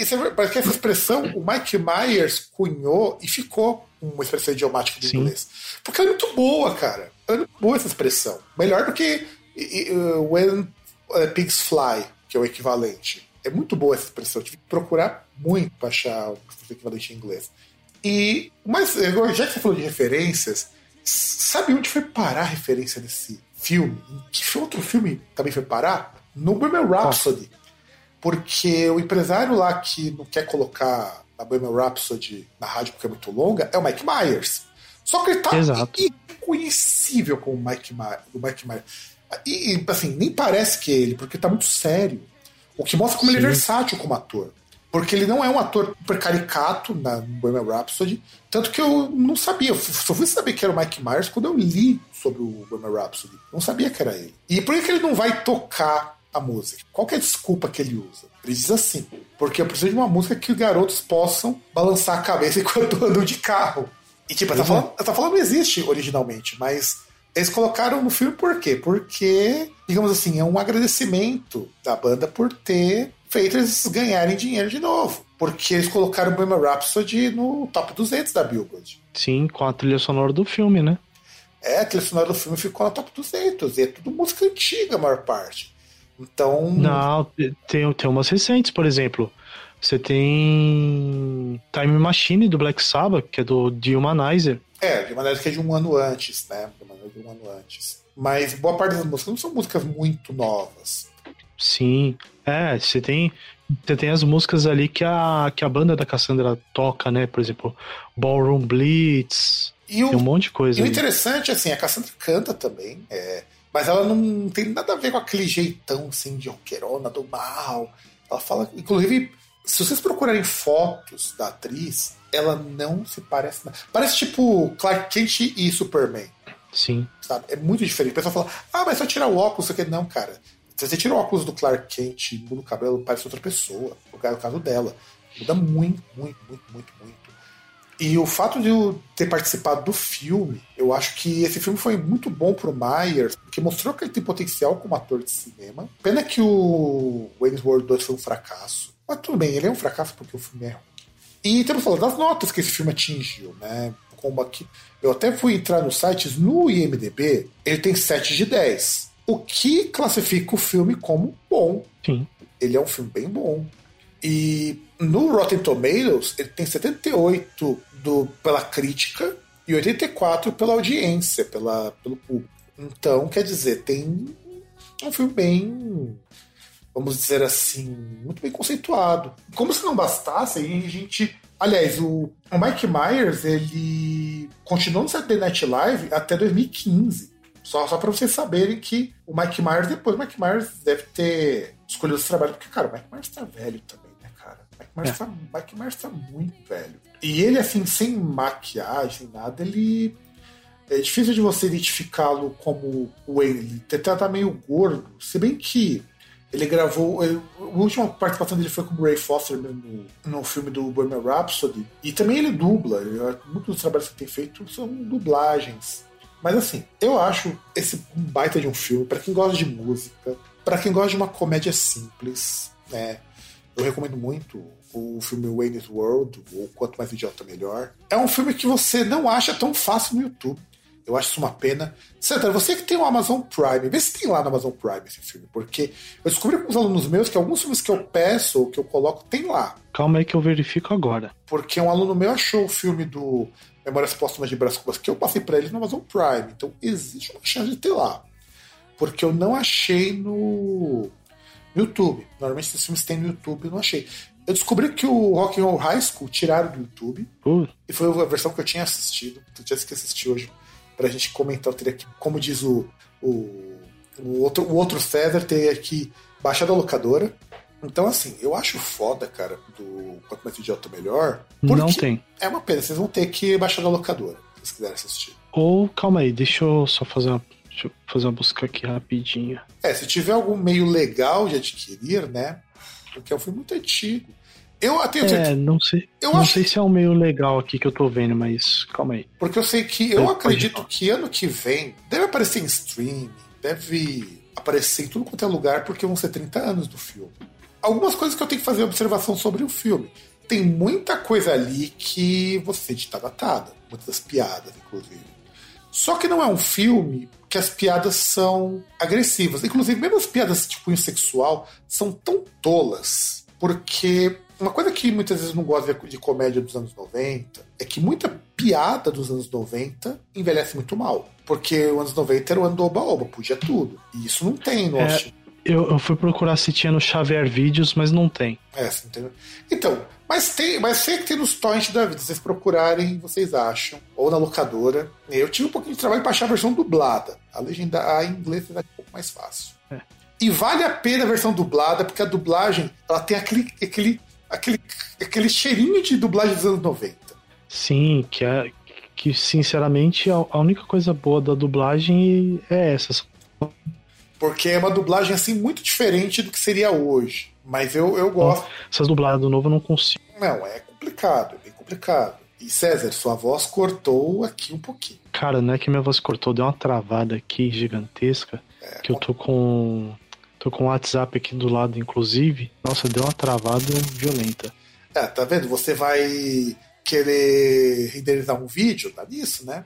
isso é, parece que essa expressão o Mike Myers cunhou e ficou uma expressão idiomática do Sim. inglês. Porque é muito boa, cara. É muito boa essa expressão. Melhor do que uh, When uh, Pigs Fly, que é o equivalente. É muito boa essa expressão. Eu tive que procurar muito pra achar o equivalente em inglês. E, mas, já que você falou de referências, sabe onde foi parar a referência desse filme? Em que outro filme também foi parar? No Bohemian Rhapsody. Porque o empresário lá que não quer colocar a Bohemian Rhapsody na rádio porque é muito longa é o Mike Myers. Só que ele tá Exato. irreconhecível como o Mike, o Mike Myers. E, assim, nem parece que é ele, porque tá muito sério. O que mostra como ele é Sim. versátil como ator. Porque ele não é um ator super caricato na Bohemian Rhapsody. Tanto que eu não sabia. Eu só fui saber que era o Mike Myers quando eu li sobre o Bohemian Rhapsody. Não sabia que era ele. E por que que ele não vai tocar a música? Qual é a desculpa que ele usa? Ele diz assim: porque eu preciso de uma música que os garotos possam balançar a cabeça enquanto andam de carro. E tipo, essa Pois é. falando, essa falando não existe originalmente, mas eles colocaram no filme por quê? Porque, digamos assim, é um agradecimento da banda por ter feito eles ganharem dinheiro de novo. Porque eles colocaram o Bohemian Rhapsody no top 200 da Billboard. Sim, com a trilha sonora do filme, né? É, a trilha sonora do filme ficou na top 200. E é tudo música antiga, a maior parte. Então. Não, tem, tem umas recentes, por exemplo. Você tem Time Machine do Black Sabbath, que é do The Humanizer. É, de maneira que é de um ano antes, né? De maneira de um ano antes. Mas boa parte das músicas não são músicas muito novas. Sim. É, você tem. Você tem as músicas ali que a, que a banda da Cassandra toca, né? Por exemplo, Ballroom Blitz. E o, Tem um monte de coisa. e o aí. interessante, assim, a Cassandra canta também, é, mas ela não tem nada a ver com aquele jeitão, assim, de roqueirona do mal. Ela fala, inclusive, se vocês procurarem fotos da atriz, ela não se parece nada. Parece tipo Clark Kent e Superman. Sim. sabe? É muito diferente. O pessoal fala, ah, mas só tirar o óculos, aqui. Não, cara. Se você tira o óculos do Clark Kent e muda o cabelo, parece outra pessoa. No caso dela. Muda muito, muito, muito, muito, muito. E o fato de eu ter participado do filme, eu acho que esse filme foi muito bom pro Myers, porque mostrou que ele tem potencial como ator de cinema. Pena que o Wayne's World 2 foi um fracasso. Mas tudo bem, ele é um fracasso porque o filme é ruim. E temos falando das notas que esse filme atingiu, né? Como aqui. Eu até fui entrar nos sites, no IMDB, ele tem 7 de 10. O que classifica o filme como bom. Sim. Ele é um filme bem bom. E no Rotten Tomatoes, ele tem 78 do, pela crítica e 84 pela audiência, pela, pelo público. Então, quer dizer, tem um filme bem, vamos dizer assim, muito bem conceituado. Como se não bastasse, a gente. Aliás, o, o Mike Myers, ele continuou no Saturday Night Live até 2015. Só, só pra vocês saberem que o Mike Myers, depois o Mike Myers deve ter escolhido esse trabalho, porque, cara, o Mike Myers tá velho também, Mike Myers, É. tá, Mike Myers tá muito velho. E ele, assim, sem maquiagem, nada, ele. É difícil de você identificá-lo como o Wayne. Ele tá, tá meio gordo. Se bem que ele gravou. ele- a última participação dele foi com o Ray Foster no, no filme do Bohemian Rhapsody. E também ele dubla. Muitos dos trabalhos que ele tem feito são dublagens. Mas assim, eu acho esse um baita de um filme para quem gosta de música, para quem gosta de uma comédia simples, né? Eu recomendo muito o filme Wayne's World, ou Quanto Mais Idiota Melhor. É um filme que você não acha tão fácil no YouTube. Eu acho isso uma pena. Santana, você que tem o Amazon Prime, vê se tem lá no Amazon Prime esse filme, porque eu descobri com os alunos meus que alguns filmes que eu peço ou que eu coloco tem lá. Calma aí que eu verifico agora. Porque um aluno meu achou o filme do Memórias Póstumas de Brás Cubas que eu passei pra ele no Amazon Prime. Então existe uma chance de ter lá. Porque eu não achei no YouTube. Normalmente esses filmes tem no YouTube, eu não achei. Eu descobri que o Rock and Roll High School tiraram do YouTube. Uh, E foi a versão que eu tinha assistido. Tu tinha que assistir hoje. Pra gente comentar, eu teria que, como diz o, o, o outro, o outro César, teria que baixar da locadora. Então, assim, eu acho foda, cara, do Quanto Mais Idiota Melhor. não tem. É uma pena, vocês vão ter que baixar da locadora, se vocês quiserem assistir. Ou, calma aí, deixa eu só fazer uma, deixa eu fazer uma busca aqui rapidinho. É, se tiver algum meio legal de adquirir, né? Porque é um filme muito antigo. Eu até É, não sei. Eu não acho- sei se é o meio legal aqui que eu tô vendo, mas calma aí. porque eu sei que eu Pode acredito falar. que ano que vem deve aparecer em streaming, deve aparecer em tudo quanto é lugar, porque vão ser 30 anos do filme. Algumas coisas que eu tenho que fazer observação sobre o filme. Tem muita coisa ali que você sente tá datada, muitas das piadas, inclusive. Só que não é um filme que as piadas são agressivas. Inclusive, mesmo as piadas de cunho sexual são tão tolas. Porque uma coisa que muitas vezes não gosto de- comédia dos anos 90 é que muita piada dos anos 90 envelhece muito mal. Porque os anos 90 era o ano do oba-oba, podia tudo. E isso não tem no É. Eu, eu fui procurar se tinha no Xavier Vídeos, mas não tem. É, você entendeu? Então, mas tem, mas sei que tem nos torrents da vida. Se vocês procurarem, vocês acham. Ou na locadora. Eu tive um pouquinho de trabalho para achar a versão dublada. A legenda a em inglês é um pouco mais fácil. É. E vale a pena a versão dublada, porque a dublagem ela tem aquele, aquele, aquele, aquele cheirinho de dublagem dos anos 90. Sim, que é que sinceramente a, a única coisa boa da dublagem é essa. Porque é uma dublagem assim muito diferente do que seria hoje. Mas eu, eu gosto. Essas dubladas do novo eu não consigo. Não, é complicado, é bem complicado. E César, sua voz cortou aqui um pouquinho. Cara, não é que minha voz cortou, deu uma travada aqui gigantesca. que eu tô com. tô com o WhatsApp aqui do lado, inclusive. Nossa, deu uma travada violenta. É, tá vendo? Você vai querer renderizar um vídeo, tá nisso, né?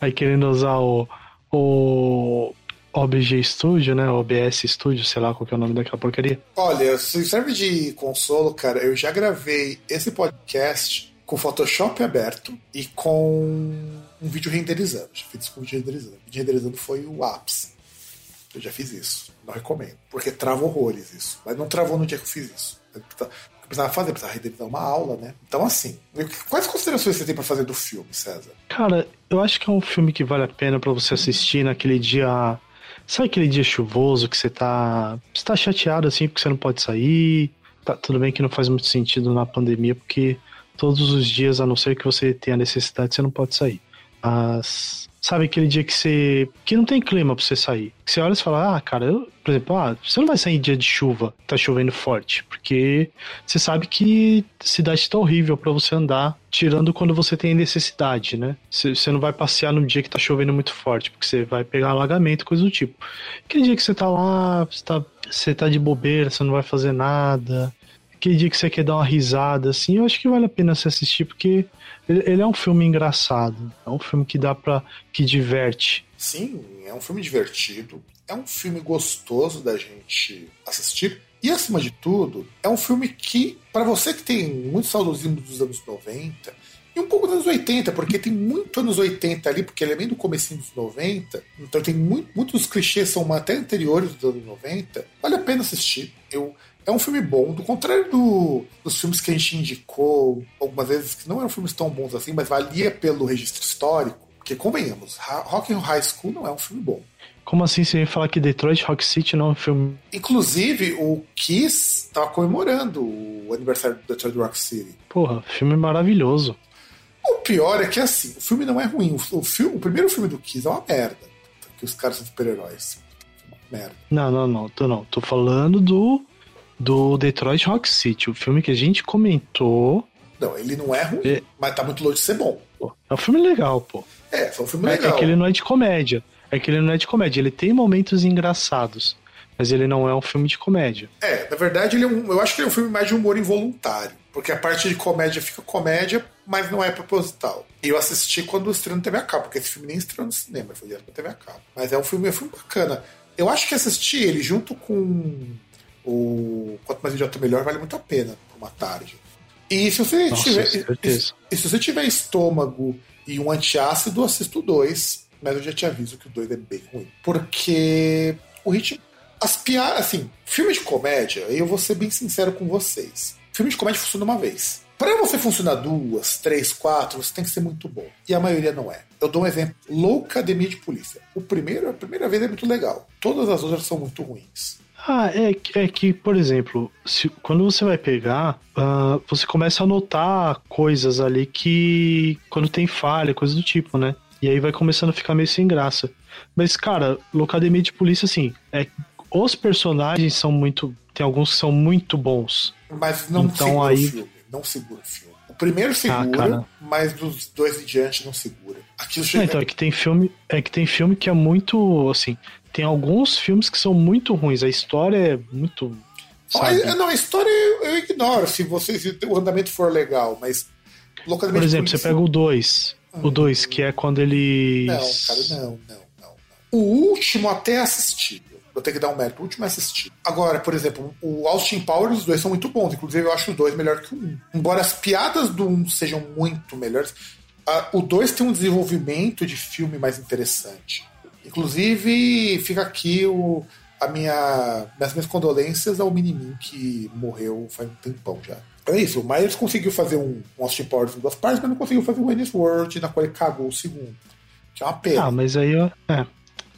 Aí querendo usar o. o OBG Studio, né? OBS Studio, sei lá qual que é o nome daquela porcaria. Olha, se serve de consolo, cara, eu já gravei esse podcast com Photoshop aberto e com um vídeo renderizando. Já fiz isso com vídeo renderizando. O vídeo renderizando foi o ápice. Eu já fiz isso. Não recomendo. Porque trava horrores isso. Mas não travou no dia que eu fiz isso. Eu precisava fazer, precisava renderizar uma aula, né? Então, assim, quais considerações você tem pra fazer do filme, César? Cara, eu acho que é um filme que vale a pena pra você assistir naquele dia. Sabe aquele dia chuvoso que você tá. Você tá chateado assim porque você não pode sair? Tá, tudo bem que não faz muito sentido na pandemia, porque todos os dias, a não ser que você tenha necessidade, você não pode sair. Mas. Sabe aquele dia que você. que não tem clima pra você sair? Que você olha e fala, ah, cara, eu, por exemplo, ah, você não vai sair em dia de chuva, tá chovendo forte, porque você sabe que cidade tá horrível pra você andar, tirando quando você tem necessidade, né? Você não vai passear num dia que tá chovendo muito forte, porque você vai pegar alagamento, coisa do tipo. Aquele dia que você tá lá, você tá, você tá de bobeira, você não vai fazer nada. Aquele dia que você quer dar uma risada, assim, eu acho que vale a pena você assistir, porque ele, é um filme engraçado. É um filme que dá pra. que diverte. Sim, é um filme divertido, é um filme gostoso da gente assistir. E acima de tudo, é um filme que, para você que tem muito saudosismo dos anos 90 e um pouco dos anos 80, porque tem muito anos 80 ali, porque ele é bem do comecinho dos 90, então tem muito, muitos clichês são até anteriores dos anos 90, vale a pena assistir. Eu, é um filme bom, do contrário do- dos filmes que a gente indicou algumas vezes, que não eram filmes tão bons assim, mas valia pelo registro histórico, porque convenhamos, Rock and High School não é um filme bom. Como assim você falar que Detroit Rock City não é um filme. Inclusive, o Kiss estava comemorando o aniversário do Detroit Rock City. Porra, filme maravilhoso. O pior é que, assim, o filme não é ruim. O, filme, o primeiro filme do Kiss é uma merda. Que os caras são super-heróis. Merda. Não, não, não, tô não. Tô falando do. Do Detroit Rock City, o filme que a gente comentou. Não, ele não é ruim, É. mas tá muito longe de ser bom. É um filme legal, pô. É, é um filme É, legal. é que ele não é de comédia. É que ele não é de comédia. Ele tem momentos engraçados. Mas ele não é um filme de comédia. É, na verdade, ele é um, eu acho que ele é um filme mais de humor involuntário. Porque a parte de comédia fica comédia, mas não é proposital. E eu assisti quando estreou no TV a cabo, porque esse filme nem estreou no cinema, foi direto pra TV a cabo. Mas é um filme, é um filme bacana. Eu acho que assistir ele junto com o Quanto Mais Idiota Melhor vale muito a pena por uma tarde. E se você Nossa, tiver. certeza. E, e se você tiver estômago e um antiácido, assista o 2. Mas eu já te aviso que o 2 é bem ruim. Porque o ritmo. As piadas. Assim, filme de comédia, eu vou ser bem sincero com vocês. Filme de comédia funciona uma vez. Pra você funcionar duas, três, quatro, você tem que ser muito bom. E a maioria não é. Eu dou um exemplo. Loucademia de Polícia. O primeiro, a primeira vez é muito legal. Todas as outras são muito ruins. Ah, é, que- é que, por exemplo, se- quando você vai pegar, ah, você começa a notar coisas ali que. quando tem falha, coisa do tipo, né? E aí vai começando a ficar meio sem graça. Mas, cara, Locademia de Polícia, assim, é os personagens são muito. Tem alguns que são muito bons. Mas não Então, segura aí- o filme. Não segura o filme. O primeiro segura, cara. mas dos dois em diante não segura. Aquilo chega. então, é que tem filme. É que tem filme que é muito. Assim, tem alguns filmes que são muito ruins. A história é muito. Sabe? Não, a história eu, ignoro se, você, se o andamento for legal, mas. Por exemplo, você pega o 2. O 2, que é quando eles. Não, cara, não, não, não, não. O último até assisti. Vou ter que dar um mérito. O último é assistir. Agora, por exemplo, o Austin Powers, os dois são muito bons. Inclusive, eu acho os dois melhor que o um. Embora as piadas do um sejam muito melhores, a- o dois tem um desenvolvimento de filme mais interessante. Inclusive, fica aqui o, a minha, minhas minhas condolências ao Minimin, que morreu faz um tempão já. É isso, o Myers conseguiu fazer um, um Austin Powers em duas partes, mas não conseguiu fazer um Ennis World, na qual ele cagou o segundo. Que é uma pena. Ah, mas aí. ó, É.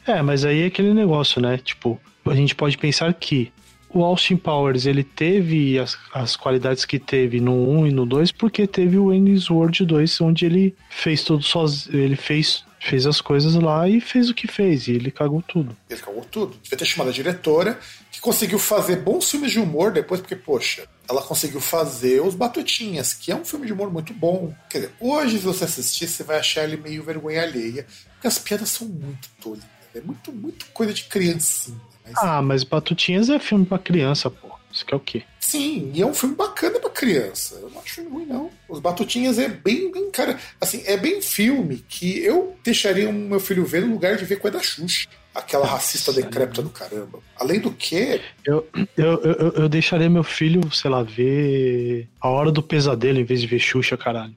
É, mas aí é aquele negócio, né? Tipo, a gente pode pensar que o Austin Powers ele teve as, as qualidades que teve no 1 e no 2 porque teve o Ennis World 2, onde ele fez tudo sozinho. Ele fez, fez as coisas lá e fez o que fez, e ele cagou tudo. Ele cagou tudo. Devia ter chamado a diretora, que conseguiu fazer bons filmes de humor depois, porque, poxa, ela conseguiu fazer Os Batutinhas, que é um filme de humor muito bom. Quer dizer, hoje, se você assistir, você vai achar ele meio vergonha alheia, porque as piadas são muito tolinhas. É muito, muito coisa de criancinha. Mas, Ah, mas Batutinhas é filme pra criança, pô. Isso que é o quê? Sim, e é um filme bacana pra criança. Eu não acho ruim, não. Os Batutinhas é bem, bem, cara, assim, é bem filme que eu deixaria o meu filho ver no lugar de ver coisa da Xuxa. Aquela racista decrépita do caramba. Além do que, Eu, eu, eu, eu deixaria meu filho, sei lá, ver A Hora do Pesadelo em vez de ver Xuxa, caralho.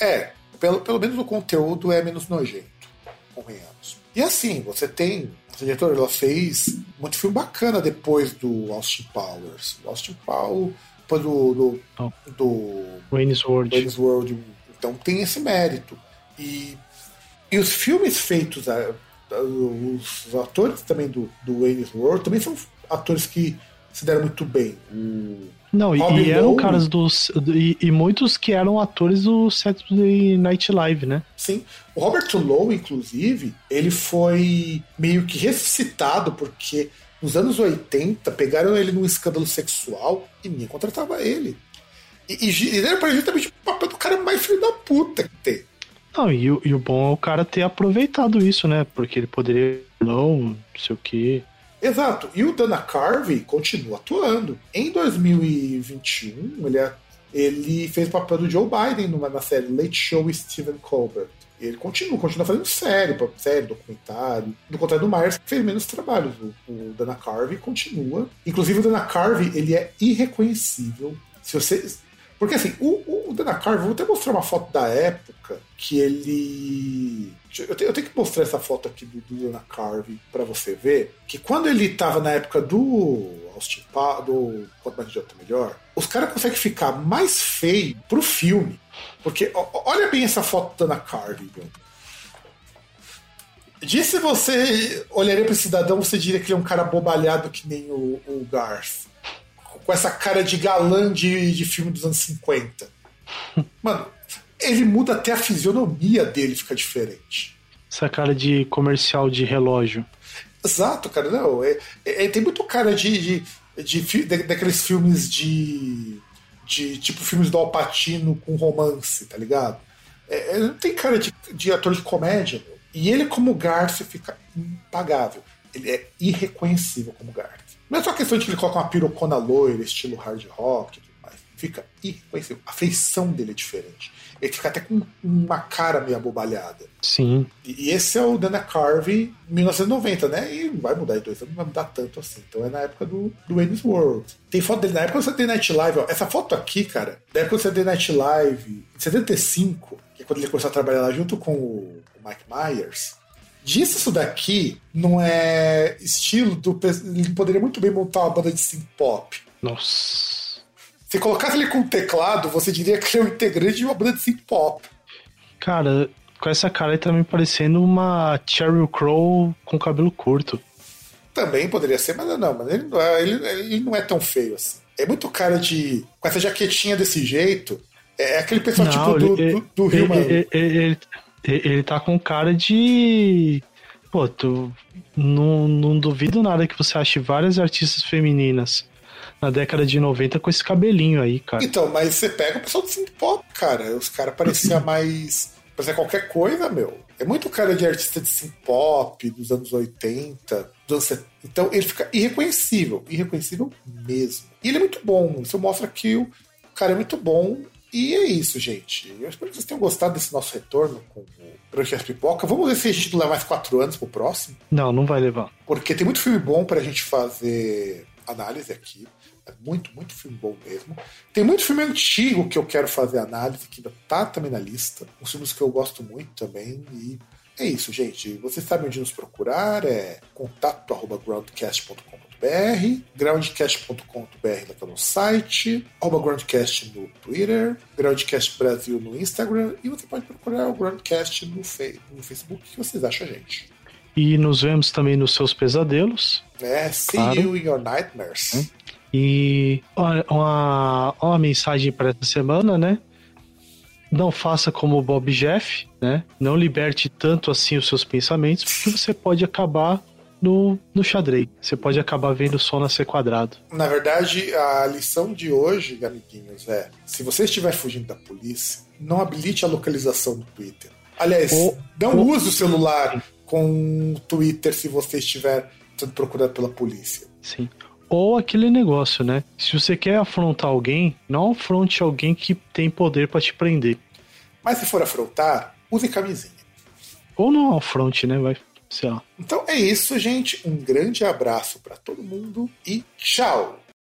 É, pelo, pelo menos o conteúdo é menos nojento, convenhamos. E assim, você tem. A diretora ela fez muito filme bacana depois do Austin Powers. O Austin Powers, depois do. do, Não. do Wayne's World. Wayne's World. Então tem esse mérito. E, e os filmes feitos, os atores também do, do Wayne's World também são atores que se deram muito bem. O, Não, e, e eram caras dos. E, e muitos que eram atores do Saturday Night Live, né? Sim. O Robert Lowe, inclusive, ele foi meio que ressuscitado porque nos anos 80 pegaram ele num escândalo sexual e ninguém contratava ele. E, e, e era pra justamente o papel do cara mais filho da puta que tem. Não, e, o- e o bom é o cara ter aproveitado isso, né? Porque ele poderia. Não, não sei o quê. Exato. E o Dana Carvey continua atuando. Em 2021, ele, é- ele fez o papel do Joe Biden numa, na série Late Show Stephen Colbert. Ele continua, continua fazendo série, série, documentário. No contrário do Myers, fez menos trabalhos. O, o Dana Carvey continua. Inclusive, o Dana Carvey, ele é irreconhecível. Se você... Porque assim, o, o Dana Carvey, vou até mostrar uma foto da época que ele. Eu tenho, eu tenho que mostrar essa foto aqui do, Dana Carvey pra você ver. Que quando ele tava na época do Austin Pa- do Quanto Mais Idiota Melhor, os caras conseguem ficar mais feio pro filme. Porque olha bem essa foto do Dana Carvey, Bruno. Diz se você olharia pra esse cidadão, você diria que ele é um cara bobalhado que nem o, o Garth. Com essa cara de galã de, de filme dos anos 50. Mano, ele muda até a fisionomia dele, fica diferente. Essa cara de comercial de relógio. Exato, cara. Não, é, é- é- tem muito cara de, de, de da- daqueles filmes de, de. Tipo filmes do Alpatino com romance, tá ligado? É, é, não tem cara de, de ator de comédia, meu. E ele, como Garth, fica impagável. Ele é irreconhecível como Garth. Não é só questão de que ele coloca uma pirocona loira, estilo hard rock. Fica irreconhecível. A feição dele é diferente. Ele fica até com uma cara meio abobalhada. Sim. E esse é o Dana Carvey 1990, né? E vai mudar em dois anos, não vai mudar tanto assim. Então é na época do, do Wayne's World. Tem foto dele na época do Saturday Night Live, ó. Essa foto aqui, cara, da época do Saturday Night Live, em 75, que é quando ele começou a trabalhar lá junto com o, o Mike Myers. Disso isso daqui não é estilo do. Ele poderia muito bem montar uma banda de synth pop. Nossa. Se colocasse ele com teclado, você diria que ele é um integrante de uma banda de synth pop. Cara, com essa cara ele tá me parecendo uma Cheryl Crow com cabelo curto. Também poderia ser, mas não, mas ele não é, ele, ele não é tão feio assim. É muito cara de. Com essa jaquetinha desse jeito. É aquele pessoal tipo do, ele, do, do ele, ele, ele- ele tá com cara de. Pô, tu não, não duvido nada que você ache várias artistas femininas na década de 90 com esse cabelinho aí, cara. Então, mas você pega o pessoal do synth pop, cara. Os caras pareciam mais. Parecia qualquer coisa, meu. É muito cara de artista de synth pop dos anos 80, dos anos 70. Então ele fica irreconhecível. Irreconhecível mesmo. E ele é muito bom. Isso mostra que o cara é muito bom. E é isso, gente. Eu espero que vocês tenham gostado desse nosso retorno com o Broadcast Pipoca. Vamos ver se a gente não leva mais quatro anos pro próximo. Não, não vai levar. Porque tem muito filme bom pra gente fazer análise aqui. É muito, muito filme bom mesmo. Tem muito filme antigo que eu quero fazer análise, que ainda tá também na lista. Uns filmes que eu gosto muito também. E é isso, gente. Vocês sabem onde nos procurar. É contato.groundcast.com.br groundcast.com.br lá tá no site, arroba groundcast no Twitter, groundcast Brasil no Instagram e você pode procurar o groundcast no, no Facebook. Que vocês acham, gente? E nos vemos também nos seus pesadelos. É, see Claro. you in your nightmares. E uma, uma mensagem para essa semana, né? Não faça como o Bob Jeff, né? Não liberte tanto assim os seus pensamentos, porque você pode acabar no, no xadrez. Você pode acabar vendo o sol nascer quadrado. Na verdade, a lição de hoje, amiguinhos, é: se você estiver fugindo da polícia, não habilite a localização do Twitter. Aliás, Ou- não ou- use o celular com o Twitter se você estiver sendo procurado pela polícia. Sim. Ou aquele negócio, né? Se você quer afrontar alguém, não afronte alguém que tem poder para te prender. Mas se for afrontar, use camisinha. Ou não afronte, né? Vai, sei lá. Então é isso, gente. Um grande abraço para todo mundo e tchau!